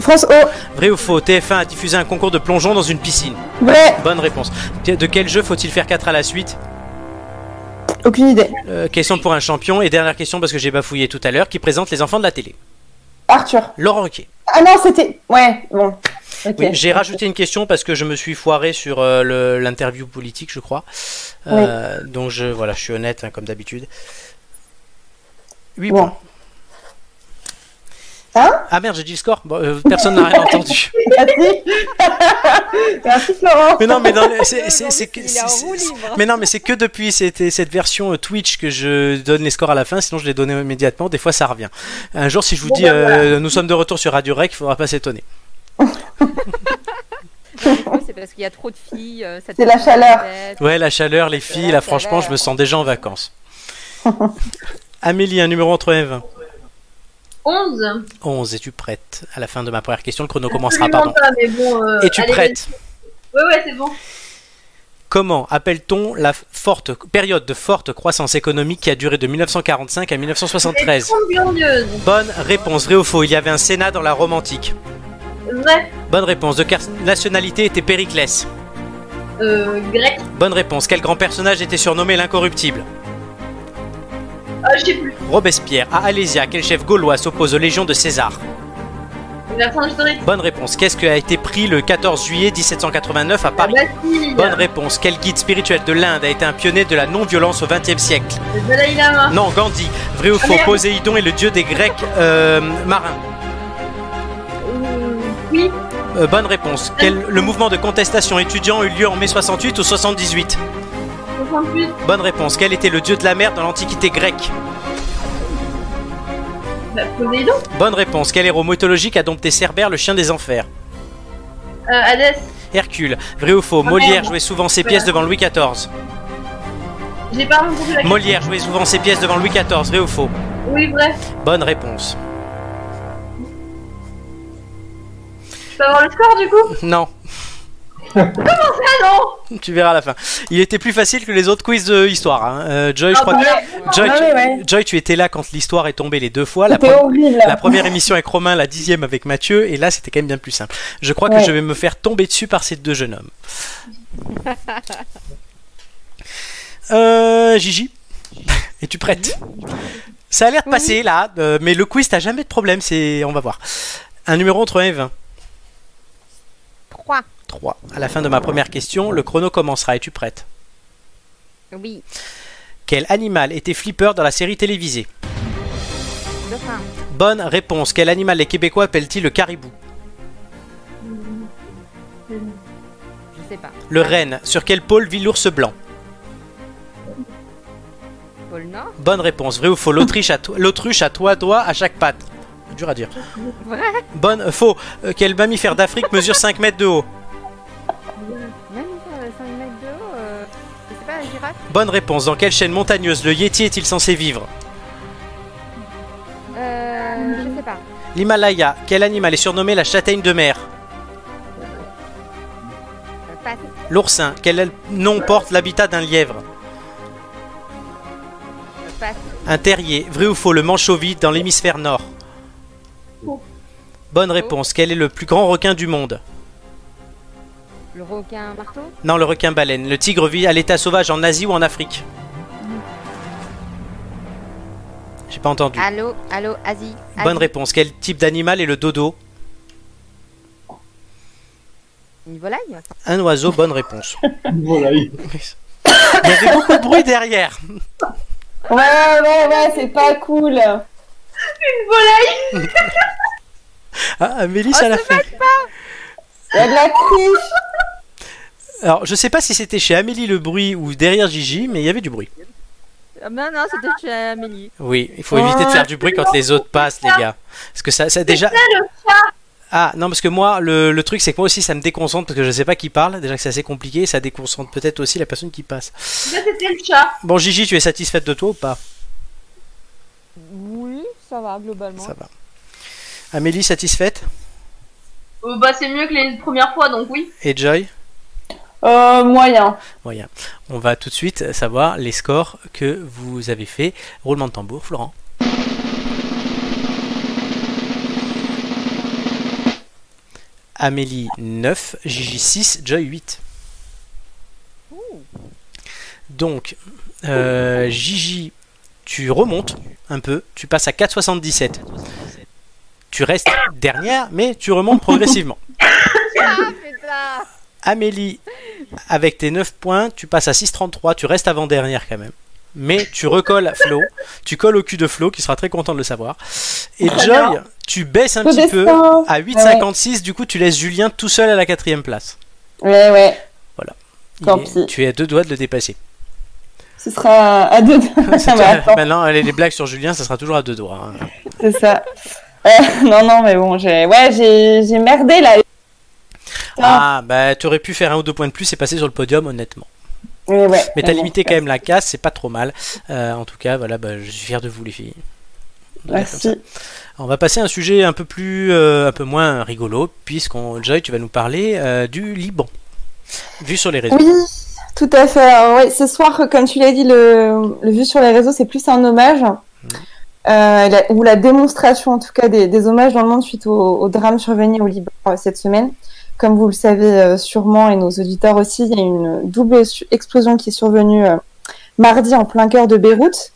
France O. Vrai ou faux TF1 a diffusé un concours de plongeon dans une piscine? Vrai. Bonne réponse. De quel jeu faut-il faire 4 à la suite? Aucune idée. Euh, Question pour un champion. Et dernière question parce que j'ai bafouillé tout à l'heure. Qui présente les enfants de la télé Arthur. Laurent Ruquier. Ah non, c'était. Ouais, bon. Oui, j'ai rajouté une question parce que je me suis foiré sur euh, l'interview politique, je crois. Euh, Donc je, voilà, je suis honnête hein, comme d'habitude. 8 Bon. points. Hein Ah merde, j'ai dit le score. Bon, euh, personne n'a rien entendu. Merci. Merci Florent. Mais non, mais c'est- que- mais non, mais c'est que depuis cette, cette version euh, Twitch que je donne les scores à la fin. Sinon, je les donne immédiatement. Des fois, ça revient. Un jour, si je vous Bon, dis, bah, euh, nous sommes de retour sur Radio Rec, il faudra pas s'étonner. C'est parce qu'il y a trop de filles. euh, C'est la chaleur. Ouais, la chaleur, les filles, là, La franchement, je me sens déjà en vacances. Amélie, un numéro entre 1 et 20. 11. 11, es-tu prête À la fin de ma première question, le chrono commencera, pardon. pas, mais bon. euh, Es-tu allez, prête? vas-y. Ouais, ouais, c'est bon. Comment appelle-t-on la forte période de forte croissance économique qui a duré de 1945 à 1973 Les Trente Glorieuses. Bonne réponse, vrai ou faux Il y avait un Sénat dans la Rome antique. Vrai. Bonne réponse, de quelle nationalité était Périclès? Euh, grec. Bonne réponse, quel grand personnage était surnommé l'incorruptible? Ah, je sais plus. Robespierre, à Alésia, quel chef gaulois s'oppose aux légions de César historique. Bonne réponse, qu'est-ce qui a été pris le 14 juillet 1789 à Paris Bastille. Bonne réponse, quel guide spirituel de l'Inde a été un pionnier de la non-violence au XXe siècle Le Dalai Lama. Non, Gandhi. Vrai ou Ah, faux merde. Poséidon est le dieu des Grecs euh, marins. Euh, oui. Euh, bonne réponse. Quel, le mouvement de contestation étudiant eut lieu en mai 68 ou 78 68. Bonne réponse. Quel était le dieu de la mer dans l'Antiquité grecque Bah, Poséidon. Bonne réponse. Quel héros mythologique a dompté Cerbère, le chien des enfers Euh, Hadès. Hercule. Vrai ou faux? Ah, Molière jouait souvent ses pièces devant Louis XIV. J'ai pas la. Molière jouait souvent ses pièces devant Louis XIV. Vrai ou faux? Oui, vrai. Bonne réponse. Je peux avoir le score du coup? Non. Ah non Tu verras à la fin. Il était plus facile que les autres quiz de histoire. hein. Euh, Joy, je Ah, crois bah, que... Joy, Ah tu... ouais, ouais. Joy, tu étais là quand l'histoire est tombée les deux fois. La, C'était pre- horrible. la première émission avec Romain, la dixième avec Mathieu, et là c'était quand même bien plus simple. Je crois que Ouais. je vais me faire tomber dessus par ces deux jeunes hommes. Euh, Gigi, es-tu prête? Ça a l'air de passer là, euh, mais le quiz t'as jamais de problème, c'est, on va voir. Un numéro entre 1 et 20. 3. 3. À la fin de ma première question, le chrono commencera. Es-tu prête? Oui. Quel animal était Flipper dans la série télévisée? Dauphin. Bonne réponse. Quel animal les Québécois appellent-ils le caribou? Je sais pas. Le renne. Sur quel pôle vit l'ours blanc? Pôle Nord. Bonne réponse. Vrai ou faux? L'Autriche a to- L'autruche a trois doigts à chaque patte. Dur à dire. Vrai? Bonne. faux. Euh, quel mammifère d'Afrique mesure 5 mètres de haut? Bonne réponse. Dans quelle chaîne montagneuse le Yeti est-il censé vivre Euh, je sais pas. L'Himalaya. Quel animal est surnommé la châtaigne de mer passe. L'oursin. Quel nom porte l'habitat d'un lièvre passe. Un terrier. Vrai ou faux Le manchot vide dans l'hémisphère nord Bonne réponse. Quel est le plus grand requin du monde Le requin marteau. Non, le requin baleine. Le tigre vit à l'état sauvage en Asie ou en Afrique J'ai pas entendu. Allô, allô, Asie. Bonne réponse. Quel type d'animal est le dodo? Une volaille? Un oiseau, bonne réponse. Volaille. Il y avait beaucoup de bruit derrière. Ouais, ouais, ouais, c'est pas cool. Une volaille? Ah, Amélie, ça l'a fait. Il y a de la triche. Alors, je sais pas si c'était chez Amélie le bruit ou derrière Gigi, mais il y avait du bruit. Ah, Non, non, c'était chez Amélie. Oui, il faut éviter de faire du bruit quand les autres passent, les gars. Parce que ça, ça déjà. Ah non, parce que moi, le, le truc, c'est que moi aussi, ça me déconcentre parce que je sais pas qui parle. Déjà que c'est assez compliqué, ça déconcentre peut-être aussi la personne qui passe. Là, c'était le chat. Bon, Gigi, tu es satisfaite de toi ou pas? Oui, ça va, globalement. Ça va. Amélie, satisfaite? Euh, bah, c'est mieux que les premières fois, donc oui. Et Joy? Euh, moyen. Moyen. On va tout de suite savoir les scores que vous avez fait. Roulement de tambour, Florent. Amélie 9, Gigi 6, Joy 8. Donc, euh, Gigi, tu remontes un peu, tu passes à 4,77. Tu restes dernière, mais tu remontes progressivement. Ah putain Amélie, avec tes 9 points, tu passes à 6,33, tu restes avant-dernière quand même. Mais tu recolles à Flo, tu colles au cul de Flo, qui sera très content de le savoir. Et Joy, tu baisses un Je petit peu à 8,56, du coup tu laisses Julien tout seul à la quatrième place. Ouais, ouais. Il Tant est- pis. tu es à deux doigts de le dépasser. Ce sera à deux. Attends, Maintenant, les, les blagues sur Julien, ça sera toujours à deux doigts. hein. c'est ça. Non, non, mais bon, j'ai, ouais, j'ai, j'ai merdé là. Ah, bah tu aurais pu faire un ou deux points de plus et passer sur le podium, honnêtement. Mais ouais. Mais t'as limité quand même la casse, c'est pas trop mal. Euh, en tout cas, voilà, bah, je suis fier de vous, les filles. Merci. On va passer à un sujet un peu plus, euh, un peu moins rigolo, puisqu'on, Joy, tu vas nous parler euh, du Liban, vu sur les réseaux. Oui, tout à fait. Alors, ce soir, comme tu l'as dit, le, le vu sur les réseaux, c'est plus un hommage. Euh, la- ou la démonstration, en tout cas, des, des hommages dans le monde suite au, au drame survenu au Liban euh, cette semaine. Comme vous le savez euh, sûrement, et nos auditeurs aussi, il y a une double explosion qui est survenue mardi en plein cœur de Beyrouth.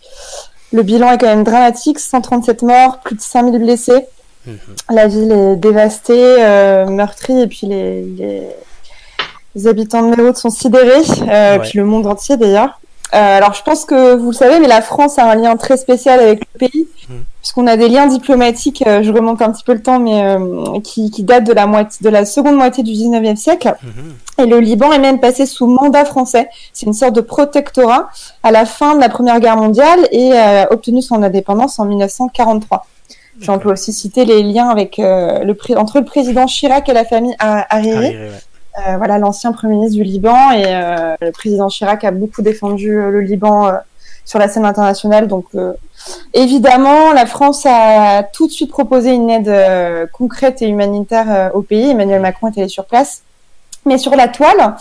Le bilan est quand même dramatique, 137 morts, plus de 5000 blessés. Mhm. La ville est dévastée, meurtrie, et puis les, les, les habitants de Beyrouth sont sidérés, Ouais. puis le monde entier d'ailleurs. Euh, alors je pense que vous le savez, mais la France a un lien très spécial avec le pays, Mhm. puisqu'on a des liens diplomatiques, euh, je remonte un petit peu le temps, mais euh, qui, qui datent de la, moitié, de la seconde moitié du 19e siècle. Mhm. Et le Liban est même passé sous mandat français. C'est une sorte de protectorat à la fin de la Première Guerre mondiale et a obtenu son indépendance en 1943. Puis on peut aussi citer les liens avec euh, le entre le président Chirac et la famille Ha- Hariri. Hariri, ouais. Euh, voilà l'ancien premier ministre du Liban et euh, le président Chirac a beaucoup défendu euh, le Liban sur la scène internationale. Donc évidemment, la France a tout de suite proposé une aide concrète et humanitaire au pays. Emmanuel Macron est allé sur place. Mais sur la toile,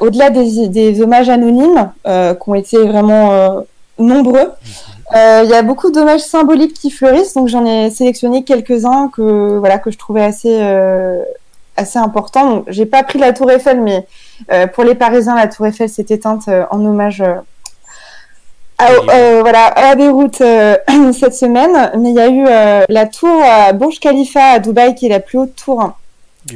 au-delà des, des hommages anonymes qui ont été vraiment nombreux, il y a beaucoup d'hommages symboliques qui fleurissent. Donc j'en ai sélectionné quelques-uns que voilà que je trouvais assez assez importants. Donc j'ai pas pris la Tour Eiffel, mais euh, pour les Parisiens, la Tour Eiffel s'est éteinte euh, en hommage. euh, à, voilà, à Beyrouth cette semaine, mais il y a eu la tour à Burj Khalifa à Dubaï, qui est la plus haute tour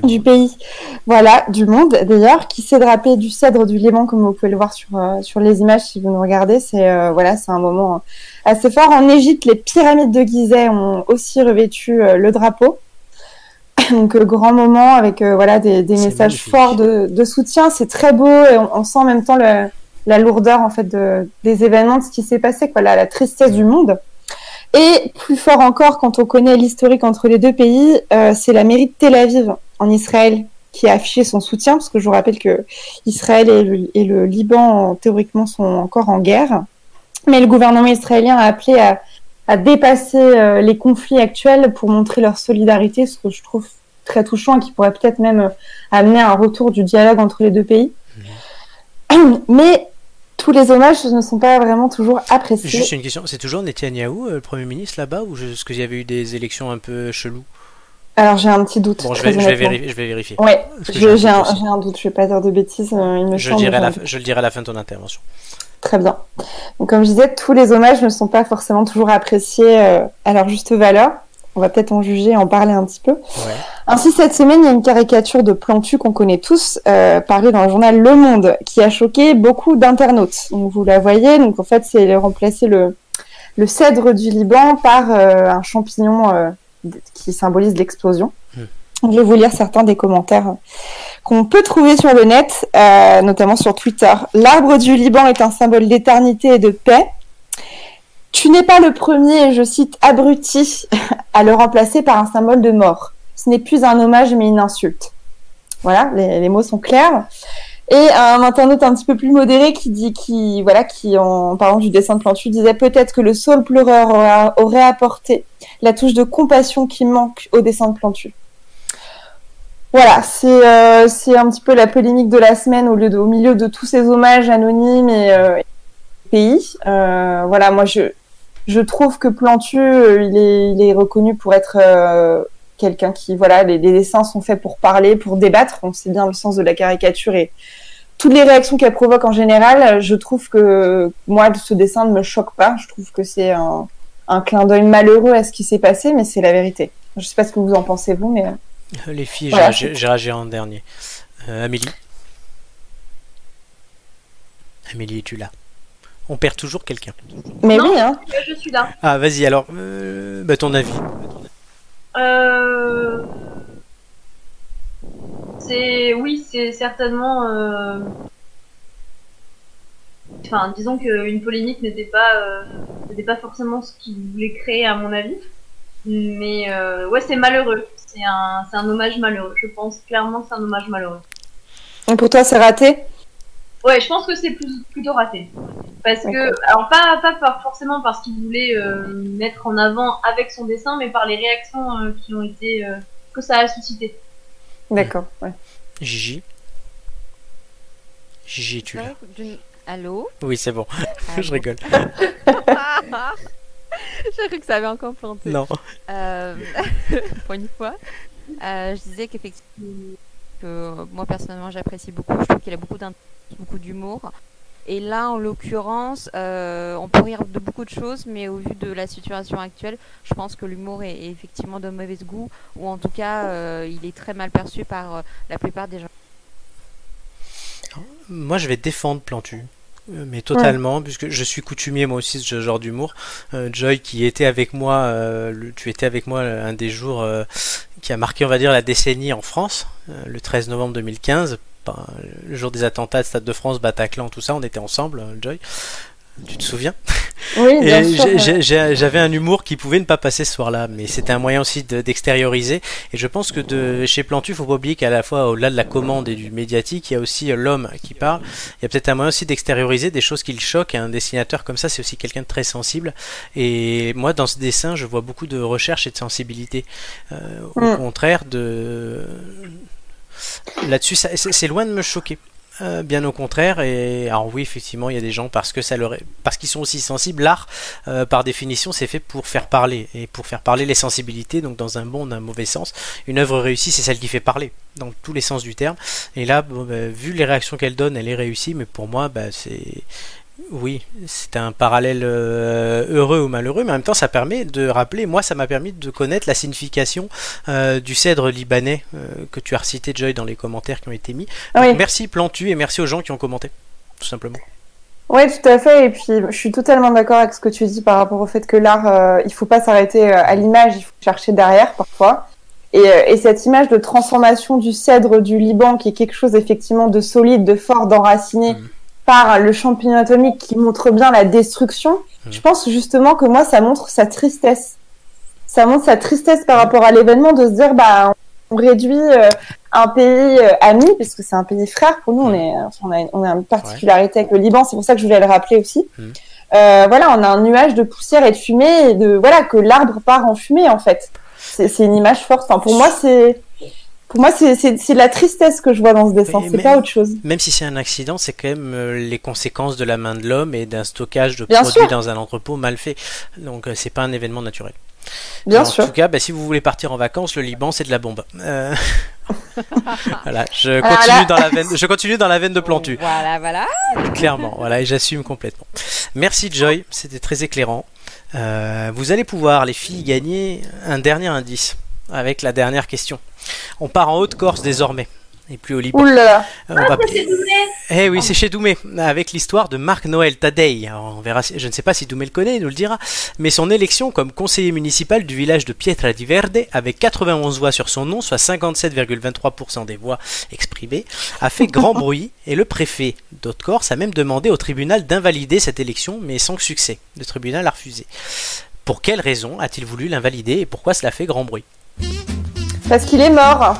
Du pays, voilà, du monde d'ailleurs, qui s'est drapé du cèdre du Liban, comme vous pouvez le voir sur, sur les images si vous nous regardez. C'est voilà, c'est un moment assez fort. En Égypte, les pyramides de Gizeh ont aussi revêtu le drapeau. Donc euh, grand moment avec euh, voilà des, messages magnifique. forts de, de soutien. C'est très beau et on, on sent en même temps le- la lourdeur en fait de, des événements, de ce qui s'est passé, quoi, la, la tristesse du monde. Et plus fort encore, quand on connaît l'historique entre les deux pays, euh, c'est la mairie de Tel Aviv en Israël qui a affiché son soutien, parce que je vous rappelle que Israël et le, et le Liban théoriquement sont encore en guerre. Mais le gouvernement israélien a appelé à, à dépasser euh, les conflits actuels pour montrer leur solidarité, ce que je trouve très touchant et qui pourrait peut-être même euh, amener à un retour du dialogue entre les deux pays. Mais tous les hommages ne sont pas vraiment toujours appréciés. Juste une question, c'est toujours Netanyahou, euh, le Premier ministre là-bas, ou est-ce qu'il y avait eu des élections un peu cheloues? Alors j'ai un petit doute. Bon, je vais, je, vais honnêtement. vérifier, je vais vérifier. Ouais, j'ai un un, doute un je vais pas dire de bêtises, euh, il me Je le, semble. dirai à la, j'ai un fin- je le dirai à la fin de ton intervention. Très bien. Donc, comme je disais, tous les hommages ne sont pas forcément toujours appréciés euh, à leur juste valeur. On va peut-être en juger en parler un petit peu. Ouais. Ainsi, cette semaine, il y a une caricature de Plantu qu'on connaît tous, euh, parue dans le journal Le Monde, qui a choqué beaucoup d'internautes. Donc, vous la voyez. Donc, en fait, c'est remplacer le, le cèdre du Liban par euh, un champignon euh, qui symbolise l'explosion. Je vais vous lire certains des commentaires qu'on peut trouver sur le net, euh, notamment sur Twitter. L'arbre du Liban est un symbole d'éternité et de paix. Tu n'es pas le premier, je cite, abruti, à le remplacer par un symbole de mort. Ce n'est plus un hommage, mais une insulte. Voilà, les, mots sont clairs. Et un internaute un petit peu plus modéré qui dit, qui, voilà, qui en parlant du dessin de Plantu disait peut-être que le saule pleureur aura- aurait apporté la touche de compassion qui manque au dessin de Plantu. Voilà, c'est euh, c'est un petit peu la polémique de la semaine au, milieu de tous ces hommages anonymes et euh, pays. Euh, voilà, moi je je trouve que Plantu, il est reconnu pour être quelqu'un qui, voilà, les, dessins sont faits pour parler, pour débattre. On sait bien le sens de la caricature et toutes les réactions qu'elle provoque en général. Je trouve que moi, ce dessin ne me choque pas. Je trouve que c'est un, un clin d'œil malheureux à ce qui s'est passé, mais c'est la vérité. Je sais pas ce que vous en pensez vous, mais Les filles, Voilà, j'ai réagi en dernier. Euh, Amélie Amélie, es-tu là? On perd toujours quelqu'un. mais Non. oui, hein. Je suis là. Ah, vas-y alors, euh, bah, ton avis. Euh... C'est oui, c'est certainement. euh, Enfin, disons qu'une polémique n'était pas euh, n'était pas forcément ce qu'il voulait créer à mon avis. Mais euh, ouais, c'est malheureux. C'est un c'est un hommage malheureux. Je pense clairement que c'est un hommage malheureux. Donc pour toi, c'est raté? Ouais, je pense que c'est plus- plutôt raté. Parce que, alors pas, forcément parce qu'il voulait euh, mettre en avant avec son dessin, mais par les réactions euh, qui ont été euh, que ça a suscité. D'accord. Ouais. Gigi Gigi, là D'une- Allô? Oui, c'est bon. Allô? Je rigole. J'ai cru que ça avait encore planté. Non. Euh, pour une fois. Euh, je disais qu'effectivement, que moi personnellement j'apprécie beaucoup. Je trouve qu'il a beaucoup d'humour. Et là, en l'occurrence, euh, on peut rire de beaucoup de choses, mais au vu de la situation actuelle, je pense que l'humour est, est effectivement de mauvais goût, ou en tout cas, il est très mal perçu par la plupart des gens. Moi, je vais défendre Plantu. Euh, Mais totalement, puisque je suis coutumier moi aussi de ce genre d'humour. Euh, Joy, qui était avec moi, euh, le- tu étais avec moi un des jours euh, qui a marqué, on va dire, la décennie en France, le 13 novembre 2015, ben, le jour des attentats de Stade de France, Bataclan, tout ça, on était ensemble, Joy. Tu te souviens? Oui, bien j'avais un humour qui pouvait ne pas passer ce soir-là, mais c'était un moyen aussi de- d'extérioriser. Et je pense que de, chez Plantu, il faut pas oublier qu'à la fois, au-delà de la commande et du médiatique, il y a aussi euh, l'homme qui parle. Il y a peut-être un moyen aussi d'extérioriser des choses qui le choquent. Et un dessinateur comme ça, c'est aussi quelqu'un de très sensible. Et moi, dans ce dessin, je vois beaucoup de recherche et de sensibilité. Euh, au Mm. contraire, de là-dessus, c'est loin de me choquer. Euh, bien au contraire, et alors oui, effectivement, il y a des gens parce que ça leur est- parce qu'ils sont aussi sensibles. L'art, euh, par définition, c'est fait pour faire parler et pour faire parler les sensibilités. Donc, dans un bon, ou un mauvais sens, une œuvre réussie, c'est celle qui fait parler dans tous les sens du terme. Et là, bon, bah, vu les réactions qu'elle donne, elle est réussie. Mais pour moi, bah, c'est oui, c'est un parallèle euh, heureux ou malheureux, mais en même temps, ça permet de rappeler. Moi, ça m'a permis de connaître la signification euh, du cèdre libanais euh, que tu as recité, Joy, dans les commentaires qui ont été mis. Donc, oui. Merci Plantu et merci aux gens qui ont commenté, tout simplement. Ouais, tout à fait. Et puis, je suis totalement d'accord avec ce que tu dis par rapport au fait que l'art, euh, il faut pas s'arrêter à l'image, il faut chercher derrière parfois. Et, et cette image de transformation du cèdre du Liban, qui est quelque chose effectivement de solide, de fort, d'enraciné, Mhm. Par le champignon atomique qui montre bien la destruction, je pense justement que moi, ça montre sa tristesse. Ça montre sa tristesse par rapport à l'événement de se dire, bah, on réduit euh, un pays euh, ami, puisque c'est un pays frère pour nous, on, est, enfin, on, a, une- on a une particularité avec le Liban, c'est pour ça que je voulais le rappeler aussi. Mhm. Euh, voilà, on a un nuage de poussière et de fumée, et de voilà que l'arbre part en fumée en fait. C'est c'est une image forte. Enfin, pour moi, c'est pour moi c'est la tristesse que je vois dans ce dessin. C'est pas autre chose. Même si c'est un accident, c'est quand même euh, les conséquences de la main de l'homme et d'un stockage de Bien produits sûr. dans un entrepôt mal fait. Donc euh, c'est pas un événement naturel. Bien en sûr. tout cas, bah, si vous voulez partir en vacances, le Liban c'est de la bombe. Euh, voilà, je continue dans la veine. Je continue dans la veine de Plantu. Voilà, voilà. Clairement, voilà, et j'assume complètement. Merci Joy, c'était très éclairant. Euh, vous allez pouvoir, les filles, gagner un dernier indice avec la dernière question. On part en Haute-Corse désormais, et plus au Liban. Euh, on va- C'est Doumé Eh oui, c'est chez Doumé, avec l'histoire de Marc-Noël Tadei. Alors, on verra, si- je ne sais pas si Doumé le connaît, il nous le dira, mais son élection comme conseiller municipal du village de Pietra di Verde, avec 91 voix sur son nom, soit 57,23% des voix exprimées, a fait grand bruit, et le préfet d'Haute-Corse a même demandé au tribunal d'invalider cette élection, mais sans succès. Le tribunal a refusé. Pour quelle raison a-t-il voulu l'invalider et pourquoi cela fait grand bruit? Parce qu'il est mort.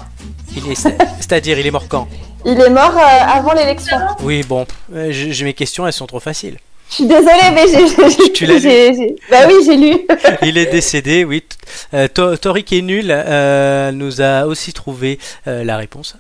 Il est, C'est-à-dire, il est mort quand? Il est mort euh, avant l'élection. Oui, bon, euh, j'ai mes questions, elles sont trop faciles. Je suis désolée, mais j'ai. Tu l'as lu Bah oui, j'ai lu. Il est décédé, oui. Euh, To- Tori qui est nul euh, nous a aussi trouvé euh, la réponse.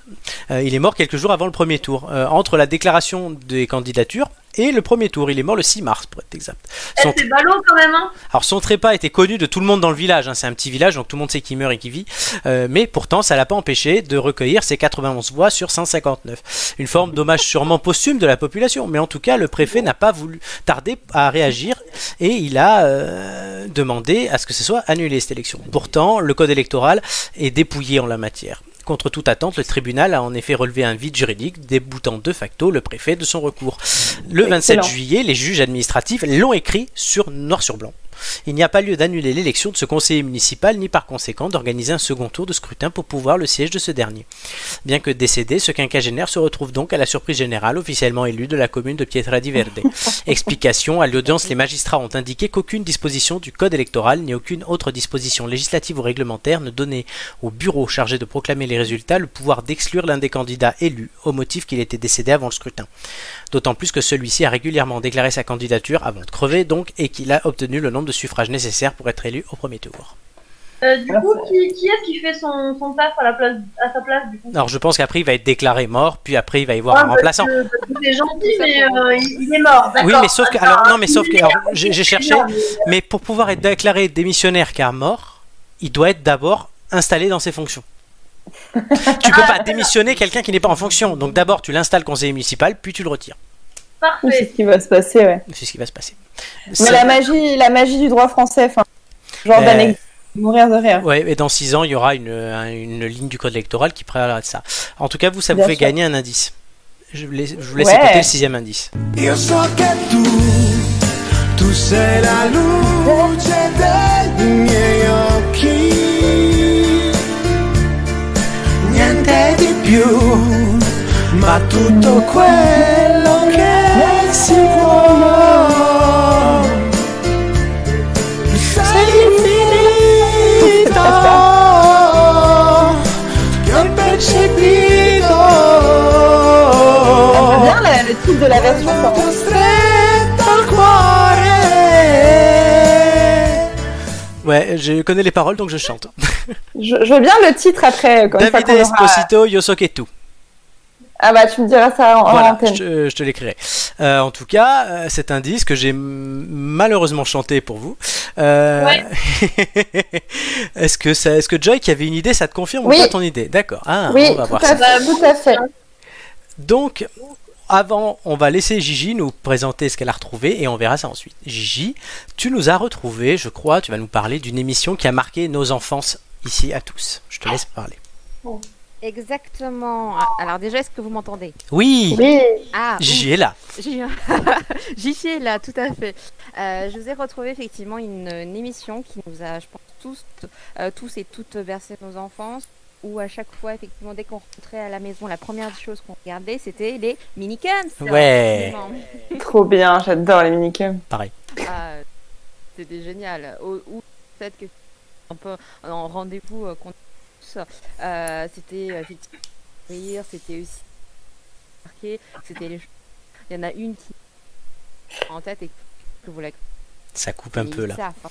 Il est mort quelques jours avant le premier tour. Entre la déclaration des candidatures Et le premier tour, il est mort le 6 mars pour être exact. Eh, Son- c'est ballot quand même, hein alors son trépas était connu de tout le monde dans le village, hein. c'est un petit village donc tout le monde sait qui meurt et qui vit, Euh, mais pourtant ça l'a pas empêché de recueillir ses 91 voix sur 159. Une forme d'hommage sûrement posthume de la population, mais en tout cas le préfet n'a pas voulu tarder à réagir et il a euh, demandé à ce que ce soit annulé cette élection. Pourtant le code électoral est dépouillé en la matière. Contre toute attente, le tribunal a en effet relevé un vide juridique, déboutant de facto le préfet de son recours. Le 27 Excellent. juillet, les juges administratifs l'ont écrit sur noir sur blanc. Il n'y a pas lieu d'annuler l'élection de ce conseiller municipal ni par conséquent d'organiser un second tour de scrutin pour pouvoir le siège de ce dernier. Bien que décédé, ce quinquagénaire se retrouve donc à la surprise générale officiellement élu de la commune de Pietra di Verde. Explication, à l'audience, les magistrats ont indiqué qu'aucune disposition du code électoral ni aucune autre disposition législative ou réglementaire ne donnait au bureau chargé de proclamer les résultats le pouvoir d'exclure l'un des candidats élus au motif qu'il était décédé avant le scrutin. D'autant plus que celui-ci a régulièrement déclaré sa candidature avant de crever donc et qu'il a obtenu le nombre de suffrages nécessaires pour être élu au premier tour. Euh, du coup, qui, qui est-ce qui fait son, son taf à, la place, à sa place du coup Alors je pense qu'après il va être déclaré mort, puis après il va y avoir Ah, un remplaçant. C'est gentil, mais euh, il, est mort. Oui, mais sauf que alors non, mais sauf que j'ai cherché, mais pour pouvoir être déclaré démissionnaire car mort, il doit être d'abord installé dans ses fonctions. tu peux pas démissionner quelqu'un qui n'est pas en fonction. Donc d'abord tu l'installes conseiller municipal, puis tu le retires. Oui, c'est ce qui va se passer, ouais. C'est ce qui va se passer. Mais la magie, la magie du droit français, enfin, genre Euh, d'anecdote, mourir de rire. Ouais, et dans 6 ans, il y aura une, un- une ligne du code électoral qui préparera de ça. En tout cas, vous, ça vous Bien fait sûr. gagner un indice. Je vous laisse, je vous laisse Ouais. écouter le sixième indice. Io so che tu, tu sei la luce dei miei occhi. Niente di più, ma tutto quello che si può. De la version. Ouais, je connais les paroles, donc je chante. Je, je veux bien le titre après, quand Davide qu'on aura- Esposito, Yosoketu. Ah bah tu me diras ça en, Voilà, antenne. je, te- je te l'écrirai. Euh, en tout cas, euh, cet indice que j'ai malheureusement chanté pour vous. Euh, est-ce que ça, est-ce que Joy qui avait une idée, ça te confirme Oui. ou pas ton idée? D'accord. Ah, oui, on va voir ça. tout à fait. Donc, avant, on va laisser Gigi nous présenter ce qu'elle a retrouvé et on verra ça ensuite. Gigi, tu nous as retrouvé, je crois, tu vas nous parler d'une émission qui a marqué nos enfances ici à tous. Je te laisse parler. Exactement. Ah, Alors déjà, est-ce que vous m'entendez? Oui, Oui. Ah, Gigi est là. Gigi Gigi est là, tout à fait. Euh, je vous ai retrouvé effectivement une, une émission qui nous a, je pense, tous, euh, tous et toutes bercé nos enfances, où à chaque fois, effectivement, dès qu'on rentrait à la maison, la première chose qu'on regardait, c'était les minicums. Ouais. Trop bien, j'adore les minicums. Pareil. Ah, c'était génial. Ou, fait que un peu en rendez-vous euh, qu'on a tous, euh, c'était euh, effectivement rire, c'était aussi marqué, c'était les il y en a une qui en tête et que vous la Ça coupe un peu là. ça, enfin,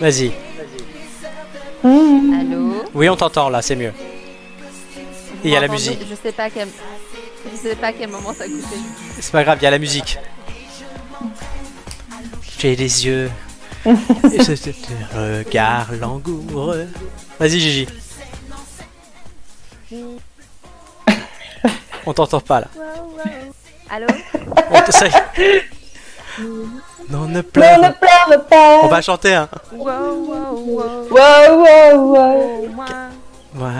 Vas-y. Allô Oui, on t'entend là, c'est mieux. Il y a la musique. Je sais pas à quel je sais pas à quel moment ça coupé. C'est pas grave, il y a la musique. J'ai les yeux. regard langoureux. Vas-y, Gigi. On t'entend pas là. Allô? On te- ça y est. Non, ne Non, pleure. ne pleure pas. On va chanter, hein. Wow, wow, wow. Wow, wow, wow.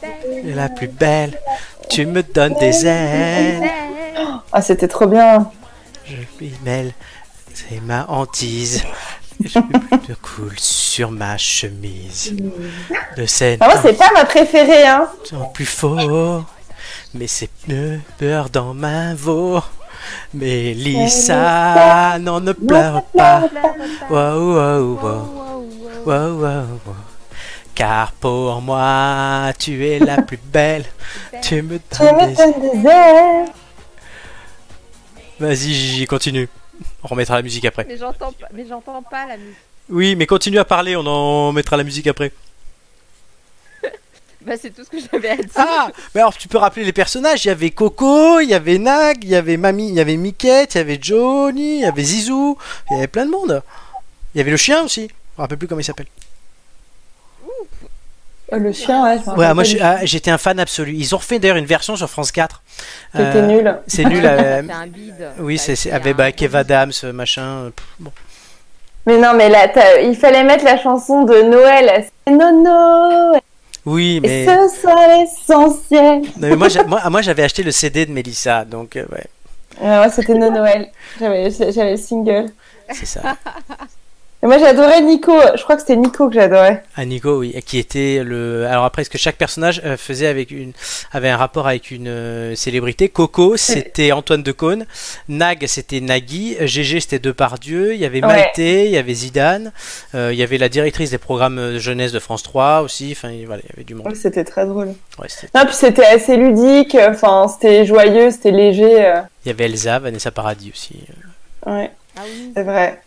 Belle. la plus belle. Tu me donnes des ailes. Ah, c'était trop bien. Je lui mêle. C'est ma hantise. Je me coule sur ma chemise. De scène Ah, moi, c'est pas ma préférée, hein. en plus fort. Mais c'est beurre dans ma veau. Mais Lisa, non, ne pleure pas. Wow, wow. Car pour moi, tu es la plus belle. Tu me Tu donnes me des... donnes des ailes. Vas-y, Gigi, continue. On remettra la musique après. Mais j'entends pas, mais j'entends pas la musique. Oui, mais continue à parler, on en mettra la musique après. Bah, c'est tout ce que j'avais à dire. Ah Mais alors, tu peux rappeler les personnages. Il y avait Coco, il y avait Nag, il y avait Mamie, il y avait Mickey, il y avait Johnny, il y avait Zizou. Il y avait plein de monde. Il y avait le chien aussi. Je me rappelle plus comment il s'appelle. Euh, Le chien, ouais. je me Ouais, rappelle moi ah, j'étais un fan absolu. Ils ont refait d'ailleurs une version sur France 4. tout. C'était nul. C'est nul. euh, C'est un bide. oui, Bah, c'est avec bah, Kev Adams, euh, machin. euh, pff, bon. Mais non, mais là, il fallait mettre la chanson de Noël. C'est Nono. Oui, Et mais, ce soit l'essentiel. Non, mais moi, j'a- moi, moi, j'avais acheté le CD de Mélissa, donc euh, ouais, Ouais, ouais, c'était No Noël. J'avais j'avais le single. c'est ça. Et moi, j'adorais Nico. Je crois que c'était Nico que j'adorais. À Nico, oui, qui était le. Alors après, est-ce que chaque personnage euh, faisait avec une, avait un rapport avec une euh, célébrité? Coco, c'était Antoine Decaune. Nag, c'était Nagui. GG, c'était Depardieu. Il y avait Ouais. Maïté, il y avait Zidane. Euh, il y avait la directrice des programmes jeunesse de France 3 aussi. Enfin, il- voilà, il y avait du monde. Ouais, C'était très drôle. Ouais, c'était- Non, puis c'était assez ludique. Enfin, c'était joyeux, c'était léger. euh, il y avait Elsa, Vanessa Paradis aussi. Ouais, Ah oui. c'est vrai.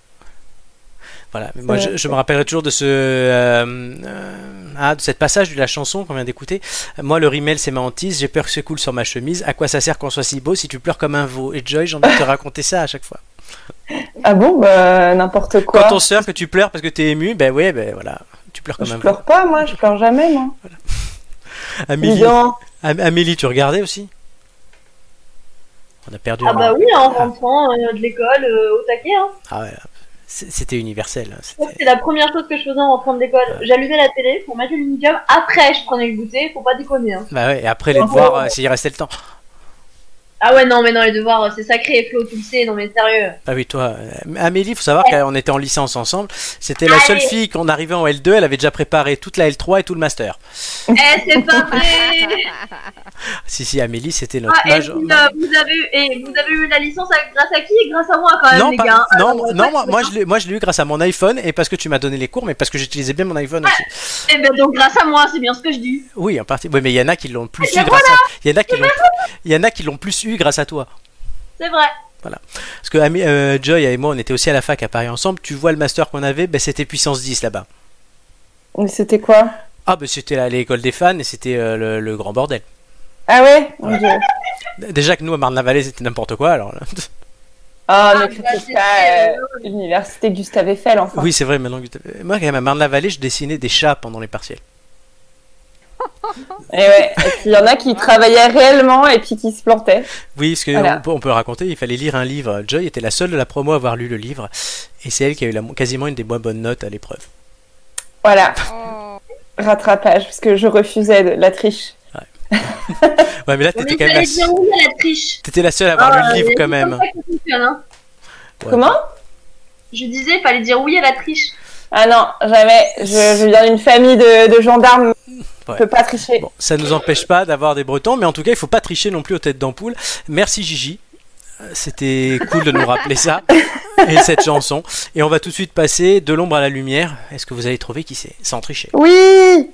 Voilà, mais moi je, je me rappellerai toujours de ce euh, euh, ah, de cette passage de la chanson qu'on vient d'écouter. Moi le rimel c'est ma hantise, j'ai peur que ce coule sur ma chemise. À quoi ça sert qu'on soit si beau si tu pleures comme un veau? Et Joy, j'ai envie de te raconter ça à chaque fois. Ah bon, bah, n'importe quoi. Quand on sort que tu pleures parce que t'es ému, ben ouais, ben voilà, tu pleures comme Je un veau. pleure pas, moi. Je pleure jamais, moi. Amélie. Am- Amélie, tu regardais aussi? On a perdu. Ah bah oui, en rentrant euh, de l'école, euh, au taquet. Hein. Ah ouais, c'était universel. hein, C'est la première chose que je faisais en rentrant de l'école. J'allumais la télé pour mettre le. Après, je prenais le goûter. Faut pas déconner. Hein. Bah ouais, et après les devoirs, euh, s'il restait le temps. Ah ouais, non, mais non, les devoirs, c'est sacré. Flo, tu le sais. Non, mais sérieux. Ah oui, toi, euh, Amélie, faut savoir qu'on était en licence ensemble. C'était la seule fille qu'on arrivait en L2, elle avait déjà préparé toute la L3 et tout le master. Eh, c'est pas vrai. Si, si, Amélie, c'était notre Ah, et major- euh, vous avez eu, et vous avez eu la licence grâce à qui? Grâce à moi, quand même, Non, les pas- gars. non, Alors, non, moi, moi, je l'ai- moi je l'ai eu grâce à mon iPhone et parce que tu m'as donné les cours, mais parce que j'utilisais bien mon iPhone aussi. Eh ben, donc, grâce à moi, c'est bien ce que je dis. Oui, en partie. Oui, mais il y en a qui l'ont plus Eh eu ben grâce à. Il y en a qui l'ont. Il y en a qui l'ont plus eu grâce à toi. C'est vrai. Parce que Ami- euh, Joy et moi, on était aussi à la fac à Paris ensemble. Tu vois le master qu'on avait, ben, c'était puissance 10 là-bas. Mais c'était quoi? Ah, ben c'était l'école des fans et c'était euh, le, le grand bordel. Ah ouais? Déjà que nous, à Marne-la-Vallée, c'était n'importe quoi. Alors, là. Ah, c'est- pas euh, l'université Gustave Eiffel, enfin. Oui, c'est vrai, maintenant tu- Moi, quand même, à Marne-la-Vallée, je dessinais des chats pendant les partiels. Et ouais. Et puis il y en a qui travaillaient réellement et puis qui se plantaient. Oui, parce qu'on Voilà. peut, on peut le raconter, il fallait lire un livre. Joy était la seule de la promo à avoir lu le livre. Et c'est elle qui a eu la, quasiment une des moins bonnes notes à l'épreuve. Voilà. Oh. Rattrapage, parce que je refusais de la triche. Ouais, mais là, t'étais quand même la, à la triche. t'étais la seule à avoir Ah, lu le livre c'est quand même. comme ça que ça fonctionne, hein. Ouais. Comment? Je disais, fallait dire oui à la triche. Ah non, jamais. Je, je viens d'une famille de, de gendarmes. Je Ouais. peux pas tricher. Bon, ça nous empêche pas d'avoir des Bretons, mais en tout cas, il faut pas tricher non plus aux têtes d'ampoule. Merci Gigi. Euh, C'était cool de nous rappeler ça et cette chanson. Et on va tout de suite passer de l'ombre à la lumière. Est-ce que vous avez trouvé qui c'est? Sans tricher. Oui Il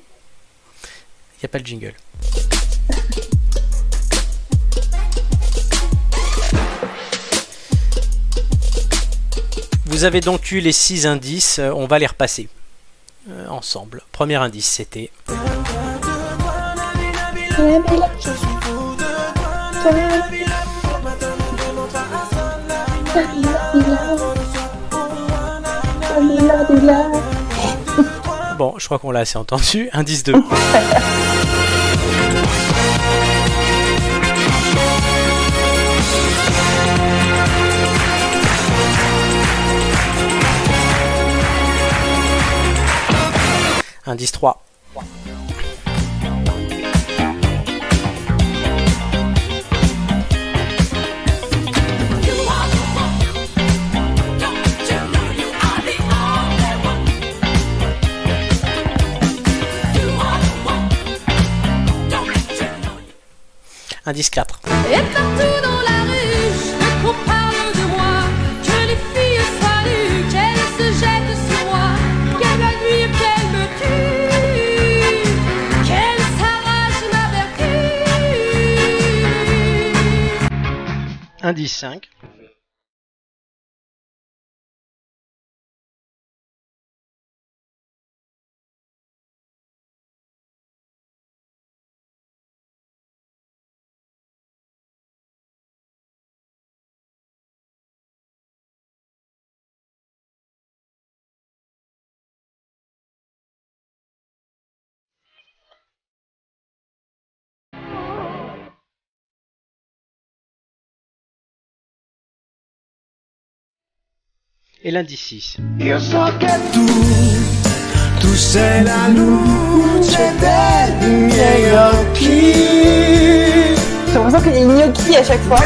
n'y a pas le jingle. Vous avez donc eu les six indices, euh, on va les repasser euh, ensemble. Premier indice, c'était Bon, je crois qu'on l'a assez entendu. Indice 2. Indice 3. Indice 4. Et partout dans la Indice 5. Et l'indice 6. Io so che tu, tu sei la luce dei miei occhi. J'ai l'impression qu'il y a une gnocchi à chaque fois.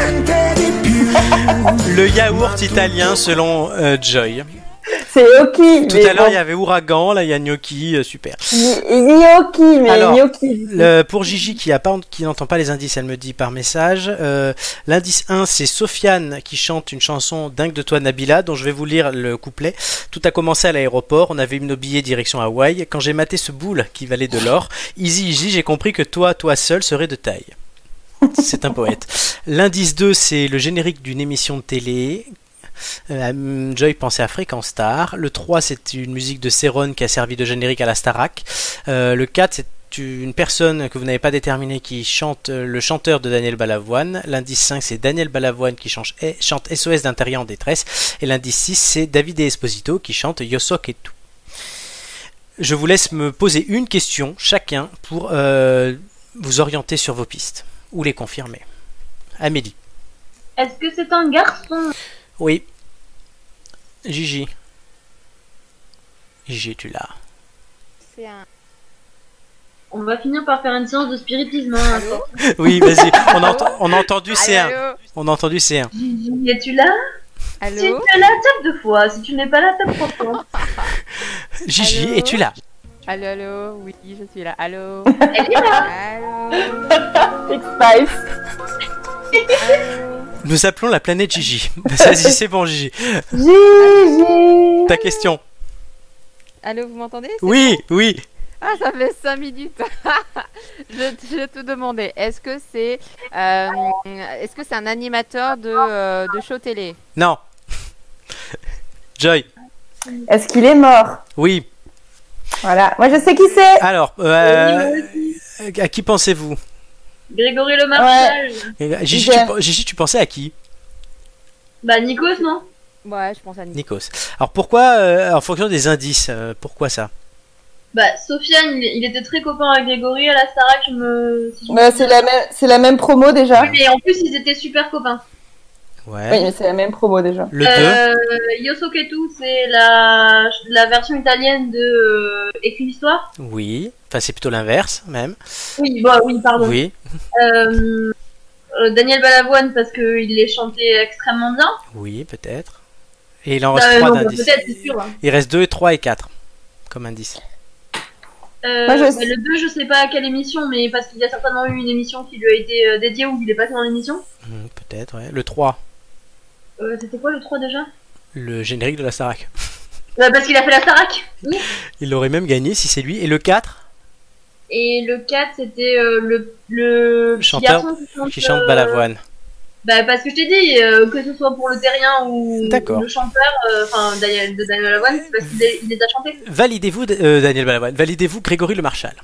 Le yaourt italien selon euh, Joy. C'est gnocchi. Tout à l'heure, bon. il y avait ouragan, là, il y a gnocchi, euh, super. Gnocchi, mais Alors, gnocchi. Le- pour Gigi qui a pas, qui n'entend pas les indices, elle me dit par message. euh, L'indice 1, c'est Sofiane qui chante une chanson Dingue de toi Nabila, dont je vais vous lire le couplet. Tout a commencé à l'aéroport, on avait eu nos billets direction Hawaï. Quand j'ai maté ce boule qui valait de l'or, easy easy, j'ai compris que toi, toi seul serais de taille. C'est un poète. L'indice 2, c'est le générique d'une émission de télé. Euh, Joy pensait à Fréquence Star. Le 3, c'est une musique de Céron qui a servi de générique à la Starac. Euh, le 4, c'est une personne que vous n'avez pas déterminée qui chante euh, le chanteur de Daniel Balavoine. L'indice 5, c'est Daniel Balavoine qui chante, eh, chante SOS d'intérieur en détresse. Et l'indice 6, c'est David Esposito qui chante Yosok et tout. Je vous laisse me poser une question chacun pour euh, vous orienter sur vos pistes ou les confirmer. Amélie. Est-ce que c'est un garçon? Oui. Gigi. Gigi, tu l'as. C'est un. On va finir par faire une séance de spiritisme. Hein. Oui, vas-y. On, ent- on a entendu C1. Allô? On a entendu C1. Gigi, es-tu là? Si Allô tu es là, tape deux fois. Si tu n'es pas là, tape trois fois. Gigi, Allô? es-tu là? Allô, allô, oui, je suis là. Allô? Elle est là. Allô? Nous appelons la planète Gigi. Vas-y, c'est bon, Gigi. Gigi. Ta question. Allô, vous m'entendez? Oui, oui. Ah, ça fait 5 minutes. je, je te demandais, est-ce que c'est euh, est-ce que c'est un animateur de, euh, de show télé? Non. Joy. Est-ce qu'il est mort? Oui. Voilà. Moi, je sais qui c'est. Alors, euh, à qui pensez-vous? Grégory Le Marchal. Gigi tu, Gigi, tu pensais à qui? Bah, Nikos, non? Ouais, je pense à. Nikos. Alors pourquoi, euh, en fonction des indices, euh, pourquoi ça? Bah, Sofiane, il, il était très copain avec Grégory à la Starac. Je me. si je me Bah, c'est la même, c'est la même promo déjà. Oui, mais en plus, ils étaient super copains. Ouais. Oui, mais c'est la même promo déjà. Le 2 Euh, Yosoketu, c'est la, la version italienne de euh, Écrit l'histoire? Oui. Enfin, c'est plutôt l'inverse, même. Oui, bah oui, pardon. Oui. Euh, euh, Daniel Balavoine, parce qu'il les chantait extrêmement bien. Oui, peut-être. Et il en reste Euh, 3 non, bah, d'indices. peut-être, c'est sûr. hein. Il reste 2, 3 et 4 comme indice. Euh, Moi, je bah, le 2, je sais pas à quelle émission, mais parce qu'il y a certainement eu une émission qui lui a été dédiée ou il est passé dans l'émission. Hmm, peut-être, ouais. Le 3, Euh, C'était quoi le 3 déjà? Le générique de la Starac. Bah, Parce qu'il a fait la Starac. Oui. Il l'aurait même gagné si c'est lui. Et le 4, Et le 4, c'était euh, le, le chanteur garçon qui chante, qui chante euh, Balavoine. Bah, parce que je t'ai dit, euh, que ce soit pour le terrien ou, le chanteur, euh, enfin, Daniel- de Daniel Balavoine, c'est parce qu'il les, a chantés. Validez-vous, euh, Daniel Balavoine, validez-vous Grégory Le Marchal.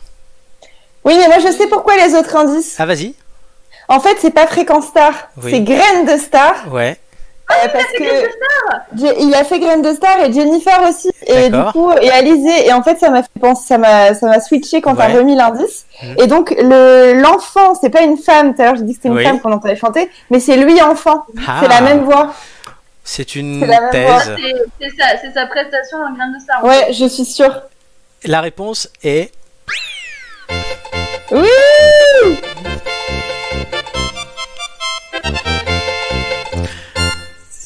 Oui, mais moi, je sais pourquoi les autres indices. Ah, vas-y. En fait, c'est pas Fréquence Star. Oui. C'est Graine de Star. Ouais. Euh, parce que Je- il a fait Graine de Star et Jennifer aussi et du coup et Alizé et en fait ça m'a fait penser ça m'a ça m'a switché quand t'as Ouais. remis l'indice Mhm. et donc le l'enfant c'est pas une femme tout à l'heure j'ai dit que c'était une Oui. femme qu'on entendait chanter mais c'est lui enfant Ah. c'est la même voix C'est une thèse. C'est sa, c'est sa prestation en graine de star. ouais je suis sûre La réponse est oui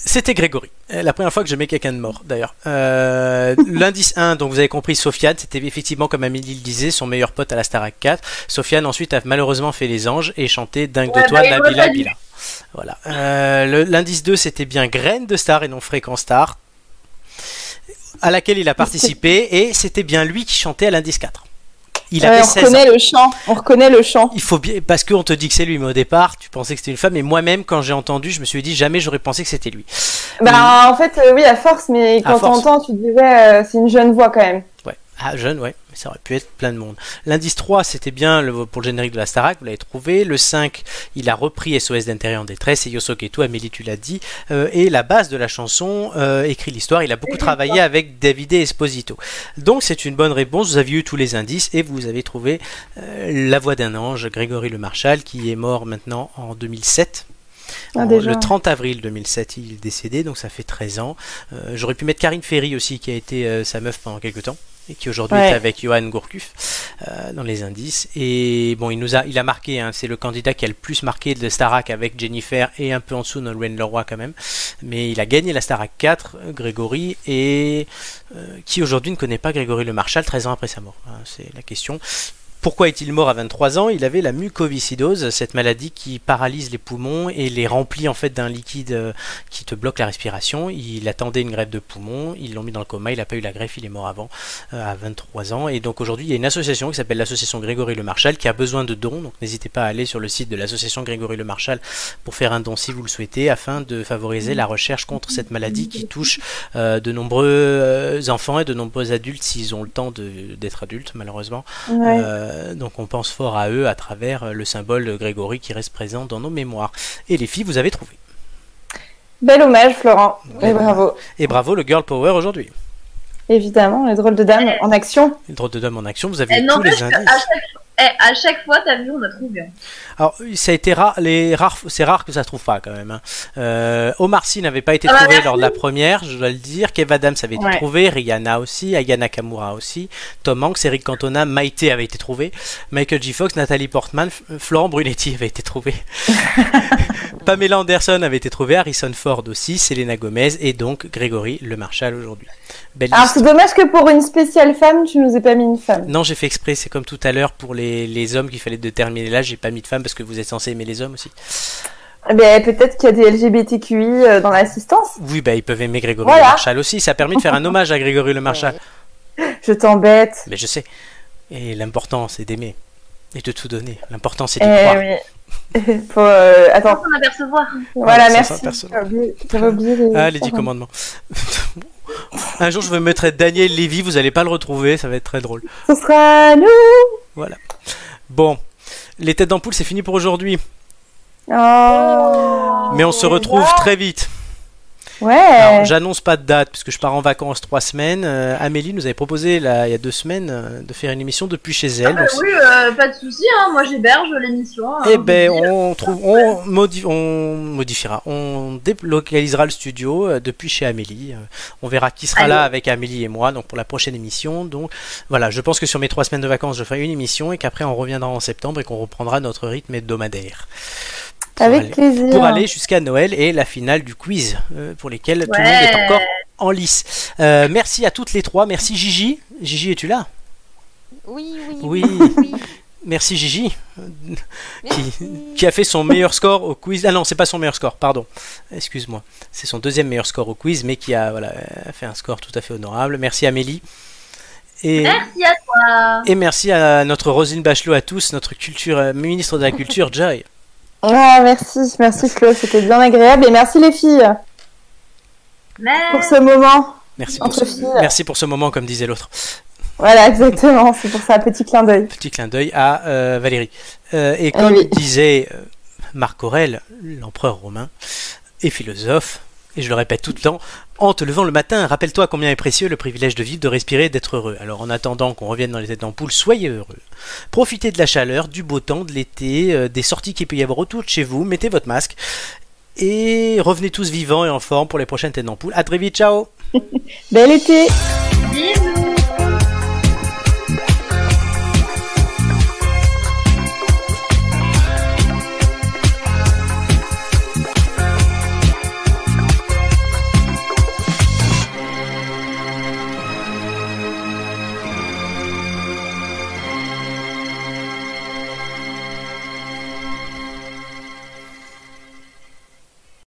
C'était Grégory. Euh, La première fois que je mets quelqu'un de mort, d'ailleurs. Euh, L'indice 1, donc vous avez compris, Sofiane, c'était effectivement, comme Amélie le disait, son meilleur pote à la Starac 4. Sofiane ensuite a malheureusement fait les anges et chanté Dingue Ouais, de toi, bah, Nabila. Bila. Voilà. Euh, L'indice 2, c'était bien Graine de Star et non Fréquence Star, à laquelle il a participé, et c'était bien lui qui chantait à l'indice 4. Il Ouais, avait on 16 ans. reconnaît le chant on reconnaît le chant Il faut bien parce qu'on te dit que c'est lui, mais au départ, tu pensais que c'était une femme. Et moi-même, quand j'ai entendu, je me suis dit jamais j'aurais pensé que c'était lui. bah en fait euh, oui à force mais quand force. t'entends tu te dis ouais euh, c'est une jeune voix quand même. Ah, jeune, ouais. Mais ça aurait pu être plein de monde. L'indice 3, c'était bien le, pour le générique de la Starac, vous l'avez trouvé. Le 5, il a repris SOS d'intérieur en détresse et Yosoke et tout, Amélie, tu l'as dit. Euh, et la base de la chanson, euh, écrit l'histoire, il a beaucoup travaillé avec Davide Esposito. Donc c'est une bonne réponse, vous aviez eu tous les indices et vous avez trouvé euh, la voix d'un ange, Grégory Le Marchal, qui est mort maintenant en 2007. Ah, En- le 30 avril 2007, il est décédé, donc ça fait 13 ans. J'aurais pu mettre Karine Ferry aussi, qui a été sa meuf pendant quelques temps, et qui aujourd'hui Ouais. est avec Johan Gourcuff euh, dans les indices. Et bon, il nous a, il a marqué, hein, c'est le candidat qui a le plus marqué de Starac avec Jennifer, et un peu en dessous Nolwenn Leroy quand même. Mais il a gagné la Starac 4, euh, Grégory, et euh, qui aujourd'hui ne connaît pas Grégory Le Marchal 13 ans après sa mort Hein, C'est la question. Pourquoi est-il mort à 23 ans? Il avait la mucoviscidose, cette maladie qui paralyse les poumons et les remplit en fait d'un liquide euh, qui te bloque la respiration. Il attendait une greffe de poumon, ils l'ont mis dans le coma, il n'a pas eu la greffe, il est mort avant, euh, à 23 ans. Et donc aujourd'hui, il y a une association qui s'appelle l'association Grégory Le Marchal qui a besoin de dons. Donc n'hésitez pas à aller sur le site de l'association Grégory Le Marchal pour faire un don si vous le souhaitez, afin de favoriser la recherche contre cette maladie qui touche euh, de nombreux enfants et de nombreux adultes s'ils ont le temps d'être adultes, malheureusement. Ouais. Euh, donc on pense fort à eux à travers euh, le symbole de Grégory qui reste présent dans nos mémoires. Et les filles, vous avez trouvé. Bel hommage, Florent. Et bravo. Et bravo le Girl Power aujourd'hui. Évidemment, les drôles de dames en action. Le drôle de dame en action, vous avez tous les indices. chaque, eh, à chaque fois, t'as vu, on a trouvé. Alors, ça a été rare, les rares, c'est rare que ça se trouve pas quand même. hein. Euh, Omar Sy n'avait pas été Ah bah, trouvé lors de la première, je dois le dire. Kev Adams avait été trouvé, Rihanna aussi, Aya Nakamura aussi, Tom Hanks, Eric Cantona, Maïté avait été trouvé, Michael J. Fox, Nathalie Portman, Florent Brunetti avait été trouvé. Pamela Anderson avait été trouvé, Harrison Ford aussi, Selena Gomez et donc Grégory Le Marchal aujourd'hui. Belle Alors c'est dommage que pour une spéciale femme, tu nous aies pas mis une femme. Non, j'ai fait exprès, c'est comme tout à l'heure pour les, les hommes qu'il fallait déterminer là, j'ai pas mis de femmes parce que vous êtes censé aimer les hommes aussi. Eh ben, peut-être qu'il y a des LGBTQI euh, dans l'assistance. Oui, bah ils peuvent aimer Grégory Voilà. Le Marchal aussi. Ça a permis de faire un hommage à Grégory Le Marchal. Je t'embête. Mais je sais. Et l'important, c'est d'aimer et de tout donner. L'important, c'est d'y Eh croire. oui. Faut, euh, attends. Sans apercevoir. Voilà, merci. s'apercevoir. J'avais oublié- J'avais oublié les... Ah, les 10 commandements. un jour, je vais me mettre Daniel Lévy. Vous allez pas le retrouver. Ça va être très drôle. Ce sera nous. Voilà. Bon. Les têtes d'ampoule, c'est fini pour aujourd'hui. Oh. Mais on se retrouve très vite. Ouais. Alors, j'annonce pas de date puisque je pars en vacances trois semaines. Euh, Amélie nous avait proposé là, il y a deux semaines euh, de faire une émission depuis chez elle. Ah, Donc, oui, euh, pas de souci, hein, moi j'héberge l'émission. hein, Eh ben, on, trouve, on, modi- on modifiera, on délocalisera le studio euh, depuis chez Amélie. Euh, On verra qui sera Allez. là avec Amélie et moi, donc pour la prochaine émission. Donc voilà, je pense que sur mes trois semaines de vacances, je ferai une émission et qu'après on reviendra en septembre et qu'on reprendra notre rythme hebdomadaire. Pour Avec aller- plaisir. Pour aller jusqu'à Noël et la finale du quiz, euh, pour lesquels tout le monde est encore en lice. Euh, merci à toutes les trois. Merci Gigi. Gigi, es-tu là? Oui, oui. Oui. oui. Merci Gigi. qui, Merci. qui a fait son meilleur score au quiz. Ah non, c'est pas son meilleur score, pardon. Excuse-moi. C'est son deuxième meilleur score au quiz, mais qui a, voilà, fait un score tout à fait honorable. Merci Amélie. Et, Merci à toi. et merci à notre Roselyne Bachelot à tous, notre culture, euh, ministre de la Culture, Joy. Ah, merci, merci Flo, c'était bien agréable et merci les filles Mais... pour ce moment. Merci pour, Entre ce, filles. merci pour ce moment, comme disait l'autre. Voilà, exactement, c'est pour ça, petit clin d'œil. Petit clin d'œil à euh, Valérie. Euh, et Ah comme oui. disait euh, Marc Aurèle, l'empereur romain et philosophe, et je le répète tout le temps, en te levant le matin, rappelle-toi combien est précieux le privilège de vivre, de respirer, d'être heureux. Alors en attendant qu'on revienne dans les têtes d'ampoule, soyez heureux. Profitez de la chaleur, du beau temps, de l'été, euh, des sorties qu'il peut y avoir autour de chez vous, mettez votre masque. Et revenez tous vivants et en forme pour les prochaines têtes d'ampoule. À très vite, ciao Bel été